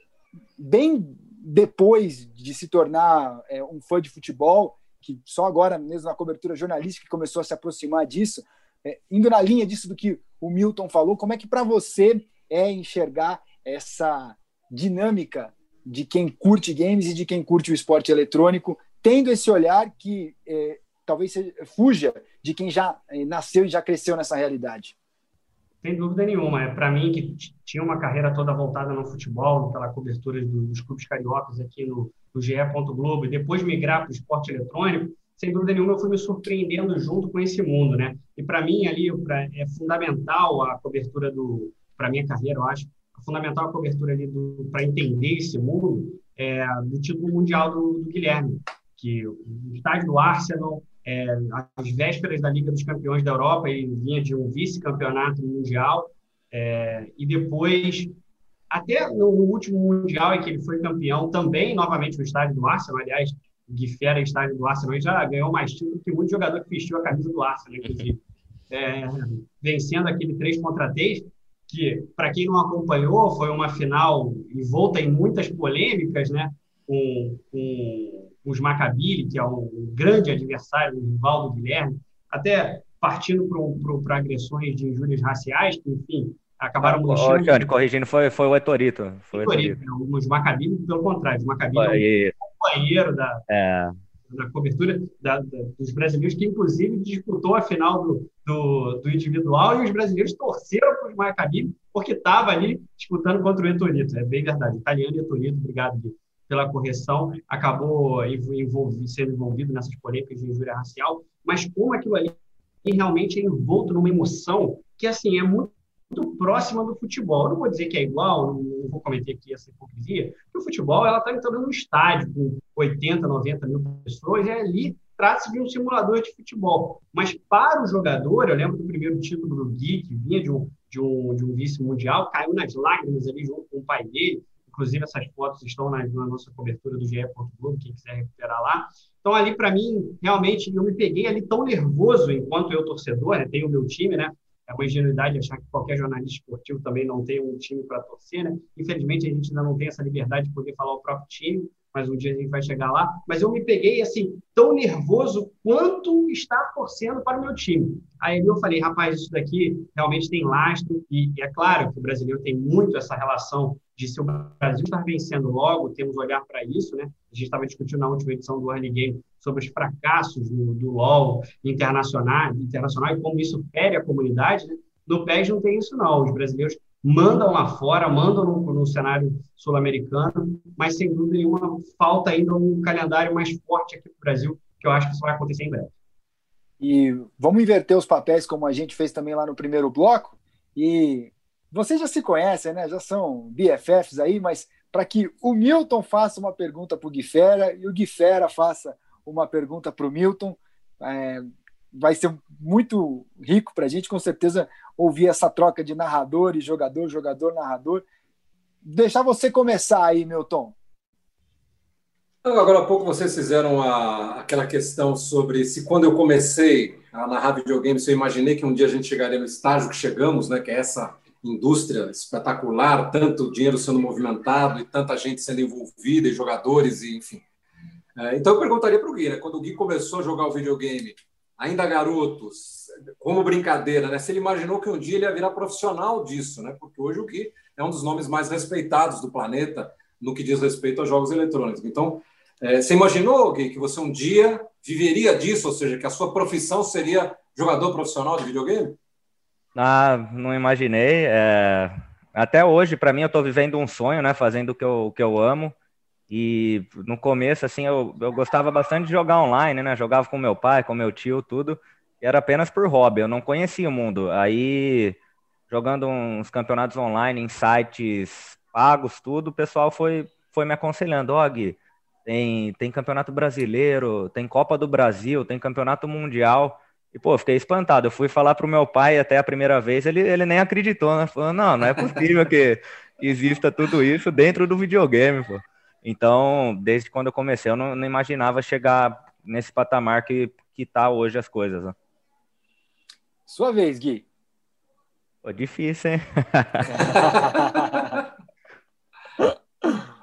bem depois de se tornar é, um fã de futebol, que só agora, mesmo na cobertura jornalística, começou a se aproximar disso, é, indo na linha disso do que o Milton falou, como é que para você é enxergar essa dinâmica de quem curte games e de quem curte o esporte eletrônico, tendo esse olhar que eh, talvez fuja de quem já eh, nasceu e já cresceu nessa realidade. Sem dúvida nenhuma. É para mim que tinha uma carreira toda voltada no futebol, pela cobertura do- dos clubes cariocas aqui no, no GE. Globo e depois migrar para o esporte eletrônico, sem dúvida nenhuma eu fui me surpreendendo junto com esse mundo, né? E para mim ali pra- é fundamental a cobertura do para minha carreira, eu acho, é fundamental a cobertura ali para entender esse mundo é, do título mundial do, do Guilherme, que o estádio do Arsenal é, às vésperas da Liga dos Campeões da Europa, ele vinha de um vice-campeonato mundial, é, e depois, até no último mundial em que ele foi campeão, também novamente no estádio do Arsenal, aliás, o Gui Fera, estádio do Arsenal, ele já ganhou mais título que muito jogador que vestiu a camisa do Arsenal, inclusive. <laughs> É, vencendo aquele 3 contra 3, que, para quem não acompanhou, foi uma final envolta em muitas polêmicas, né? Com, com os Maccabi, que é um grande adversário, um rival do Guilherme, até partindo para agressões de injúrias raciais, que, enfim, acabaram manchando. Xande, corrigindo, foi, foi o Etorito. Foi o Etorito, Etorito. né? Os Maccabi, pelo contrário, os Maccabi é Foi, um companheiro da, é, na cobertura da- da- dos brasileiros, que inclusive disputou a final do, do, do individual e os brasileiros torceram para os Maccabi porque estava ali disputando contra o Etorito. É bem verdade. Italiano e Etorito, obrigado Gui, pela correção, acabou env- envolvi- sendo envolvido nessas polêmicas de injúria racial, mas como aquilo ali realmente é envolto numa emoção que assim é muito muito próxima do futebol. Eu não vou dizer que é igual, não, vou cometer aqui essa hipocrisia, porque o futebol está entrando num estádio com 80, 90 mil pessoas, e ali trata-se de um simulador de futebol. Mas para o jogador, eu lembro do primeiro título do Gui, que vinha de um, de um, de um vice-mundial, caiu nas lágrimas ali junto com o pai dele. Inclusive, essas fotos estão na, na nossa cobertura do GE. Globo, quem quiser recuperar lá. Então, ali, para mim, realmente, eu me peguei ali tão nervoso enquanto eu, torcedor, né? tenho o meu time, né? É uma ingenuidade achar que qualquer jornalista esportivo também não tem um time para torcer, né? Infelizmente, a gente ainda não tem essa liberdade de poder falar o próprio time, mas um dia a gente vai chegar lá. Mas eu me peguei, assim, tão nervoso quanto estar torcendo para o meu time. Aí eu falei, rapaz, isso daqui realmente tem lastro, e, e é claro que o brasileiro tem muito essa relação de se o Brasil estar vencendo logo, temos olhar para isso, né? A gente estava discutindo na última edição do Early Game sobre os fracassos do, do LoL internacional, internacional e como isso fere a comunidade, né? No PES não tem isso não, os brasileiros mandam lá fora, mandam no, no cenário sul-americano, mas sem dúvida nenhuma falta ainda um calendário mais forte aqui no Brasil, que eu acho que isso vai acontecer em breve. E vamos inverter os papéis, como a gente fez também lá no primeiro bloco. E vocês já se conhecem, né? Já são BFFs aí, mas para que o Milton faça uma pergunta para o Guifera e o Guifera faça uma pergunta para o Milton, é, vai ser muito rico para a gente, com certeza, ouvir essa troca de narrador e jogador, jogador, narrador. Deixar você começar aí, Milton. Agora há pouco vocês fizeram a, aquela questão sobre se quando eu comecei a narrar videogames, eu imaginei que um dia a gente chegaria no estágio que chegamos, né, que é essa indústria espetacular, tanto dinheiro sendo movimentado e tanta gente sendo envolvida, e jogadores, e enfim. É, então eu perguntaria para o Gui, né, quando o Gui começou a jogar o videogame, ainda garotos, como brincadeira, né, se ele imaginou que um dia ele ia virar profissional disso, né, porque hoje o Gui é um dos nomes mais respeitados do planeta no que diz respeito a jogos eletrônicos. Então, é, você imaginou, Gui, que você um dia viveria disso, ou seja, que a sua profissão seria jogador profissional de videogame? Ah, não imaginei. é, Até hoje, para mim, eu estou vivendo um sonho, né? Fazendo o que eu, o que eu amo. E no começo, assim, eu, eu gostava bastante de jogar online, né? Jogava com meu pai, com meu tio, tudo. E era apenas por hobby, eu não conhecia o mundo. Aí, jogando uns campeonatos online em sites pagos, tudo, o pessoal foi, foi me aconselhando, ó, oh, tem, tem campeonato brasileiro, tem Copa do Brasil, tem campeonato mundial. E, pô, fiquei espantado. Eu fui falar pro meu pai até a primeira vez, ele, ele nem acreditou, né? Falou, não, não é possível que exista tudo isso dentro do videogame, pô. Então, desde quando eu comecei, eu não, não imaginava chegar nesse patamar que, que tá hoje as coisas. Né? Sua vez, Gui. Pô, difícil, hein? <laughs>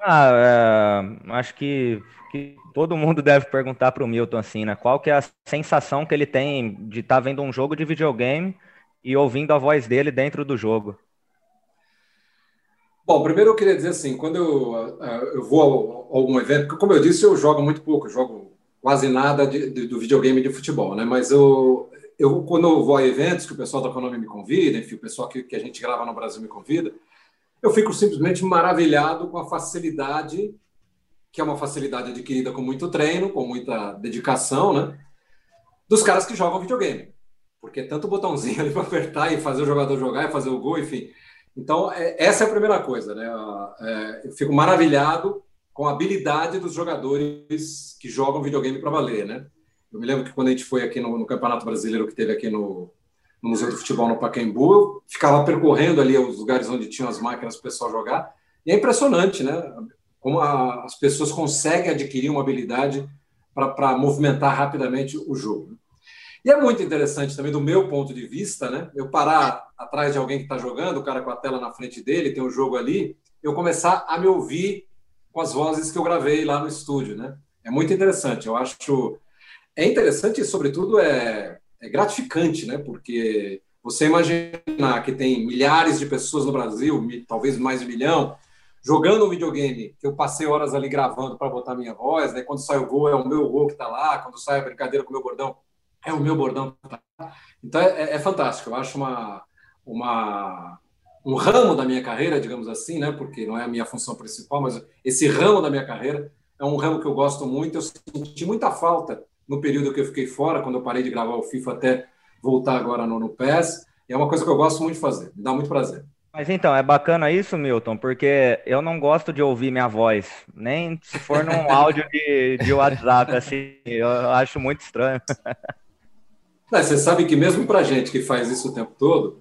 ah, é, acho que, que todo mundo deve perguntar para o Milton assim, né? Qual que é a sensação que ele tem de estar tá vendo um jogo de videogame e ouvindo a voz dele dentro do jogo? Bom, primeiro eu queria dizer assim, quando eu, eu vou a algum evento, porque como eu disse, eu jogo muito pouco, jogo quase nada de, de, do videogame de futebol, né? Mas eu, eu, quando eu vou a eventos que o pessoal da Konami me convida, enfim, o pessoal que, que a gente grava no Brasil me convida, eu fico simplesmente maravilhado com a facilidade, que é uma facilidade adquirida com muito treino, com muita dedicação, né? Dos caras que jogam videogame. Porque tanto botãozinho <laughs> ali para apertar e fazer o jogador jogar e fazer o gol, enfim então, é, essa é a primeira coisa, né? É, eu fico maravilhado com a habilidade dos jogadores que jogam videogame para valer, né? Eu me lembro que quando a gente foi aqui no, no Campeonato Brasileiro que teve aqui no, no, Museu do Futebol no Pacaembu, eu ficava percorrendo ali os lugares onde tinham as máquinas para o pessoal jogar, e é impressionante, né? Como a, as pessoas conseguem adquirir uma habilidade para movimentar rapidamente o jogo. E é muito interessante também, do meu ponto de vista, né? Eu parar atrás de alguém que está jogando, o cara com a tela na frente dele, tem um jogo ali, eu começar a me ouvir com as vozes que eu gravei lá no estúdio, né? É muito interessante. Eu acho. É interessante e, sobretudo, é, é gratificante, né? Porque você imaginar que tem milhares de pessoas no Brasil, talvez mais de um milhão, jogando um videogame que eu passei horas ali gravando para botar minha voz, né? Quando sai o gol, é o meu gol que está lá, quando sai a brincadeira com o meu bordão, é o meu bordão. Então é, é, fantástico. Eu acho uma, uma, um ramo da minha carreira, digamos assim, né? Porque não é a minha função principal, mas esse ramo da minha carreira é um ramo que eu gosto muito. Eu senti muita falta no período que eu fiquei fora, quando eu parei de gravar o FIFA até voltar agora no, no PES. É uma coisa que eu gosto muito de fazer. Me dá muito prazer. Mas então, é bacana isso, Milton, porque eu não gosto de ouvir minha voz, nem se for num <laughs> áudio de, de WhatsApp, assim, eu acho muito estranho. <laughs> Não, você sabe que mesmo para gente que faz isso o tempo todo,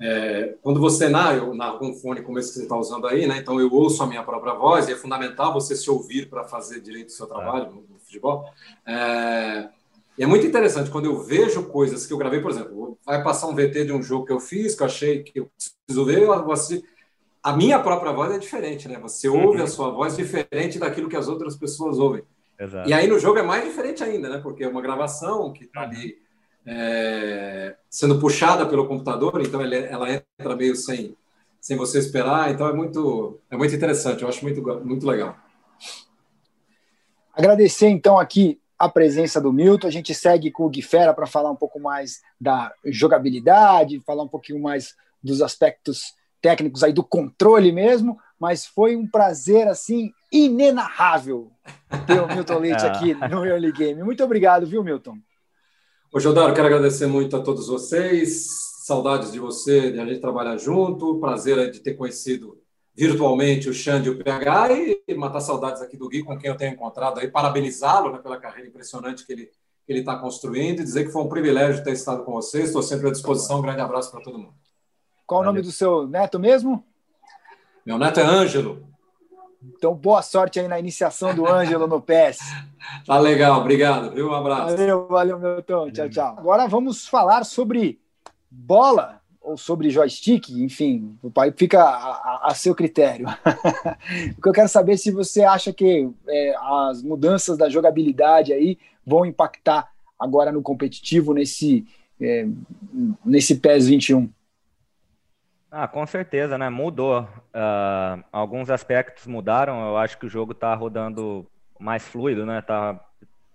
é, quando você narra, eu narro com um fone como esse que você está usando aí, né? Então eu ouço a minha própria voz e é fundamental você se ouvir para fazer direito o seu trabalho no, no futebol. É, e é muito interessante quando eu vejo coisas que eu gravei, por exemplo, vai passar um VT de um jogo que eu fiz, que eu achei que eu preciso ver, eu assistir. A minha própria voz é diferente, né? Você ouve a uhum. sua voz diferente daquilo que as outras pessoas ouvem. Exato. E aí no jogo é mais diferente ainda, né? Porque é uma gravação que está ali é, sendo puxada pelo computador, então ela, ela entra meio sem, sem você esperar, então é muito, é muito interessante, eu acho muito, muito legal. Agradecer então aqui a presença do Milton, a gente segue com o Gui Fera para falar um pouco mais da jogabilidade, falar um pouquinho mais dos aspectos técnicos aí do controle mesmo, mas foi um prazer assim inenarrável ter o <laughs> Milton Leite aqui no Early Game. Muito obrigado, viu, Milton? Ô, Jodaro, quero agradecer muito a todos vocês. Saudades de você, de a gente trabalhar junto. Prazer de ter conhecido virtualmente o Xande e o PH e matar saudades aqui do Gui, com quem eu tenho encontrado aí. Parabenizá-lo né, pela carreira impressionante que ele que ele está construindo e dizer que foi um privilégio ter estado com vocês. Estou sempre à disposição. Um grande abraço para todo mundo. Qual Valeu. o nome do seu neto mesmo? Meu neto é Ângelo. Então, boa sorte aí na iniciação do Ângelo no PES. <laughs> Tá legal, obrigado, viu? Um abraço. Valeu, valeu, Milton. Tchau, tchau. Agora vamos falar sobre bola ou sobre joystick, enfim, fica a, a, a seu critério. <laughs> o que eu quero saber é se você acha que é, as mudanças da jogabilidade aí vão impactar agora no competitivo nesse, é, nesse PES 21. Ah, com certeza, né? Mudou. Uh, alguns aspectos mudaram. Eu acho que o jogo está rodando mais fluido, né? Tá,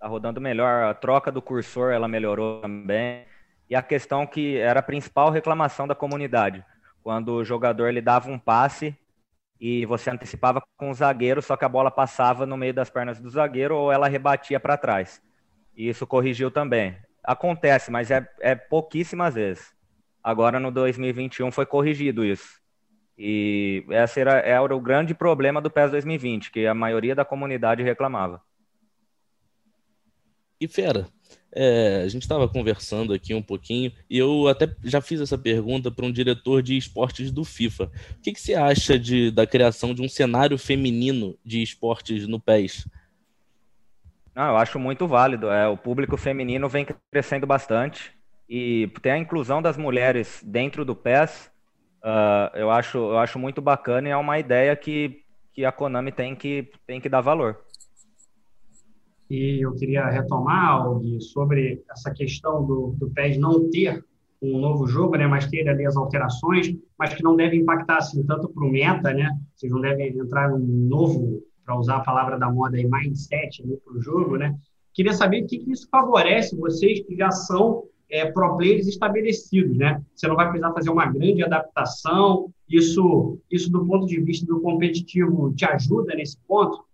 tá rodando melhor. A troca do cursor ela melhorou também. E a questão que era a principal reclamação da comunidade, quando o jogador ele dava um passe e você antecipava com o zagueiro, só que a bola passava no meio das pernas do zagueiro ou ela rebatia para trás. E isso corrigiu também. Acontece, mas é, é pouquíssimas vezes. Agora no 2021 foi corrigido isso. E esse era, era o grande problema do PES 2020, que a maioria da comunidade reclamava. E Fera, é, a gente estava conversando aqui um pouquinho e eu até já fiz essa pergunta para um diretor de esportes do FIFA. O que, que você acha de, da criação de um cenário feminino de esportes no PES? Não, eu acho muito válido. É, o público feminino vem crescendo bastante e tem a inclusão das mulheres dentro do PES. Uh, eu, acho, eu acho muito bacana e é uma ideia que, que a Konami tem que, tem que dar valor. E eu queria retomar, Gui, sobre essa questão do, do PES não ter um novo jogo, né, mas ter ali as alterações, mas que não deve impactar assim tanto para o meta, né? Vocês não devem entrar num novo para usar a palavra da moda aí, mindset para o jogo, né? Queria saber o que, que isso favorece vocês que já são é, pro players estabelecidos, né? Você não vai precisar fazer uma grande adaptação. Isso, isso do ponto de vista do competitivo te ajuda nesse ponto?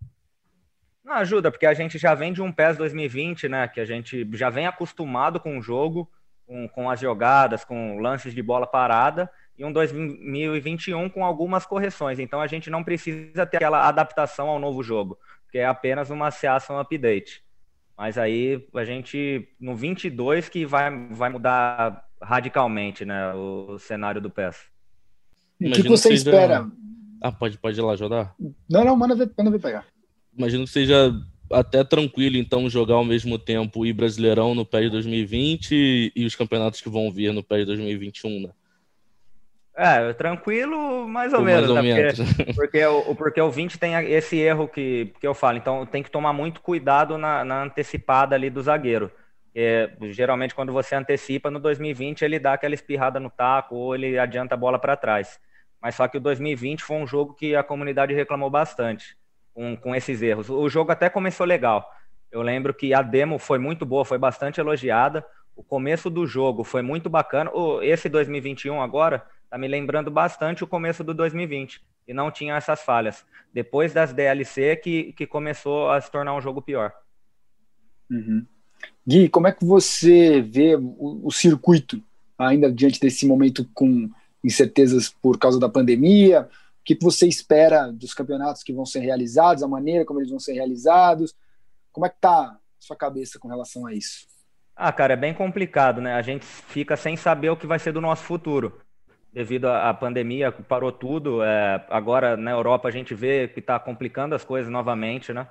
Não ajuda, porque a gente já vem de um PES 2020, né? Que a gente já vem acostumado com o jogo, com, com as jogadas, com lances de bola parada, e um 2021 com algumas correções. Então a gente não precisa ter aquela adaptação ao novo jogo, porque é apenas uma Season Update. Mas aí a gente, no 22, que vai, vai mudar radicalmente né, o, o cenário do PES. O que você espera? Ah, pode, pode ir lá ajudar? Não, não, manda ver, manda ver pegar. Imagino que seja até tranquilo, então, jogar ao mesmo tempo o Brasileirão no PES 2020 e, e os campeonatos que vão vir no PES 2021, né? É, tranquilo, mais ou menos, mais ou né? menos. <laughs> Porque, porque, o, porque o 20 tem esse erro que, que eu falo, então tem que tomar muito cuidado na, na antecipada ali do zagueiro. É, geralmente, quando você antecipa no 2020, ele dá aquela espirrada no taco ou ele adianta a bola para trás. Mas só que o 2020 foi um jogo que a comunidade reclamou bastante com, com esses erros. O jogo até começou legal. Eu lembro que a demo foi muito boa, foi bastante elogiada. O começo do jogo foi muito bacana. Esse 2021 agora tá me lembrando bastante o começo do 2020 e não tinha essas falhas. Depois das DLC que, que começou a se tornar um jogo pior. Uhum. Gui, como é que você vê o, o, circuito ainda diante desse momento com incertezas por causa da pandemia? O que, você espera dos campeonatos que vão ser realizados, a maneira como eles vão ser realizados? Como é que tá a sua cabeça com relação a isso? Ah, cara, é bem complicado, né? A gente fica sem saber o que vai ser do nosso futuro devido à pandemia, parou tudo. É, agora na Europa a gente vê que está complicando as coisas novamente, né?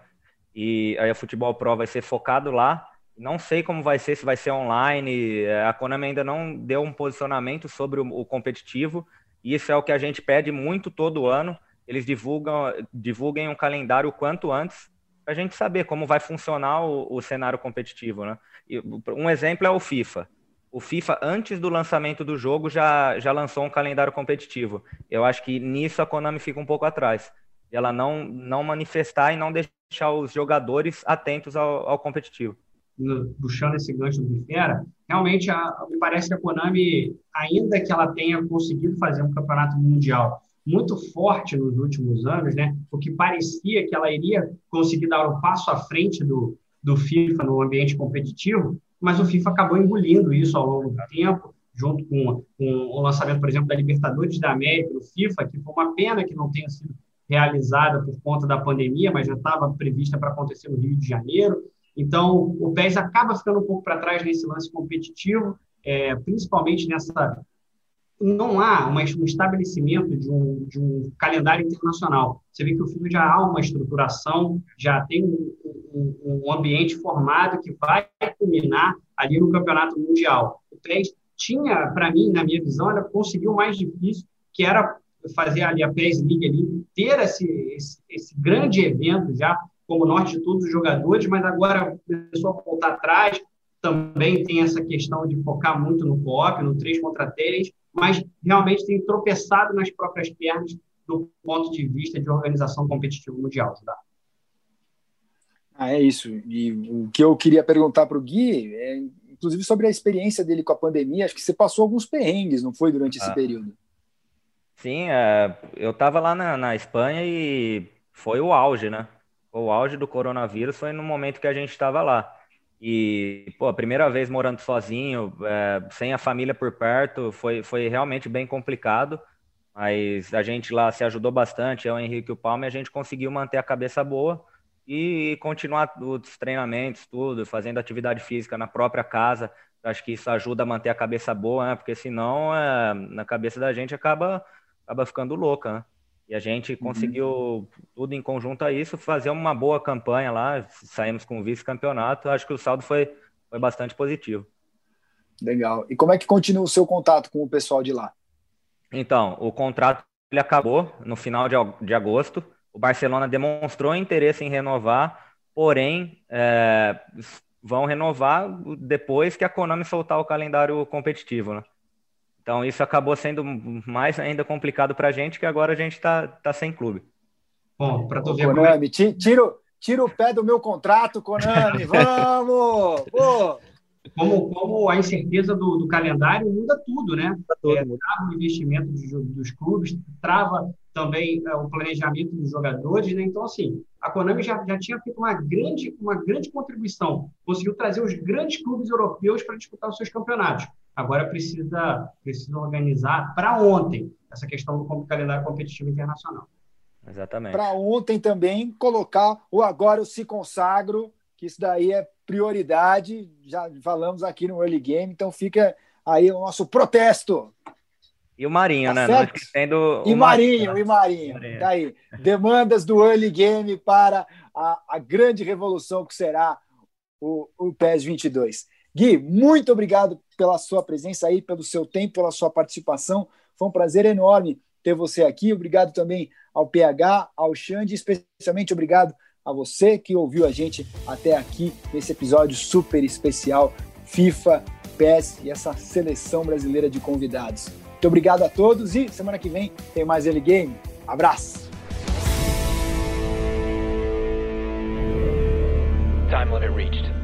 E aí o Futebol Pro vai ser focado lá. Não sei como vai ser, se vai ser online. É, a Konami ainda não deu um posicionamento sobre o, o competitivo. Isso é o que a gente pede muito todo ano. Eles divulgam, divulguem um calendário quanto antes para a gente saber como vai funcionar o, o cenário competitivo, né? E um exemplo é o FIFA o FIFA, antes do lançamento do jogo, já, já lançou um calendário competitivo. Eu acho que nisso a Konami fica um pouco atrás. Ela não, não manifestar e não deixar os jogadores atentos ao, ao competitivo. Puxando esse gancho do Fera, realmente a, me parece que a Konami, ainda que ela tenha conseguido fazer um campeonato mundial muito forte nos últimos anos, né? O que parecia que ela iria conseguir dar um passo à frente do, do FIFA no ambiente competitivo, mas o FIFA acabou engolindo isso ao longo do tempo, junto com, com o lançamento, por exemplo, da Libertadores da América no FIFA, que foi uma pena que não tenha sido realizada por conta da pandemia, mas já estava prevista para acontecer no Rio de Janeiro. Então, o PES acaba ficando um pouco para trás nesse lance competitivo, é, principalmente nessa não há um estabelecimento de um, de um calendário internacional. Você vê que o filme já há uma estruturação, já tem um, um, um ambiente formado que vai culminar ali no campeonato mundial. O PES tinha, para mim, na minha visão, ela conseguiu o mais difícil, que era fazer ali a PES League ali, ter esse, esse, esse grande evento já como norte de todos os jogadores, mas agora começou a voltar atrás, também tem essa questão de focar muito no co-op, no 3 contra 3, mas realmente tem tropeçado nas próprias pernas do ponto de vista de organização competitiva mundial. Tá? Ah, é isso. E o que eu queria perguntar para o Gui é, inclusive, sobre a experiência dele com a pandemia. Acho que você passou alguns perrengues, não foi, durante esse ah. período? Sim, é, eu estava lá na, na Espanha e foi o auge, né? O auge do coronavírus foi no momento que a gente estava lá. E, pô, a primeira vez morando sozinho, é, sem a família por perto, foi, foi realmente bem complicado. Mas a gente lá se ajudou bastante, eu, o Henrique e o Palme, a gente conseguiu manter a cabeça boa e continuar os treinamentos, tudo, fazendo atividade física na própria casa. Acho que isso ajuda a manter a cabeça boa, né? Porque senão, é, na cabeça da gente acaba, acaba ficando louca, né? E a gente uhum. conseguiu, uhum. tudo em conjunto a isso, fazer uma boa campanha lá, saímos com vice-campeonato. Acho que o saldo foi, foi bastante positivo. Legal. E como é que continua o seu contato com o pessoal de lá? Então, o contrato ele acabou no final de, de agosto. O Barcelona demonstrou interesse em renovar, porém, é, vão renovar depois que a Konami soltar o calendário competitivo, né? Então isso acabou sendo mais ainda complicado para a gente, que agora a gente está tá sem clube. Bom, para tu ver. Konami, como... tira, tira o pé do meu contrato, Konami, <laughs> vamos! Pô. Como, como a incerteza do, do calendário muda tudo, né? É, trava o investimento dos, dos clubes, trava também é, o planejamento dos jogadores, né? Então, assim, a Konami já, já tinha feito uma grande, uma grande contribuição, conseguiu trazer os grandes clubes europeus para disputar os seus campeonatos. Agora precisa, precisa organizar para ontem essa questão do calendário competitivo internacional. Exatamente. Para ontem também colocar o agora eu se consagro, que isso daí é prioridade. Já falamos aqui no early game, então fica aí o nosso protesto. E o Marinho, tá né? Não esquecendo e Marinho, Marinho, e Marinho. Marinho. Daí, demandas do early game para a, a grande revolução que será o, o PES 22. Gui, muito obrigado pela sua presença aí, pelo seu tempo, pela sua participação. Foi um prazer enorme ter você aqui. Obrigado também ao PH, ao Xande, especialmente obrigado a você que ouviu a gente até aqui nesse episódio super especial FIFA, PES e essa seleção brasileira de convidados. Muito obrigado a todos e semana que vem tem mais Ele Game. Abraço! Time limit reached.